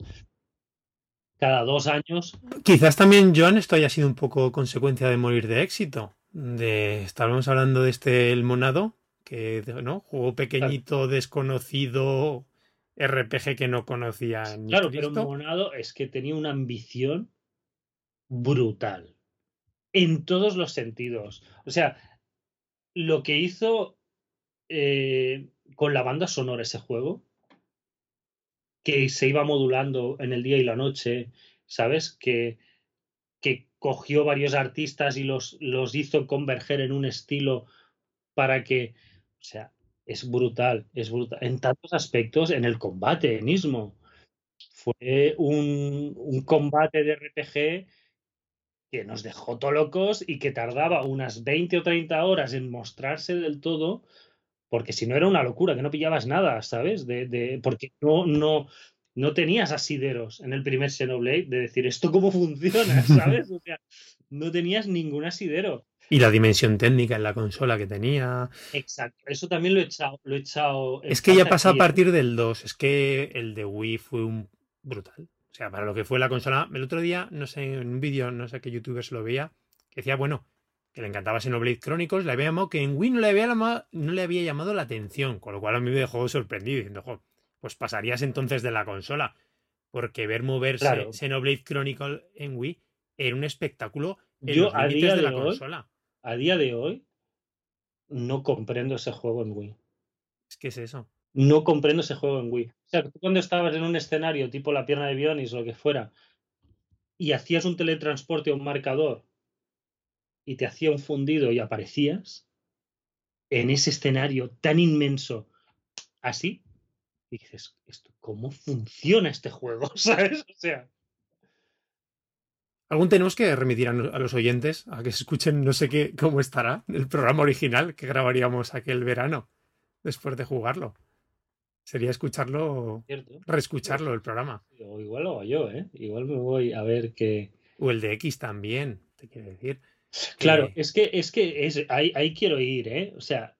Speaker 2: cada dos años.
Speaker 1: Quizás también, John, esto haya sido un poco consecuencia de morir de éxito. De estábamos hablando de este El Monado, que ¿no? Juego pequeñito, desconocido, RPG que no conocía
Speaker 2: ni Claro, pero Monado es que tenía una ambición brutal. En todos los sentidos. O sea, lo que hizo eh, con la banda sonora ese juego, que se iba modulando en el día y la noche, ¿sabes? Que, que cogió varios artistas y los, los hizo converger en un estilo para que, o sea, es brutal, es brutal. En tantos aspectos, en el combate mismo. Fue un, un combate de RPG que nos dejó todo locos y que tardaba unas 20 o 30 horas en mostrarse del todo, porque si no era una locura, que no pillabas nada, ¿sabes? De, de, porque no, no, no tenías asideros en el primer Xenoblade de decir esto cómo funciona, ¿sabes? O sea, no tenías ningún asidero.
Speaker 1: Y la dimensión técnica en la consola que tenía.
Speaker 2: Exacto, eso también lo he echado. Lo he echado
Speaker 1: es que ya pasa a partir del 2. Es que el de Wii fue un brutal. O sea, para lo que fue la consola. El otro día, no sé, en un vídeo, no sé qué youtuber se lo veía, que decía, bueno, que le encantaba Xenoblade Chronicles, le había llamado que en Wii no le había llamado, no le había llamado la atención, con lo cual a mí me dejó sorprendido, diciendo, pues pasarías entonces de la consola. Porque ver moverse Xenoblade Chronicles en Wii era un espectáculo en Yo, los límites de, la consola
Speaker 2: a día de hoy no comprendo ese juego en Wii.
Speaker 1: Es que es eso.
Speaker 2: No comprendo ese juego en Wii. O sea, tú cuando estabas en un escenario tipo la pierna de Bionis o lo que fuera y hacías un teletransporte o un marcador y te hacía un fundido y aparecías en ese escenario tan inmenso así, y dices, ¿cómo funciona este juego? ¿Sabes? O sea,
Speaker 1: Algún tenemos que remitir a, los oyentes a que se escuchen, no sé qué, cómo estará el programa original que grabaríamos aquel verano después de jugarlo. Sería escucharlo, reescucharlo el programa.
Speaker 2: O igual lo hago yo, ¿eh? Igual me voy a ver qué.
Speaker 1: O el de X también, te quiero decir.
Speaker 2: Claro, es que, es que es, ahí, ahí quiero ir, ¿eh? O sea,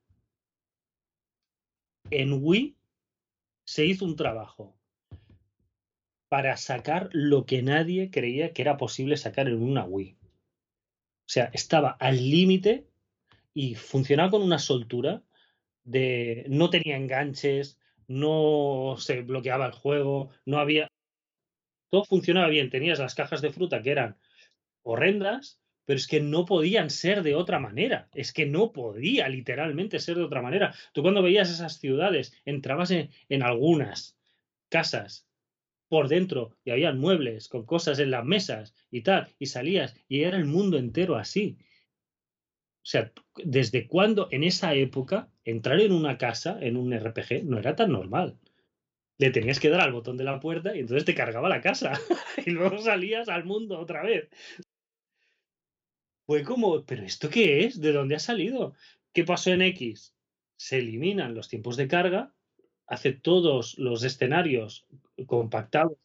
Speaker 2: en Wii se hizo un trabajo para sacar lo que nadie creía que era posible sacar en una Wii. O sea, estaba al límite y funcionaba con una soltura de no tenía enganches, no se bloqueaba el juego, no había todo funcionaba bien, tenías las cajas de fruta que eran horrendas, pero es que no podían ser de otra manera, es que no podía literalmente ser de otra manera. Tú cuando veías esas ciudades, entrabas en, algunas casas por dentro y había muebles con cosas en las mesas y tal, y salías y era el mundo entero así. O sea, ¿desde cuándo en esa época entrar en una casa, en un RPG, no era tan normal? Le tenías que dar al botón de la puerta y entonces te cargaba la casa y luego salías al mundo otra vez. Fue como, ¿pero esto qué es? ¿De dónde ha salido? ¿Qué pasó en X? Se eliminan los tiempos de carga, hace todos los escenarios compactados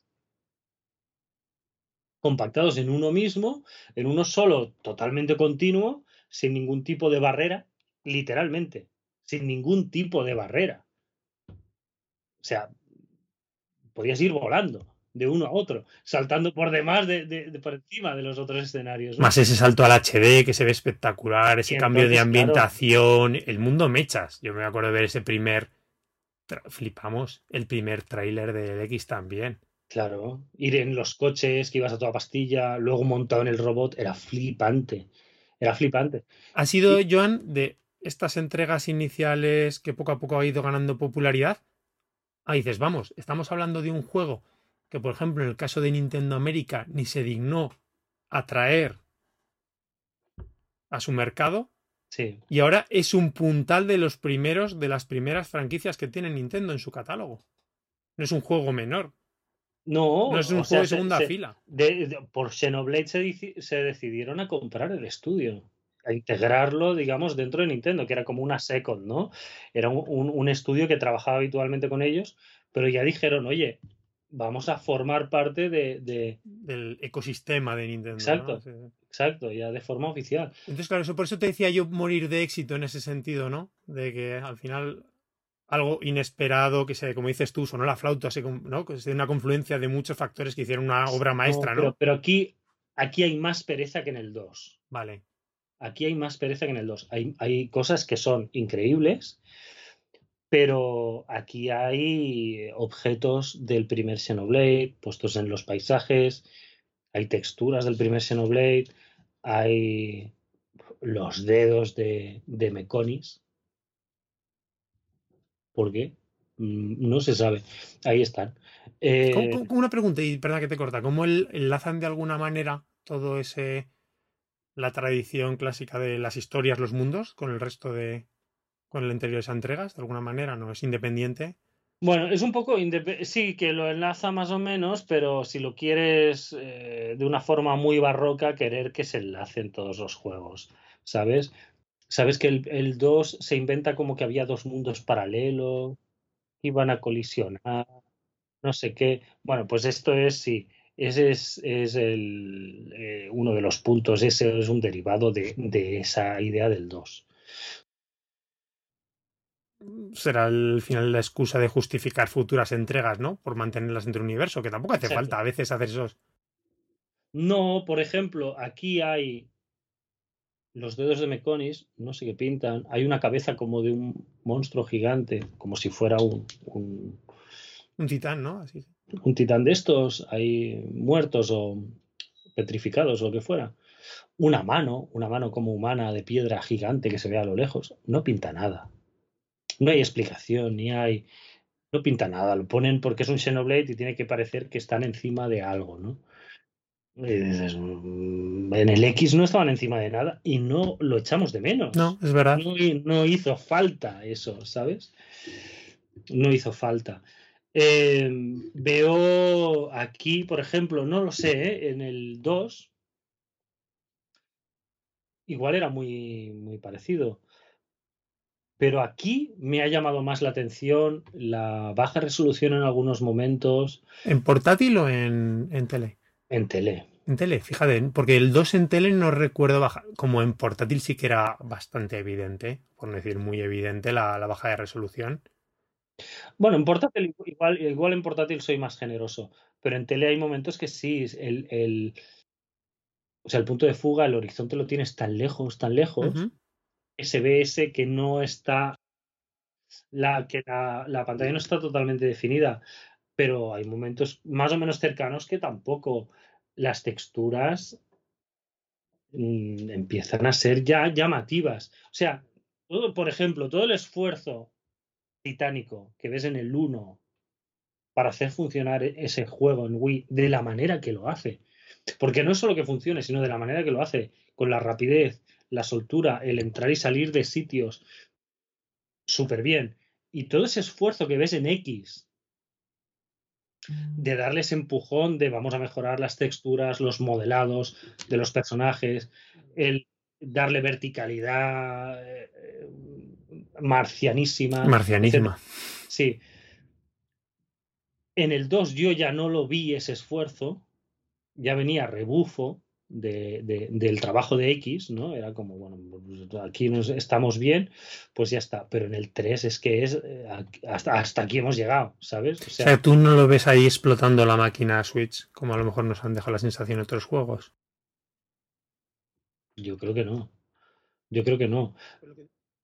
Speaker 2: en uno mismo, en uno solo, totalmente continuo, sin ningún tipo de barrera, literalmente, sin ningún tipo de barrera. O sea, podías ir volando de uno a otro, saltando por demás de, por encima de los otros escenarios.
Speaker 1: Más ese salto al HD que se ve espectacular, ese cambio de ambientación, el mundo mechas. Yo me acuerdo de ver ese primer flipamos el primer tráiler de X también.
Speaker 2: Claro, ir en los coches que ibas a toda pastilla, luego montado en el robot, era flipante. Era flipante.
Speaker 1: ¿Ha sido, Joan, de estas entregas iniciales que poco a poco ha ido ganando popularidad? Ah, dices, vamos, estamos hablando de un juego que, por ejemplo, en el caso de Nintendo América, ni se dignó atraer a su mercado y ahora es un puntal de los primeros, de las primeras franquicias que tiene Nintendo en su catálogo. No es un juego menor.
Speaker 2: No,
Speaker 1: No es un
Speaker 2: sea,
Speaker 1: juego de
Speaker 2: se-
Speaker 1: segunda
Speaker 2: se-
Speaker 1: fila.
Speaker 2: de- de- por Xenoblade se, decidieron a comprar el estudio, a integrarlo, digamos, dentro de Nintendo, que era como una second, ¿no? Era un, un- un estudio que trabajaba habitualmente con ellos, pero ya dijeron, oye, vamos a formar parte de, de-
Speaker 1: Del ecosistema de Nintendo. ¿no?
Speaker 2: Exacto.
Speaker 1: Sí, sí.
Speaker 2: exacto, ya de forma oficial.
Speaker 1: Entonces, claro, eso, por eso te decía yo morir de éxito en ese sentido, ¿no? De que al final algo inesperado, que se, como dices tú, sonó la flauta, así como, ¿no? Que sea una confluencia de muchos factores que hicieron una obra maestra, ¿no?
Speaker 2: pero, pero aquí, aquí hay más pereza que en el 2.
Speaker 1: Vale.
Speaker 2: Aquí hay más pereza que en el 2. Hay, hay cosas que son increíbles, pero aquí hay objetos del primer Xenoblade puestos en los paisajes, hay texturas del primer Xenoblade, hay los dedos de, de Meconis. ¿Por qué? Mm, No se sabe. Ahí están. Eh,
Speaker 1: ¿Cómo- cómo- cómo una pregunta, y perdón que te corta, ¿cómo el- enlazan de alguna manera todo ese la tradición clásica de las historias, los mundos, con el resto de con el anteriores entregas, de alguna manera, no es independiente.
Speaker 2: Bueno, es un poco sí que lo enlaza más o menos, pero si lo quieres eh, de una forma muy barroca, querer que se enlacen todos los juegos, ¿sabes? Sabes que el, el 2 se inventa como que había dos mundos paralelos, iban a colisionar, no sé qué. Bueno, pues esto es sí, ese es, es el, eh, uno de los puntos, ese es un derivado de, de esa idea del 2.
Speaker 1: Será al final la excusa de justificar futuras entregas, ¿no? Por mantenerlas dentro del universo, que tampoco hace
Speaker 2: Exacto.
Speaker 1: falta a veces hacer esos.
Speaker 2: No, por ejemplo, aquí hay los dedos de Meconis, no sé qué pintan. Hay una cabeza como de un monstruo gigante, como si fuera un, un,
Speaker 1: Un titán, ¿no? Así.
Speaker 2: un titán de estos. Hay muertos o petrificados o lo que fuera. Una mano, una mano como humana de piedra gigante que se ve a lo lejos. No pinta nada. No hay explicación, ni hay. No pinta nada. Lo ponen porque es un Xenoblade y tiene que parecer que están encima de algo, ¿no? "Mm, en el X no estaban encima de nada y no lo echamos de menos.
Speaker 1: No, es verdad.
Speaker 2: No, hi- no hizo falta eso, ¿sabes? No hizo falta. Eh, veo aquí, por ejemplo, no lo sé, ¿eh? en el 2, igual era muy, muy parecido. Pero aquí me ha llamado más la atención la baja resolución en algunos momentos
Speaker 1: ¿En portátil o en, en tele?
Speaker 2: en tele.
Speaker 1: En tele, fíjate, porque el 2 en tele no recuerdo bajar. Como en portátil sí que era bastante evidente, por no decir muy evidente, la, la baja de resolución.
Speaker 2: Bueno, en portátil, igual, igual en portátil soy más generoso, pero en tele hay momentos que sí, el, el, o sea, el punto de fuga, el horizonte lo tienes tan lejos, tan lejos. SBS que no está, la, que la, la pantalla no está totalmente definida, pero hay momentos más o menos cercanos que tampoco las texturas mm, empiezan a ser ya llamativas. O sea, todo, por ejemplo, todo el esfuerzo titánico que ves en el 1 para hacer funcionar e- ese juego en Wii de la manera que lo hace. Porque no es solo que funcione, sino de la manera que lo hace, con la rapidez, la soltura, el entrar y salir de sitios súper bien. Y todo ese esfuerzo que ves en X de darles empujón, de vamos a mejorar las texturas, los modelados de los personajes, el darle verticalidad eh, eh, marcianísima.
Speaker 1: Marcianísima.
Speaker 2: Sí. En el 2 yo ya no lo vi ese esfuerzo, ya venía rebufo de, de- del trabajo de X, ¿no? Era como, bueno, aquí nos estamos bien, pues ya está. Pero en el 3 es que es, eh, hasta, hasta aquí hemos llegado, ¿sabes? O sea,
Speaker 1: tú no lo ves ahí explotando la máquina Switch, como a lo mejor nos han dejado la sensación en otros juegos.
Speaker 2: yo creo que no. Yo creo que no.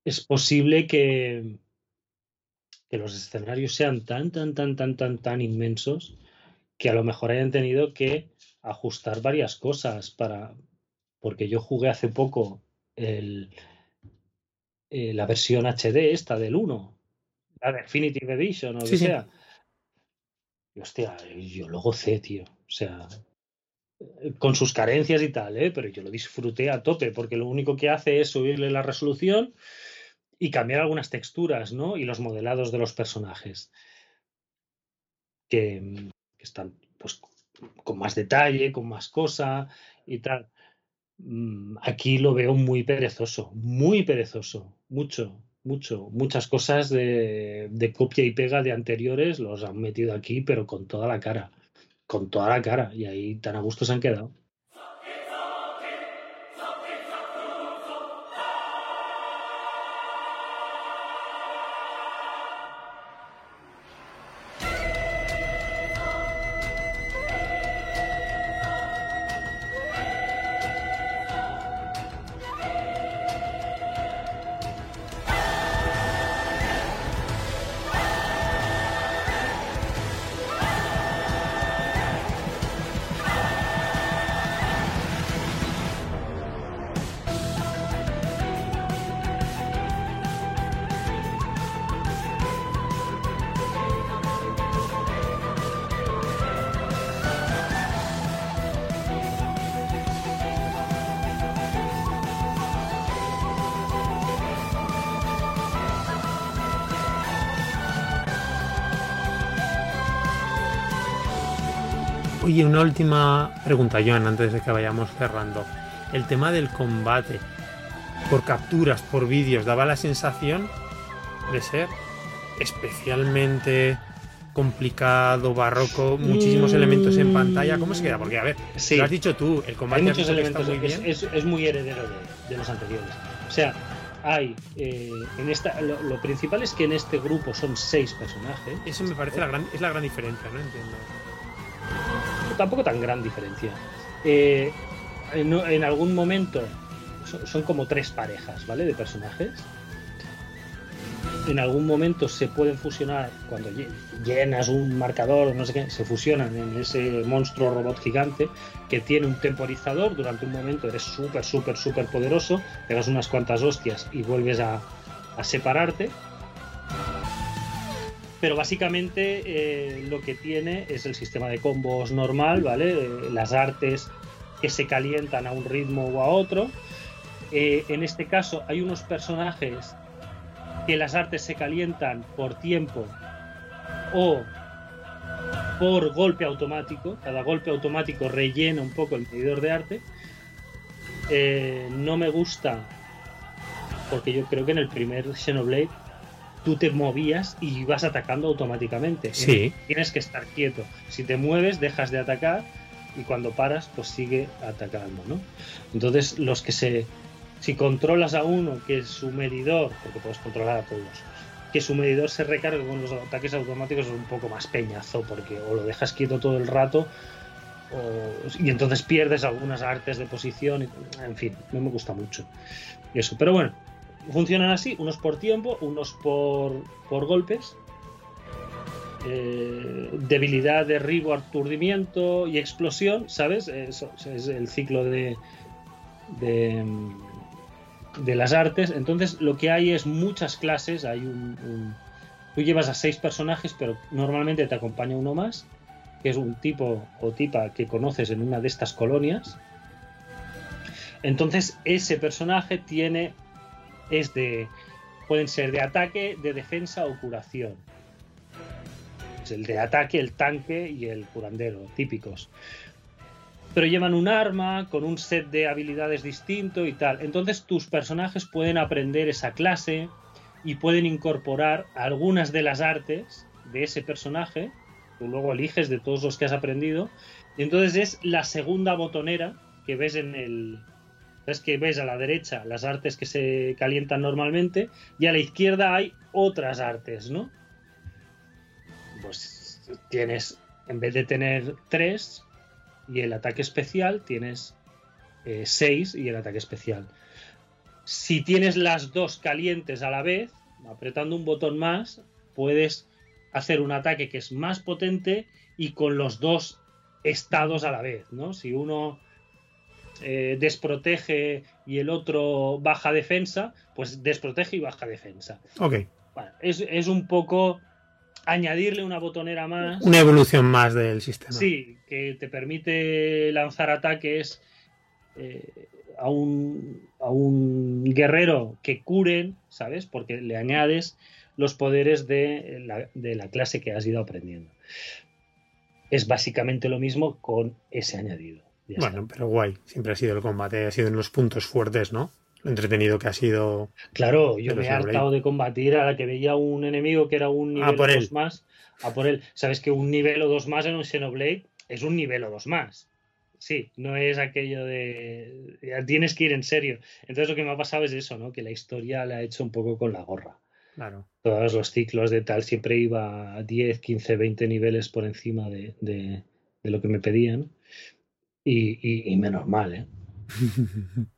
Speaker 2: Es posible que, que los escenarios sean tan, tan, tan, tan, tan, tan inmensos que a lo mejor hayan tenido que ajustar varias cosas para. Porque yo jugué hace poco el, eh, la versión HD esta del 1, la Definitive Edition o lo
Speaker 1: Sí,
Speaker 2: que
Speaker 1: sí.
Speaker 2: sea. Y hostia, yo lo gocé, tío. O sea, con sus carencias y tal, ¿eh? pero yo lo disfruté a tope porque lo único que hace es subirle la resolución y cambiar algunas texturas, ¿no? Y los modelados de los personajes. Que, que están pues con más detalle, con más cosa y tal. Mm, aquí lo veo muy perezoso, muy perezoso, mucho, mucho, muchas cosas de, de, copia y pega de anteriores los han metido aquí, pero con toda la cara, con toda la cara, y ahí tan a gusto se han quedado.
Speaker 1: Una última pregunta, Joan, antes de que vayamos cerrando. El tema del combate por capturas, por vídeos, daba la sensación de ser especialmente complicado, barroco, muchísimos elementos en pantalla. ¿Cómo se queda? Porque, a ver, lo has dicho tú, el combate
Speaker 2: hay muchos elementos, muy bien. Es, muy heredero de, los anteriores. O sea, hay eh, en esta lo, principal es que en este grupo son seis personajes.
Speaker 1: Eso me parece la gran, es la gran diferencia, no entiendo
Speaker 2: tampoco tan gran diferencia. Eh, en, algún momento son, como tres parejas, ¿vale? De personajes. En algún momento se pueden fusionar cuando llenas un marcador, no sé qué, se fusionan en ese monstruo robot gigante que tiene un temporizador. Durante un momento eres súper, súper, súper poderoso, pegas unas cuantas hostias y vuelves a, a separarte pero básicamente eh, lo que tiene es el sistema de combos normal, ¿vale? Eh, las artes que se calientan a un ritmo o a otro. Eh, en este caso hay unos personajes que las artes se calientan por tiempo o por golpe automático. Cada golpe automático rellena un poco el medidor de arte. no me gusta porque yo creo que en el primer Xenoblade tú te movías y vas atacando automáticamente.
Speaker 1: Sí.
Speaker 2: Tienes que estar quieto. Si te mueves, dejas de atacar y cuando paras, pues sigue atacando, ¿no? Entonces, los que se. Si controlas a uno que su medidor, porque puedes controlar a todos, que su medidor se recargue con los ataques automáticos es un poco más peñazo, porque o lo dejas quieto todo el rato, y entonces pierdes algunas artes de posición, en fin, no me gusta mucho eso. Pero bueno, funcionan así, unos por tiempo, unos por, por golpes. Eh, debilidad, derribo, aturdimiento y explosión, ¿sabes? Eso es el ciclo de, de, de, las artes. Entonces lo que hay es muchas clases. Hay un, tú llevas a seis personajes, pero normalmente te acompaña uno más, que es un tipo o tipa que conoces en una de estas colonias. Entonces ese personaje tiene es de pueden ser de ataque, de defensa o curación. Es el de ataque, el tanque y el curandero, típicos. Pero llevan un arma con un set de habilidades distinto y tal. Entonces tus personajes pueden aprender esa clase y pueden incorporar algunas de las artes de ese personaje. Tú luego eliges de todos los que has aprendido. Y entonces es la segunda botonera que ves en el, es que ves a la derecha las artes que se calientan normalmente y a la izquierda hay otras artes, ¿no? Pues tienes, en vez de tener tres y el ataque especial, tienes eh, seis y el ataque especial. Si tienes las dos calientes a la vez, apretando un botón más, puedes hacer un ataque que es más potente y con los dos estados a la vez, ¿no? Si uno eh, desprotege y el otro baja defensa, pues desprotege y baja defensa.
Speaker 1: Ok.
Speaker 2: es, un poco añadirle una botonera más.
Speaker 1: Una evolución más del sistema.
Speaker 2: Sí, que te permite lanzar ataques eh, a, un, a un guerrero que curen, ¿sabes? Porque le añades los poderes de la, de la clase que has ido aprendiendo. es básicamente lo mismo con ese añadido.
Speaker 1: Bueno, pero guay. Siempre ha sido el combate, ha sido en los puntos fuertes, ¿no? Lo entretenido que ha sido.
Speaker 2: Claro, yo me he hartado de combatir a la que veía un enemigo que era un nivel
Speaker 1: por
Speaker 2: o
Speaker 1: él.
Speaker 2: dos más, a por él. Sabes que un nivel o dos más en un Xenoblade es un nivel o dos más. Sí, no es aquello de. ya tienes que ir en serio. Entonces lo que me ha pasado es eso, ¿no? Que la historia la ha hecho un poco con la gorra.
Speaker 1: Claro.
Speaker 2: Todos los ciclos de tal siempre iba a 10, 15, 20 niveles por encima de, de- de lo que me pedían. Y, y- y menos mal, ¿eh?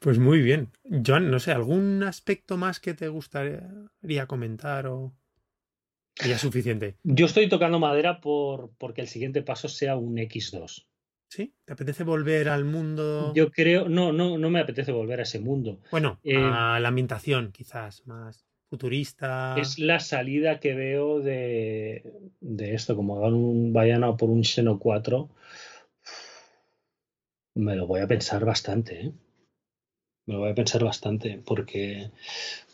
Speaker 1: Pues muy bien. Joan, no sé, ¿algún aspecto más que te gustaría comentar o o ya es suficiente?
Speaker 2: Yo estoy tocando madera por, porque el siguiente paso sea un X2.
Speaker 1: ¿Sí? ¿Te apetece volver al mundo?
Speaker 2: Yo creo, no, no, no me apetece volver a ese mundo.
Speaker 1: Bueno,
Speaker 2: Eh,
Speaker 1: a la ambientación, quizás, más futurista.
Speaker 2: Es la salida que veo de, de esto, como hagan un, vayan a por un Xeno 4, me lo voy a pensar bastante, ¿eh? Me lo voy a pensar bastante, porque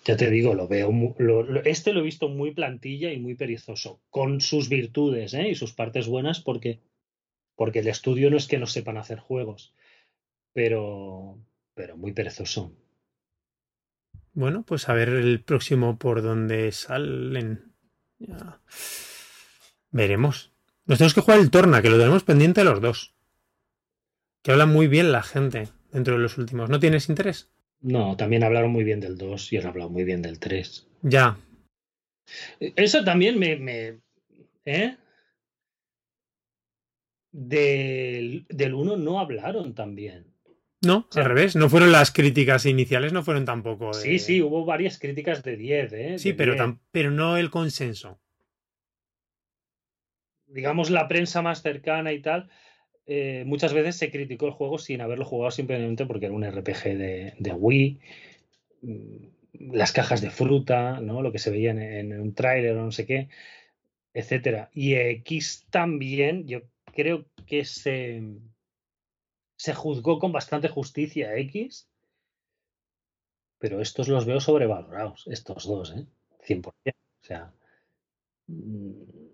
Speaker 2: ya te digo, lo veo, lo- este lo he visto muy plantilla y muy perezoso, con sus virtudes, ¿eh? y sus partes buenas, porque, porque el estudio no es que no sepan hacer juegos, pero, pero muy perezoso.
Speaker 1: Bueno, pues a ver el próximo por donde salen. Veremos. Nos tenemos que jugar el Torna, que lo tenemos pendiente los dos. Que habla muy bien la gente dentro de los últimos. ¿No tienes interés?
Speaker 2: No, también hablaron muy bien del 2 y han hablado muy bien del 3.
Speaker 1: Ya.
Speaker 2: Eso también me. me- ¿Eh? Del, del 1 no hablaron también.
Speaker 1: No,
Speaker 2: sea-
Speaker 1: al revés. No fueron las críticas iniciales, no fueron tampoco. de-
Speaker 2: Sí, sí, hubo varias críticas de 10, ¿eh?
Speaker 1: Sí,
Speaker 2: De
Speaker 1: pero,
Speaker 2: 10.
Speaker 1: tam- pero no el consenso.
Speaker 2: Digamos, la prensa más cercana y tal. Eh, muchas veces se criticó el juego sin haberlo jugado simplemente porque era un RPG de, Wii. mm, Las cajas de fruta, ¿no? Lo que se veía en, un tráiler o no sé qué, etcétera. Y X también, yo creo que se, se juzgó con bastante justicia X, pero estos los veo sobrevalorados, estos dos, ¿eh? 100%. O sea, mm,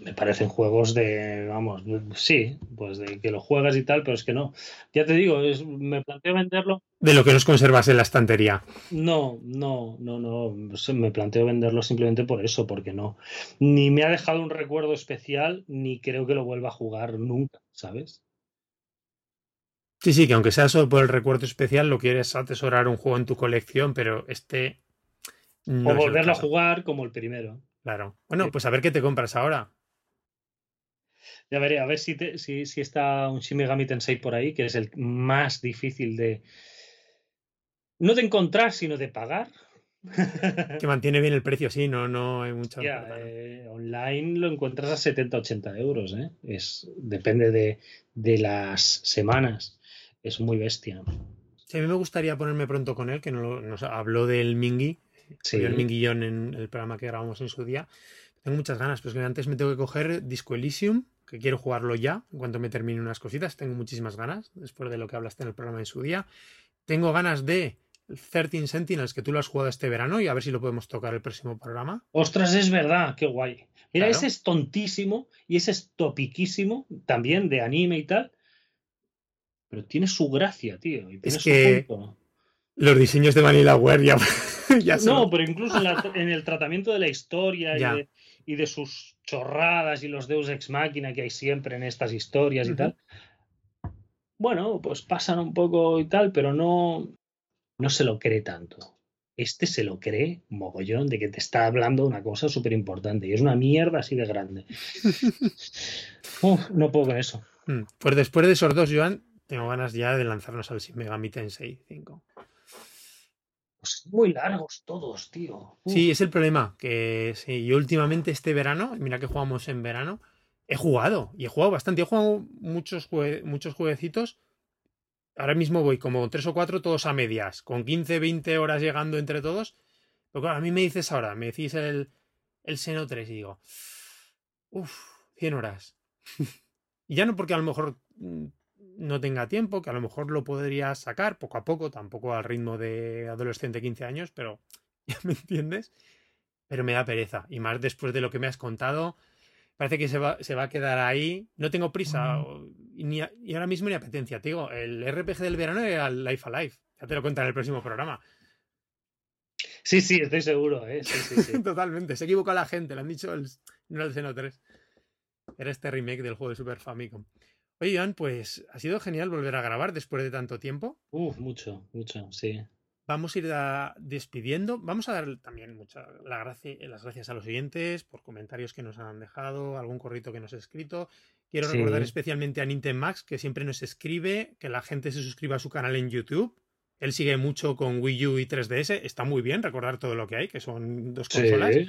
Speaker 2: me parecen juegos de, vamos, sí, pues de que lo juegas y tal, pero es que no. Ya te digo, es- me planteo venderlo.
Speaker 1: De lo que nos conservas en la estantería.
Speaker 2: No, no, no, no. Me planteo venderlo simplemente por eso, porque no. Ni me ha dejado un recuerdo especial, ni creo que lo vuelva a jugar nunca, ¿sabes?
Speaker 1: Sí, sí, que aunque sea solo por el recuerdo especial, lo quieres atesorar un juego en tu colección, pero este. no
Speaker 2: o volverlo a jugar como el primero.
Speaker 1: Claro. Bueno, pues a ver qué te compras ahora.
Speaker 2: Ya veré, a ver si, te- si, si está un Shin Megami Tensei por ahí, que es el más difícil de. No de encontrar, sino de pagar.
Speaker 1: Que mantiene bien el precio, sí, no, no hay mucha
Speaker 2: Ya, eh, online lo encuentras a 70-80 euros, ¿eh? Es, depende de, de las semanas. Es muy bestia.
Speaker 1: Sí, a mí me gustaría ponerme pronto con él, que no nos habló del Mingi,
Speaker 2: Sí.
Speaker 1: el Minguillón en el programa que grabamos en su día. Tengo muchas ganas, pero es que antes me tengo que coger Disco Elysium, que quiero jugarlo ya, en cuanto me termine unas cositas. Tengo muchísimas ganas, después de lo que hablaste en el programa en su día. Tengo ganas de 13 Sentinels, que tú lo has jugado este verano, y a ver si lo podemos tocar el próximo programa.
Speaker 2: Ostras, es verdad, qué guay. Mira,
Speaker 1: Claro.
Speaker 2: ese es tontísimo y ese es topiquísimo, también de anime y tal. Pero tiene su gracia, tío. y tiene
Speaker 1: Es
Speaker 2: su
Speaker 1: que-
Speaker 2: punto.
Speaker 1: Los diseños de Vanillaware ya, ya son-
Speaker 2: No, pero incluso en, la- en el tratamiento de la historia y
Speaker 1: Ya.
Speaker 2: de, y de sus chorradas y los deus ex machina que hay siempre en estas historias y tal. Bueno, pues pasan un poco y tal, pero no, no se lo cree tanto. Este se lo cree mogollón de que te está hablando una cosa súper importante y es una mierda así de grande. Uf, no puedo con eso.
Speaker 1: Mm, Pues después de esos dos, Joan, tengo ganas ya de lanzarnos al Shin Megami Tensei 5.
Speaker 2: Pues muy largos todos, tío. Uf.
Speaker 1: Sí, es el problema. Que sí, yo últimamente este verano, mira que jugamos en verano, he jugado. Y he jugado bastante. He jugado muchos, jue- muchos jueguecitos. Ahora mismo voy como tres o cuatro, todos a medias. Con 15, 20 horas llegando entre todos. Pero claro, a mí me dices ahora, me decís el, el Seno 3 y digo, uff, 100 horas. y ya no porque a lo mejor mm, no tenga tiempo, que a lo mejor lo podría sacar poco a poco, tampoco al ritmo de adolescente 15 años, pero ya me entiendes. Pero me da pereza. Y más después de lo que me has contado, Parece que se va, se va a quedar ahí. No tengo prisa y, ni, y ahora mismo ni apetencia. Te digo, el RPG del verano era Life Alive. Ya te lo cuento en el próximo programa.
Speaker 2: Sí, sí, estoy seguro. ¿eh? Sí, sí, sí.
Speaker 1: Totalmente. Se equivocó la gente. Le han dicho el, no el Xeno 3. Era este remake del juego de Super Famicom. Oye, Iván, pues ha sido genial volver a grabar después de tanto tiempo.
Speaker 2: Uf, mucho, mucho, sí.
Speaker 1: Vamos a ir a despidiendo. Vamos a dar también mucha, la gracia, las gracias a los oyentes por comentarios que nos han dejado, algún corrito que nos ha escrito. Quiero
Speaker 2: Sí.
Speaker 1: recordar especialmente a Nintendo Max, que siempre nos escribe, que la gente se suscriba a su canal en YouTube. Él sigue mucho con Wii U y 3DS. Está muy bien recordar todo lo que hay, que son dos consolas,
Speaker 2: Sí.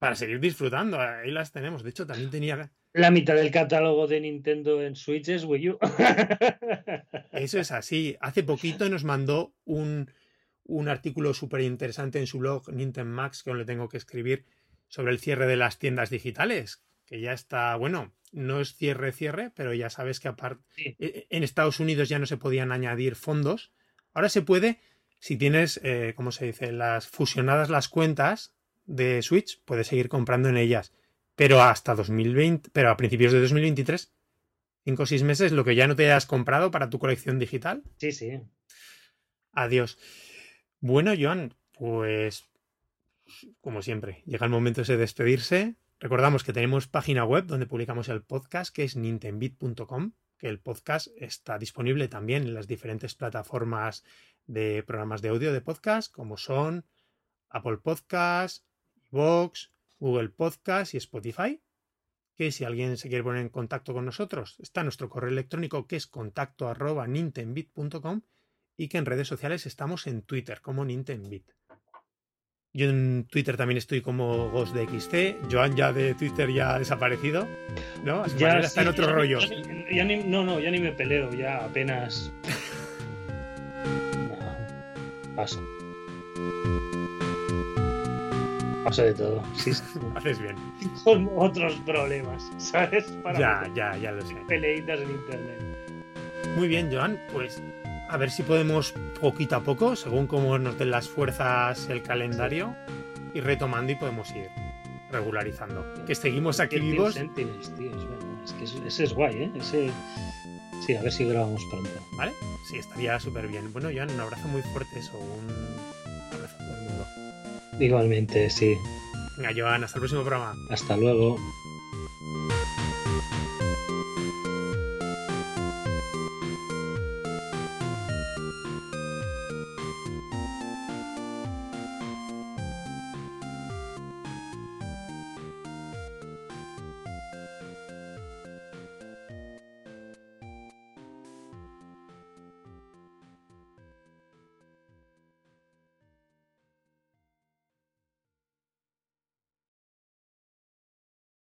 Speaker 1: Para seguir disfrutando. Ahí las tenemos. De hecho, también tenía.
Speaker 2: La mitad del catálogo de Nintendo en Switch es Wii U.
Speaker 1: Eso es así. Hace poquito nos mandó un, un artículo súper interesante en su blog Nintendo Max, que aún le tengo que escribir, sobre el cierre de las tiendas digitales, que ya está, bueno, no es cierre, cierre, pero ya sabes que aparte
Speaker 2: Sí.
Speaker 1: en Estados Unidos ya no se podían añadir fondos. Ahora se puede, si tienes, eh, ¿cómo se dice?, las fusionadas las cuentas de Switch, puedes seguir comprando en ellas. Pero hasta 2020, pero a principios de 2023, 5 o 6 meses, lo que ya no te hayas comprado para tu colección digital,
Speaker 2: Sí, sí.
Speaker 1: Adiós. Bueno, Joan, pues como siempre, llega el momento de despedirse. Recordamos que tenemos página web donde publicamos el podcast, que es nintendbit.com, que el podcast está disponible también en las diferentes plataformas de programas de audio de podcast, como son Apple Podcast, Vox, Google Podcast y Spotify. Que si alguien se quiere poner en contacto con nosotros, está nuestro correo electrónico que es contacto arroba nintendbit.com y que en redes sociales estamos en Twitter como Nintendbit. Yo en Twitter también estoy como Ghost de XT. Joan ya de Twitter ya ha desaparecido. ¿No? A su manera está en otro
Speaker 2: ya-
Speaker 1: rollo.
Speaker 2: ya ni- ya ni- no, no, ya ni me peleo, ya apenas. No, paso. Paso de todo. Sí, sí.
Speaker 1: Haces bien.
Speaker 2: Con otros problemas, ¿sabes? Para
Speaker 1: Ya, ya, ya lo sé.
Speaker 2: peleitas en internet.
Speaker 1: Muy bien, Joan. Pues a ver si podemos poquito a poco, según cómo nos den las fuerzas el calendario, ir retomando y podemos ir regularizando. Que seguimos aquí vivos.
Speaker 2: Sentinels, tío, es verdad. Es que ese, ese es guay, ¿eh? Ese... Sí, a ver si grabamos pronto.
Speaker 1: ¿Vale? Sí, estaría súper bien. Bueno, Joan, un abrazo muy fuerte eso. Un
Speaker 2: Igualmente, sí.
Speaker 1: Venga, Joan, hasta el próximo programa.
Speaker 2: Hasta luego.